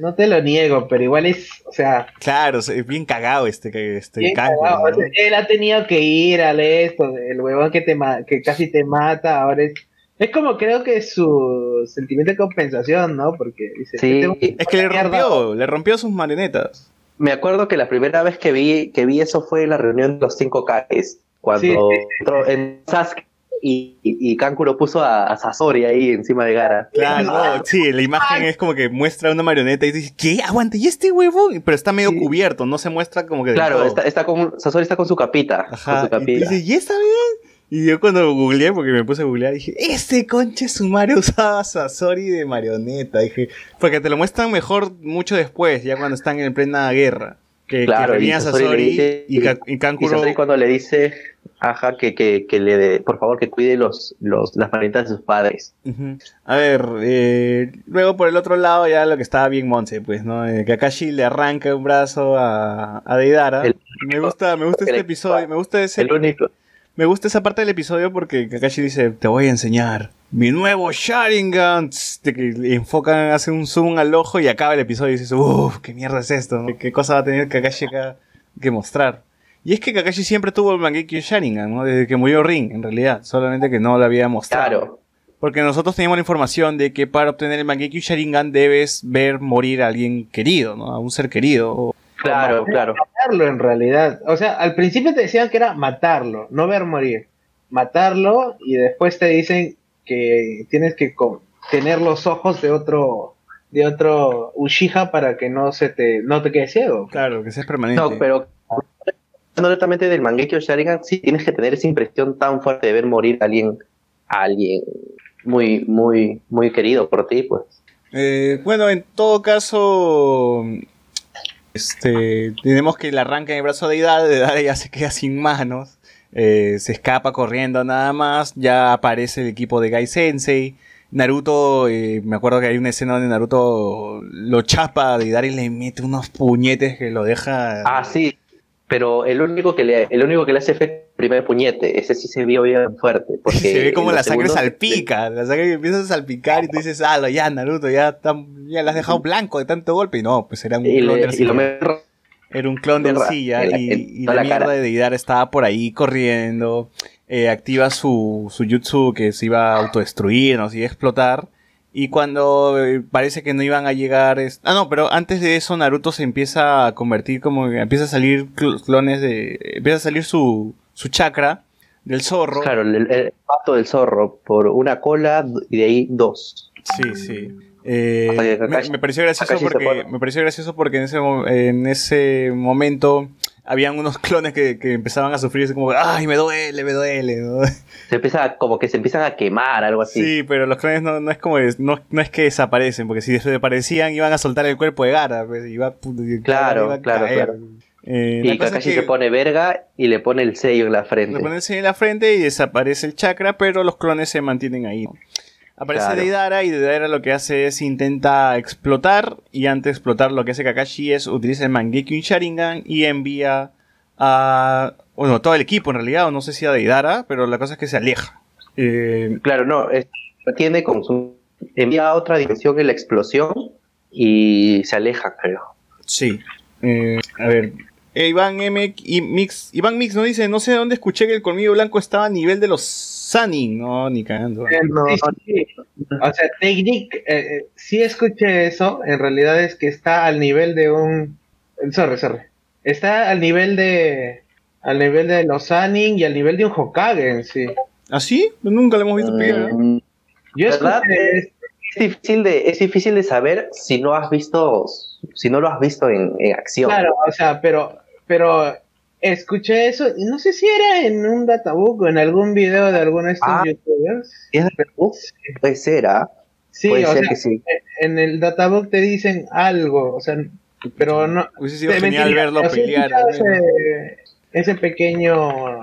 No te lo niego, pero igual es, o sea, Claro, es bien cagado este, este bien cagado. ¿no? O sea, él ha tenido que ir al esto, el huevón que te que casi te mata, ahora es es como creo que su sentimiento de compensación, ¿no? Porque dice, Sí. "Tengo que- Es que le mierda". rompió, le rompió sus marionetas. Me acuerdo que la primera vez que vi que vi eso fue en la reunión de los cinco Ks, cuando Sí, sí, entró en Sasuke y, y, puso a, a Sasori ahí encima de Gara. Claro, no, sí, la imagen es como que muestra una marioneta y dices, ¿qué? Aguanta, ¿y este huevo? Pero está medio Sí. cubierto, no se muestra como que. Claro, está, está con, Sasori está con su capita. con Ajá, y dices, ¿y esta bien? Y yo cuando googleé, porque me puse a googlear, dije, ese conche sumario usaba Sasori de marioneta. Dije, porque te lo muestran mejor mucho después, ya cuando están en plena guerra. Que, Claro, que y a Sasori y, y Y Kankuro. Sasori cuando le dice, ajá, que, que, que le dé, por favor, que cuide los, los, las marionetas de sus padres. Ujú. A ver, eh, luego por el otro lado ya lo que estaba bien Monse, pues, ¿no? Eh, Kakashi le arranca un brazo a, a Deidara. El- me gusta, me gusta que este episodio, me gusta ese, El único. me gusta esa parte del episodio porque Kakashi dice, te voy a enseñar mi nuevo Sharingan. De que le enfocan, hacen un zoom al ojo y acaba el episodio y dices, uff, qué mierda es esto, ¿no? ¿Qué cosa va a tener Kakashi acá que mostrar? Y es que Kakashi siempre tuvo el Mangekyo Sharingan, ¿no? Desde que murió Ring, en realidad. Solamente que no lo había mostrado. Claro. Porque nosotros teníamos la información de que para obtener el Mangekyo Sharingan debes ver morir a alguien querido, ¿no? A un ser querido. O- Claro, claro. matarlo en realidad. O sea, al principio te decían que era matarlo, no ver morir. Matarlo y después te dicen que tienes que tener los ojos de otro de otro Uchiha para que no se te no te quedes ciego. Claro, que sea permanente. No, pero hablando directamente del Mangekyo Sharingan, sí tienes que tener esa impresión tan fuerte de ver morir a alguien, a alguien muy, muy, muy querido por ti, pues. Eh, bueno, en todo caso, Este, tenemos que le arranca en el brazo de Idara, de Idara ya se queda sin manos. Eh, se escapa corriendo nada más. Ya aparece el equipo de Gai Sensei. Naruto, eh, me acuerdo que hay una escena donde Naruto lo chapa de Idara y le mete unos puñetes que lo deja. Ah, sí. Pero el único que le, el único que le hace efecto el primer puñete. Ese sí se vio bien fuerte. Porque se ve como la sangre segundos- salpica, la sangre empieza a salpicar y tú dices, ah, ya Naruto, ya, ya la has dejado blanco de tanto golpe. Y no, pues era un Y, le- lo. Era un clon de arcilla la- y, y la la mierda cara. de Idara estaba por ahí corriendo. eh, activa su, su jutsu que se iba a autodestruir, nos iba a explotar. Y cuando eh, parece que no iban a llegar... es- Ah, no, pero antes de eso Naruto se empieza a convertir como... Empieza a salir cl- clones de... Empieza a salir su, su chakra del zorro. Claro, el, el pato del zorro por una cola y de ahí dos. Sí, sí. Eh, me, pareció gracioso porque pone- me pareció gracioso porque en ese en ese momento habían unos clones que, que empezaban a sufrir como ay me duele me duele ¿no? Se empieza como que se empiezan a quemar, algo así. sí pero los clones no, no es como es- no, no es que desaparecen porque si desaparecían iban a soltar el cuerpo de Gara pues, iba, Claro, iba a claro, caer. claro. Eh, la y es Kakashi que se pone verga y le pone el sello en la frente. le ponen el sello en la frente y desaparece el chakra pero los clones se mantienen ahí ¿no? Aparece Claro. Deidara y Deidara lo que hace es intenta explotar y antes de explotar lo que hace Kakashi es utiliza el Mangekyo y Sharingan y envía a bueno todo el equipo en realidad o no sé si a Deidara pero la cosa es que se aleja Eh, Claro, no, es- tiene como su... envía a otra dimensión en la explosión y se aleja, creo. sí Eh, a ver eh, Iván M y Mix Iván Mix nos dice no sé de dónde escuché que el colmillo blanco estaba a nivel de los Sanin no ni cagando sí, sí. O sea, Technic, eh, eh, sí escuché eso, en realidad es que está al nivel de un... Sorry, sorry. Está al nivel de... Al nivel de los Sanin y al nivel de un Hokage en sí. ¿Ah sí? nunca lo hemos visto pelear Mm, Yo ¿Verdad? escuché Es difícil de, es difícil de saber si no has visto, si no lo has visto en, en acción. Claro, o sea, pero, pero escuché eso, y no sé si era en un databook o en algún video de alguno de estos Ah. youtubers. Es de puede ser, ¿ah? Sí, puede o ser sea, que sí. en el databook te dicen algo, o sea, pero no. hubiese sido genial verlo pelear ese pequeño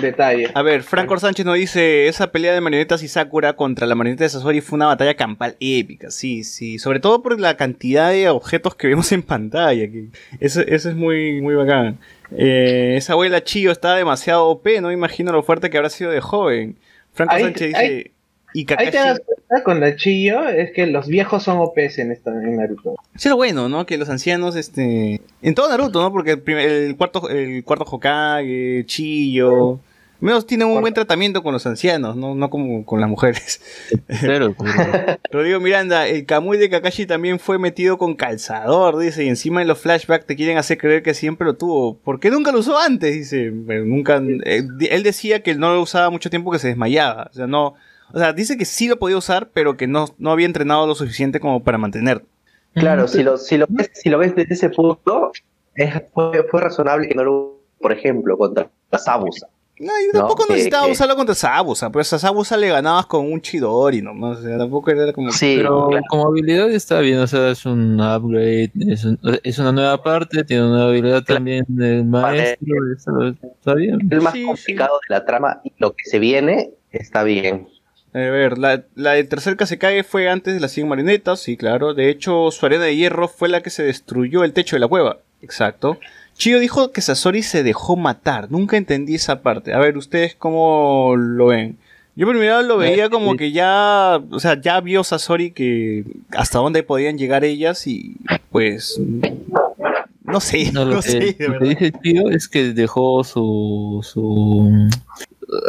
detalle. A ver, Franco Sánchez nos dice, esa pelea de marionetas y Sakura contra la marioneta de Sasori fue una batalla campal épica, sí, sí, sobre todo por la cantidad de objetos que vemos en pantalla, que eso, eso es muy, muy bacán. Eh, esa abuela Chio está demasiado OP, no me imagino lo fuerte que habrá sido de joven. Franco Ahí- Sánchez dice, ahí- y Ahí te das Kakashi... cuenta con la Chillo, es que los viejos son OPs en, esta, en Naruto. Sí, lo bueno, ¿no? Que los ancianos, este... En todo Naruto, ¿no? Porque el, primer- el cuarto el cuarto Hokage, Chillo... Menos tienen un buen tratamiento con los ancianos, no, no como con las mujeres. Pero- Rodrigo Miranda, el Kamui de Kakashi también fue metido con calzador, dice, y encima en los flashbacks te quieren hacer creer que siempre lo tuvo. ¿Por qué nunca lo usó antes? Dice, pero nunca... eh, él decía que no lo usaba mucho tiempo que se desmayaba. O sea, no... O sea, dice que sí lo podía usar, pero que no, no había entrenado lo suficiente como para mantener. Claro, si lo, si, lo ves, si lo ves desde ese punto, es, fue, fue razonable que no lo, por ejemplo, contra Sabusa. No, y tampoco necesitaba que- usarlo contra Sabusa, pues a Sabusa le ganabas con un Chidori nomás, o sea, tampoco era como... Sí, Pero claro. como habilidad está bien, o sea, es un upgrade, es, un- es una nueva parte, tiene una nueva habilidad también del maestro, eso está bien. el más Sí, complicado de la trama y lo que se viene está bien. A ver, la, la del tercer Kasekage fue antes de las 100 marionetas, sí, claro. De hecho, su arena de hierro fue la que se destruyó el techo de la cueva. Exacto. Chio dijo que Sasori se dejó matar. Nunca entendí esa parte. A ver, ¿ustedes cómo lo ven? Yo primero lo veía como que ya, o sea, ya vio Sasori que hasta dónde podían llegar ellas y pues no sé, No, no, lo, que, sé, de lo que dice tío es que dejó su su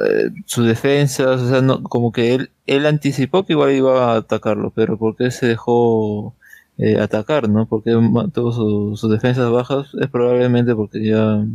eh, sus defensas, o sea, no, como que él él anticipó que igual iba a atacarlo, pero porque se dejó eh, atacar, ¿no? Porque su- sus defensas bajas, es probablemente porque ya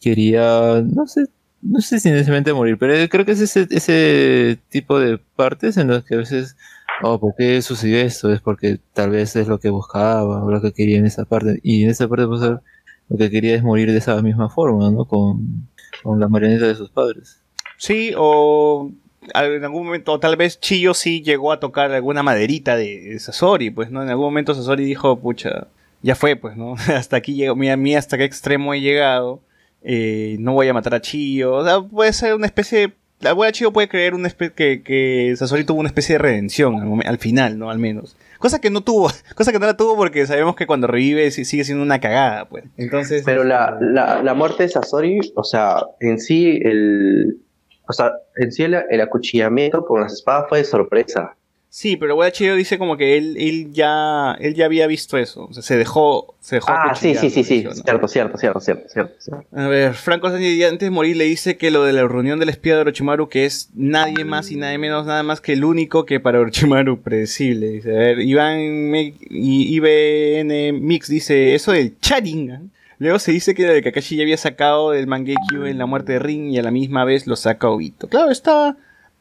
quería, no sé, no sé si necesariamente morir, pero creo que es ese, tipo de partes en las que a veces, oh, ¿por qué sucedió esto? Es porque tal vez es lo que buscaba, o lo que quería en esa parte, y en esa parte pues, lo que quería es morir de esa misma forma, ¿no? Con, con la marioneta de sus padres. Sí, o en algún momento, o tal vez Chillo sí llegó a tocar alguna maderita de, de Sasori, pues, ¿no? En algún momento Sasori dijo, pucha, ya fue, pues, ¿no? hasta aquí llego, mira, mira hasta qué extremo he llegado, eh, no voy a matar a Chio, o sea, puede ser una especie de... La abuela Chio puede creer una especie que, que Sasori tuvo una especie de redención al, final, ¿no? Al menos. Cosa que no tuvo, cosa que no la tuvo porque sabemos que cuando revive sigue siendo una cagada, pues. Entonces... Pero la, la, la muerte de Sasori, o sea, en sí el, o sea, en sí el, el acuchillamiento con las espadas fue de sorpresa. Sí, pero Chio dice como que él, él ya él ya había visto eso. O sea, se dejó, se dejó Ah, sí, sí, sí, sí, cierto, cierto, cierto, cierto, cierto. A ver, Franco Sánchez antes de morir le dice que lo de la reunión del espía de Orochimaru que es nadie más y nadie menos, nada más que el único que para Orochimaru predecible. Dice, a ver, Iván y IBN Mix dice eso del Sharingan. Luego se dice que de Kakashi ya había sacado del Mangekyo en la muerte de Rin y a la misma vez lo saca Obito. Claro, está,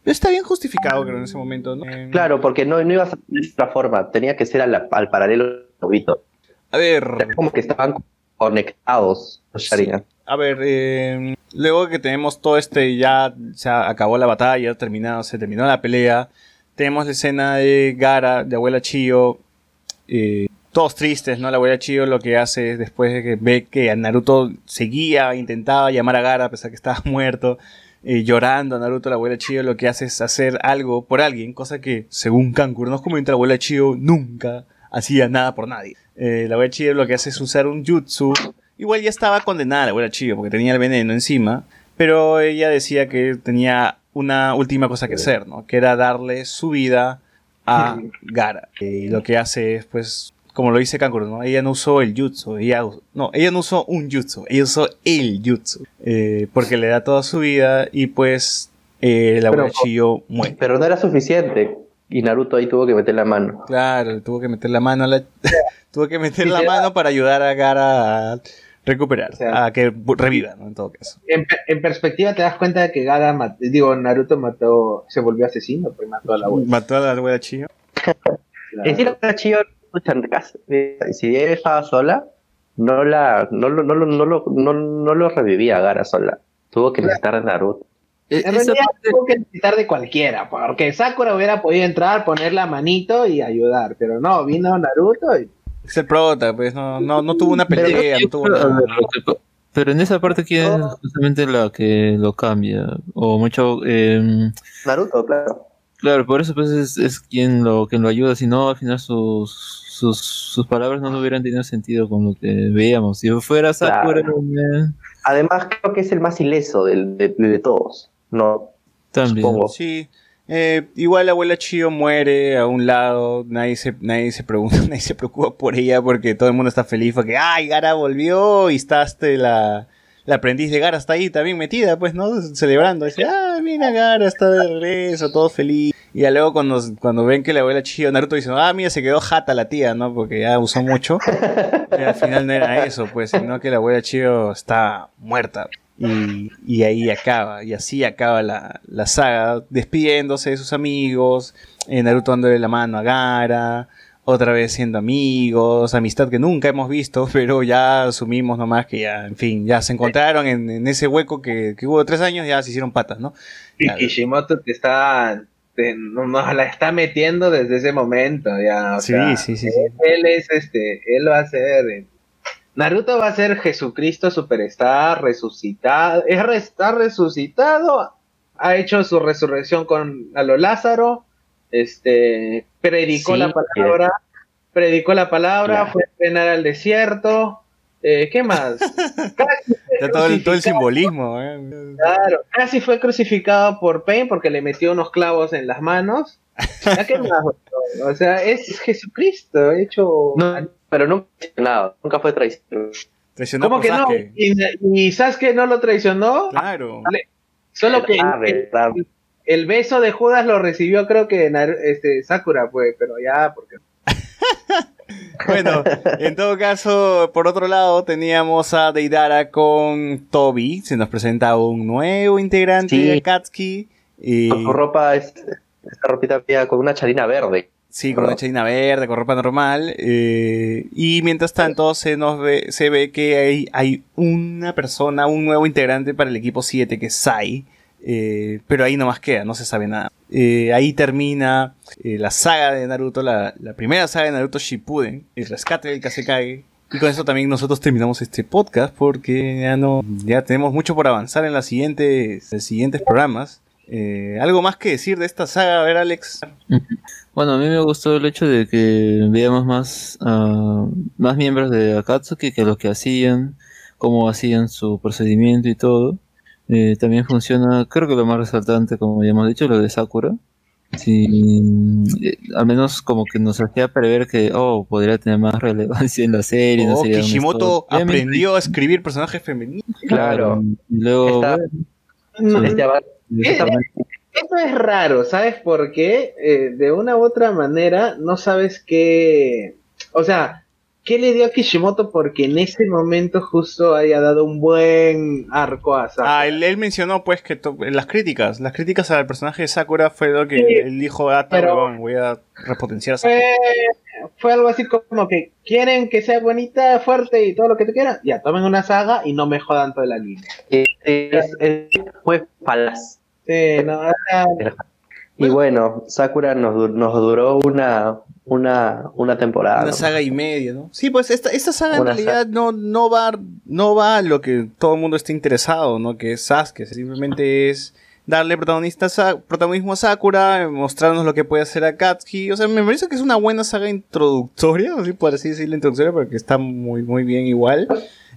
está bien justificado creo en ese momento, ¿no? Eh, Claro, porque no, no iba a ser de otra forma, tenía que ser la- al paralelo de Obito. A ver, Era como que estaban conectados los Sharingan. A ver, eh, luego que tenemos todo este, ya se acabó la batalla, terminado, se terminó la pelea. Tenemos la escena de Gara, de abuela Chio, eh, todos tristes, ¿no? La abuela Chio lo que hace es después de que ve que Naruto seguía, intentaba llamar a Gara a pesar que estaba muerto, eh, llorando a Naruto, la abuela Chio lo que hace es hacer algo por alguien, cosa que según Kankuro nos comenta la abuela Chio nunca hacía nada por nadie. Eh, la abuela Chio lo que hace es usar un jutsu Igual ya estaba condenada la abuela Chio porque tenía el veneno encima, pero ella decía que tenía una última cosa que hacer, ¿no? Que era darle su vida a Gara. Y lo que hace es, pues, como lo dice Kankuro, ¿no? Ella no usó el jutsu, ella no, ella no usó un jutsu, ella usó el jutsu, eh, porque le da toda su vida y pues eh, la Chio muere. Pero no era suficiente y Naruto ahí tuvo que meter la mano. Claro, tuvo que meter la mano la... tuvo que meter Sí, la mano para ayudar a Gara a recuperar, O sea, a que reviva, ¿no? En todo caso. En, pe- en perspectiva te das cuenta de que Gara, digo, Naruto mató, se volvió asesino, pues mató a la abuela. Mató a la abuela Chio. En sí, la Chio, escucha, en casa, eh, si ella estaba sola, no la, no, lo- no, lo- no, lo- no, no lo revivía Gara sola. Tuvo que necesitar a Naruto. Eh, En realidad parte- tuvo que necesitar de cualquiera, porque Sakura hubiera podido entrar, poner la manito y ayudar, pero no, vino Naruto y Es el prota, pues no, no, no tuvo una Pero pelea, yo no tuvo nada. pa- pero en esa parte, ¿quién es justamente la que lo cambia? O mucho. em, Naruto, claro. Claro, por eso pues es, es quien, lo, quien lo ayuda. Si no, al final sus, sus, sus palabras no hubieran tenido sentido con lo que veíamos. Si fuera Sakura, eh, Además, creo que es el más ileso del- de, de todos. No, también. supongo. Sí. Eh, igual la abuela Chio muere a un lado, nadie se, nadie se pregunta, nadie se preocupa por ella porque todo el mundo está feliz porque ¡ay, Gara volvió! Y está este, la, la aprendiz de Gara está ahí también metida, pues, ¿no? Celebrando. Dice, ¡ah, mira Gara, está de regreso, todo feliz! Y ya luego cuando, cuando ven que la abuela Chio, Naruto dice, ¡ah, mira, se quedó jata la tía, ¿no? Porque ya usó mucho. Y al final no era eso, pues, sino que la abuela Chio está muerta. Y, y ahí acaba, y así acaba la, la saga, despidiéndose de sus amigos, eh, Naruto dándole la mano a Gara, otra vez siendo amigos, amistad que nunca hemos visto, pero ya asumimos nomás que ya, en fin, ya se encontraron en, en ese hueco que, que hubo tres años, ya se hicieron patas, ¿no? Y. Kishimoto te está, te- no- nos la está metiendo desde ese momento, ya. o Sí, sea, sí, sí, sí. Él es este, él va a ser, eh, Naruto va a ser Jesucristo Superstar, resucitado, es re- está resucitado, ha hecho su resurrección con a lo Lázaro, este, predicó Sí, la palabra, predicó la palabra, Claro. fue a entrenar al desierto, eh, ¿qué más? Casi todo el, todo el simbolismo, ¿eh? Claro, casi fue crucificado por Pain porque le metió unos clavos en las manos. ¿Ya qué más? O sea, es Jesucristo hecho. No, pero nunca nada, nunca fue traición. Traicionó ¿Cómo que no? ¿Y, y Sasuke no lo traicionó? Claro. Solo que Ah, verdad. El beso de Judas lo recibió, creo que Naru- este, Sakura fue, pero ya, porque. Bueno, en todo caso, por otro lado, teníamos a Deidara con Toby. Se nos presenta un nuevo integrante Sí. de Akatsuki. Y, Con ropa, es, esta ropita con una charina verde. sí, con una chalina verde, con ropa normal. eh, y mientras tanto, se nos ve, se ve que hay, hay una persona, un nuevo integrante para el equipo 7, que es Sai. Eh, pero ahí nomás queda, no se sabe nada. Eh, ahí termina eh, la saga de Naruto, la, primera saga de Naruto Shippuden, el rescate del Kazekage. Y con eso también nosotros terminamos este podcast porque ya no, ya tenemos mucho por avanzar en las siguientes, en siguientes programas. ¿Algo más que decir de esta saga? A ver, Alex. Bueno, a mí me gustó el hecho de que veamos más, ah, más miembros de Akatsuki que lo que hacían, cómo hacían su procedimiento y todo. Eh, también funciona, creo que lo más resaltante, como ya hemos dicho, lo de Sakura. Sí, eh, al menos como que nos hacía prever que, oh, podría tener más relevancia en la serie. no Oh, sería un Kishimoto aprendió a escribir personajes femeninos. Claro. Y luego, Está- bueno, Este avance- eso Eh, Esto es raro, ¿sabes por qué? Eh, de una u otra manera no sabes qué... O sea, ¿qué le dio a Kishimoto porque en ese momento justo haya dado un buen arco a Sakura? Ah, él, él mencionó pues que las críticas, las críticas al personaje de Sakura fue lo que Sí, él dijo, ah, pero- voy a repotenciar a Sakura. fue, fue algo así como que quieren que sea bonita, fuerte y todo lo que tú quieras. Ya, tomen una saga y no me jodan todo el anime. es- es- es- fue falaz. Sí, no, o sea, Y bueno, Sakura nos, du- nos duró una, una, una temporada. Una ¿no? saga y media, ¿no? Sí, pues esta, esta saga en realidad no, no, va, no va a lo que todo el mundo esté interesado, ¿no? Que es Sasuke, simplemente es darle protagonista a protagonismo a Sakura, mostrarnos lo que puede hacer Akatsuki. O sea, me parece que es una buena saga introductoria, así por así decirlo, introductoria, porque está muy, muy bien igual.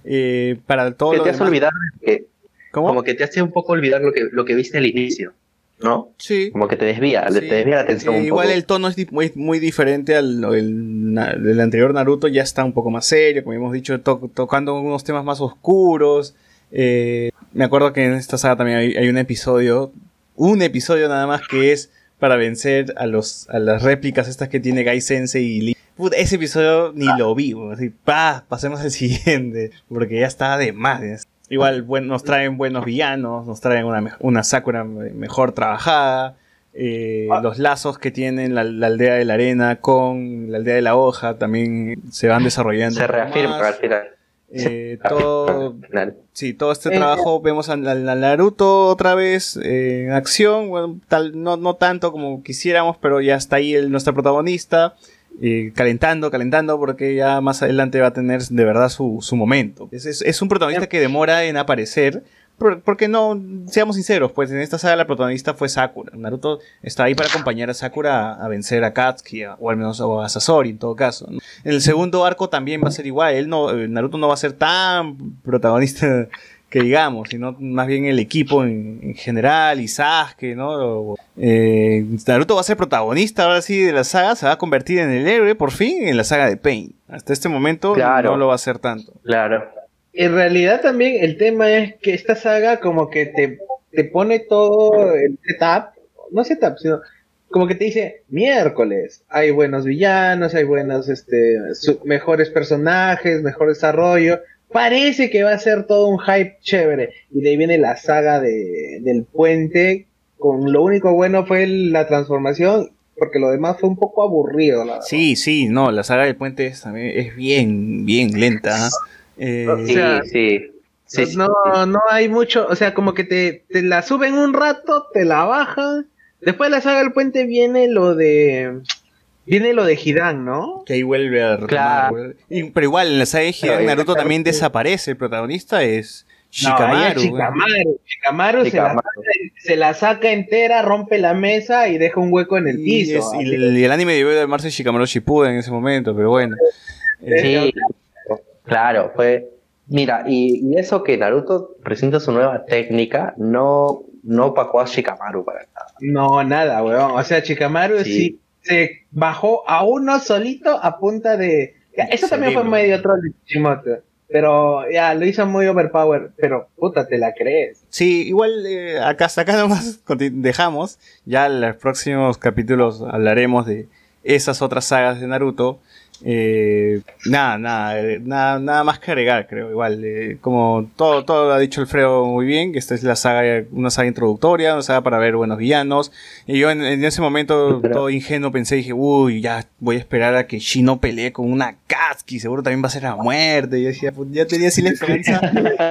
Eh, para todo Que lo te demás- olvidar, que, ¿Cómo? como que te hace un poco olvidar lo que, lo que viste al inicio, ¿no? Sí. Como que te desvía, Sí. te desvía la atención Eh, un igual poco. el tono es di- muy, muy diferente al el anterior Naruto, ya está un poco más serio, como hemos dicho, to- tocando unos temas más oscuros. Eh, me acuerdo que en esta saga también hay, hay un episodio, un episodio nada más que es para vencer a los a las réplicas estas que tiene Gai Sensei y Lee. Puta, ese episodio ni lo vi, así, pa, pasemos al siguiente, porque ya está de más. Igual buen- nos traen buenos villanos, nos traen una, una Sakura me- mejor trabajada, eh, Ah. los lazos que tienen la, la aldea de la arena con la aldea de la hoja también se van desarrollando. Se reafirma al final. Eh, todo, sí, todo este Eh, trabajo vemos a, a- a Naruto otra vez eh, en acción, bueno, tal, no, no tanto como quisiéramos, pero ya está ahí el, nuestro protagonista. Eh, calentando, calentando, porque ya más adelante va a tener de verdad su, su momento. Es, es- un protagonista que demora en aparecer, por- porque no, seamos sinceros, pues en esta saga la protagonista fue Sakura. Naruto está ahí para acompañar a Sakura a, a vencer a Katsuki, o al menos a Sasori en todo caso. En el segundo arco también va a ser igual, él no, eh, Naruto no va a ser tan protagonista que digamos, sino más bien el equipo en, en general y Sasuke, ¿no? O- eh, Naruto va a ser protagonista ahora sí de la saga, se va a convertir en el héroe por fin en la saga de Pain. Hasta este momento Claro. no lo va a hacer tanto. Claro. En realidad también el tema es que esta saga como que te, te pone todo el setup, no setup, sino como que te dice, miércoles, hay buenos villanos, hay buenos, este, su- mejores personajes, mejor desarrollo, parece que va a ser todo un hype chévere, y de ahí viene la saga de, del puente, con lo único bueno fue la transformación, porque lo demás fue un poco aburrido, la. Sí, sí, no, la saga del puente es, también es bien, bien lenta. ¿ah? Eh, O Sí, sea, sí. Sí, sí, no, no hay mucho, o sea, como que te, te la suben un rato, te la bajan. Después de la saga del puente viene lo de. Viene lo de Hidan, ¿no? que ahí vuelve a retomar. Claro. vuelve- y- pero igual, en la saga de Hidan, Naruto también desaparece. El protagonista es No, Shikamaru. es Shikamaru. Shikamaru, Se, la saca, se la saca entera, rompe la mesa y deja un hueco en el y, piso. es- y el, el anime debió llamarse Shikamaru Shippuden en ese momento, pero bueno. Eh, Sí, claro, fue. Mira, y, y eso que Naruto presenta su nueva técnica, no, no opacó a Shikamaru para nada. No, nada, weón. O sea, Shikamaru sí. Sí. Se bajó a uno solito a punta de. Ya, eso también fue medio troll de Kishimoto. Pero ya, lo hizo muy overpower. Pero puta, te la crees. Sí, igual eh, acá hasta acá nomás dejamos. Ya en los próximos capítulos hablaremos de esas otras sagas de Naruto. Eh, nada, nada, eh, nada, nada más que agregar, creo. Igual, eh, como todo, todo lo ha dicho Alfredo muy bien, que esta es la saga, una saga introductoria, una saga para ver buenos villanos. Y yo en, en ese momento, Pero- todo ingenuo, pensé, dije, uy, ya voy a esperar a que Shino pelee con una Katsuki, seguro también va a ser la muerte. Y yo decía, "Pues, ya tenía así la esperanza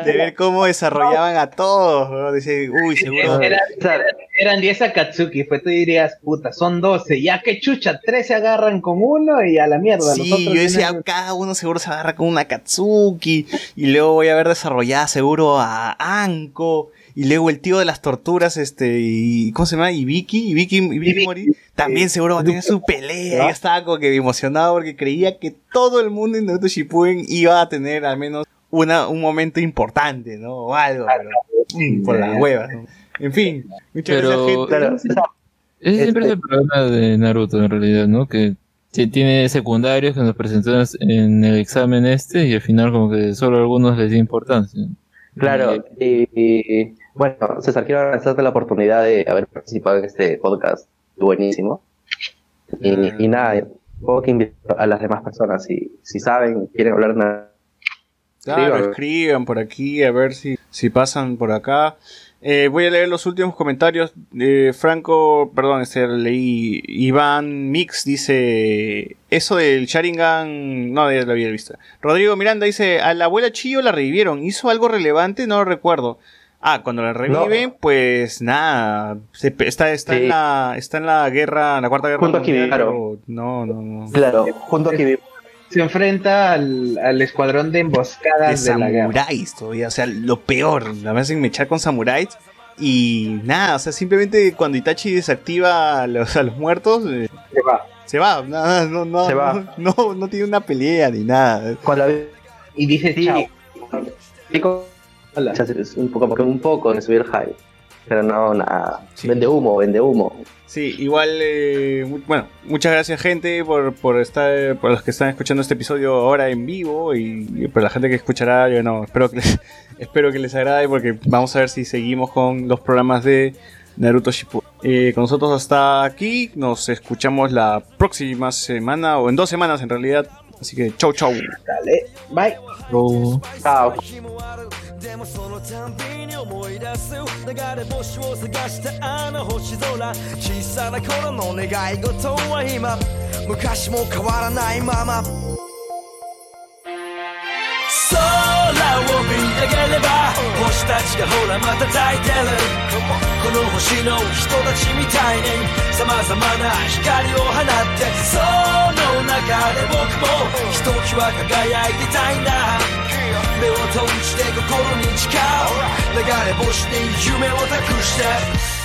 de ver cómo desarrollaban a todos. ¿no? Decía, uy, seguro. Era- O sea, eran 10 Akatsuki, pues tú dirías, puta, son 12, ya que chucha, 3 se agarran con uno y a la mierda. los Sí, otros yo decía, tienen- cada uno seguro se agarra con una Katsuki. Y luego voy a ver desarrollada seguro a Anko. Y luego el tío de las torturas, este, y ¿cómo se llama? Y Vicky, y Vicky, y Vicky Mori, también seguro va a tener su pelea. Yo estaba como que emocionado porque creía que todo el mundo en Naruto Shippuden iba a tener al menos una, un momento importante, ¿no? O algo, pero mm, por las huevas. ¿no? En fin, muchas Pero- gracias. Claro, Ese siempre es Este- el problema de Naruto en realidad, ¿no? Que ti- tiene secundarios que nos presentaron en el examen este y al final como que solo a algunos les dio importancia. Claro, y, y- bueno, César, quiero agradecerte la oportunidad de haber participado en este podcast buenísimo. Y, y nada, puedo que invito a las demás personas, si, si saben, quieren hablar de nada. Claro, Escriban. escriban por aquí, a ver si, si pasan por acá. Eh, voy a leer los últimos comentarios. Eh, Franco, perdón, este leí. Iván Mix dice: Eso del Sharingan. No, ya lo había visto. Rodrigo Miranda dice: A la abuela Chillo la revivieron. ¿Hizo algo relevante? No lo recuerdo. Ah, cuando la reviven, pues nada. se está, está, en la, está en la guerra, en la cuarta guerra Junto a mundial. Kimimaro. pero No, no, no. Claro, junto a Se enfrenta al, al escuadrón de de emboscadas de, samuráis todavía, o sea, lo peor, la hacen mechar con samuráis y nada, o sea, simplemente cuando Itachi desactiva a los, a los muertos, eh, Se va. se va, nada, no, no, Se va. no, no, no tiene una pelea ni nada. cuando la Y dice, Sí, chao. Hola. un poco, porque un poco de subir el hype. Pero no, nada. Sí. Vende humo, vende humo. Sí, igual, eh, bueno, muchas gracias gente por, por estar, por los que están escuchando este episodio ahora en vivo y, y por la gente que escuchará, yo no, espero que les, espero que les agrade porque vamos a ver si seguimos con los programas de Naruto Shippuden. Eh, con nosotros hasta aquí, nos escuchamos la próxima semana o en dos semanas en realidad, así que chau chau. Dale, bye. Chau. でもそのたんびに思い出す。流れ星を探したあの星空。小さな頃の願い事は今。昔も変わらないまま。空を見上げれば星たちがほらまた咲いてる。この星の人たちみたいに様々な光を放って。その中で僕もひときわ輝いてたいんだ。目を閉じて心に誓う。流れ星に夢を託して。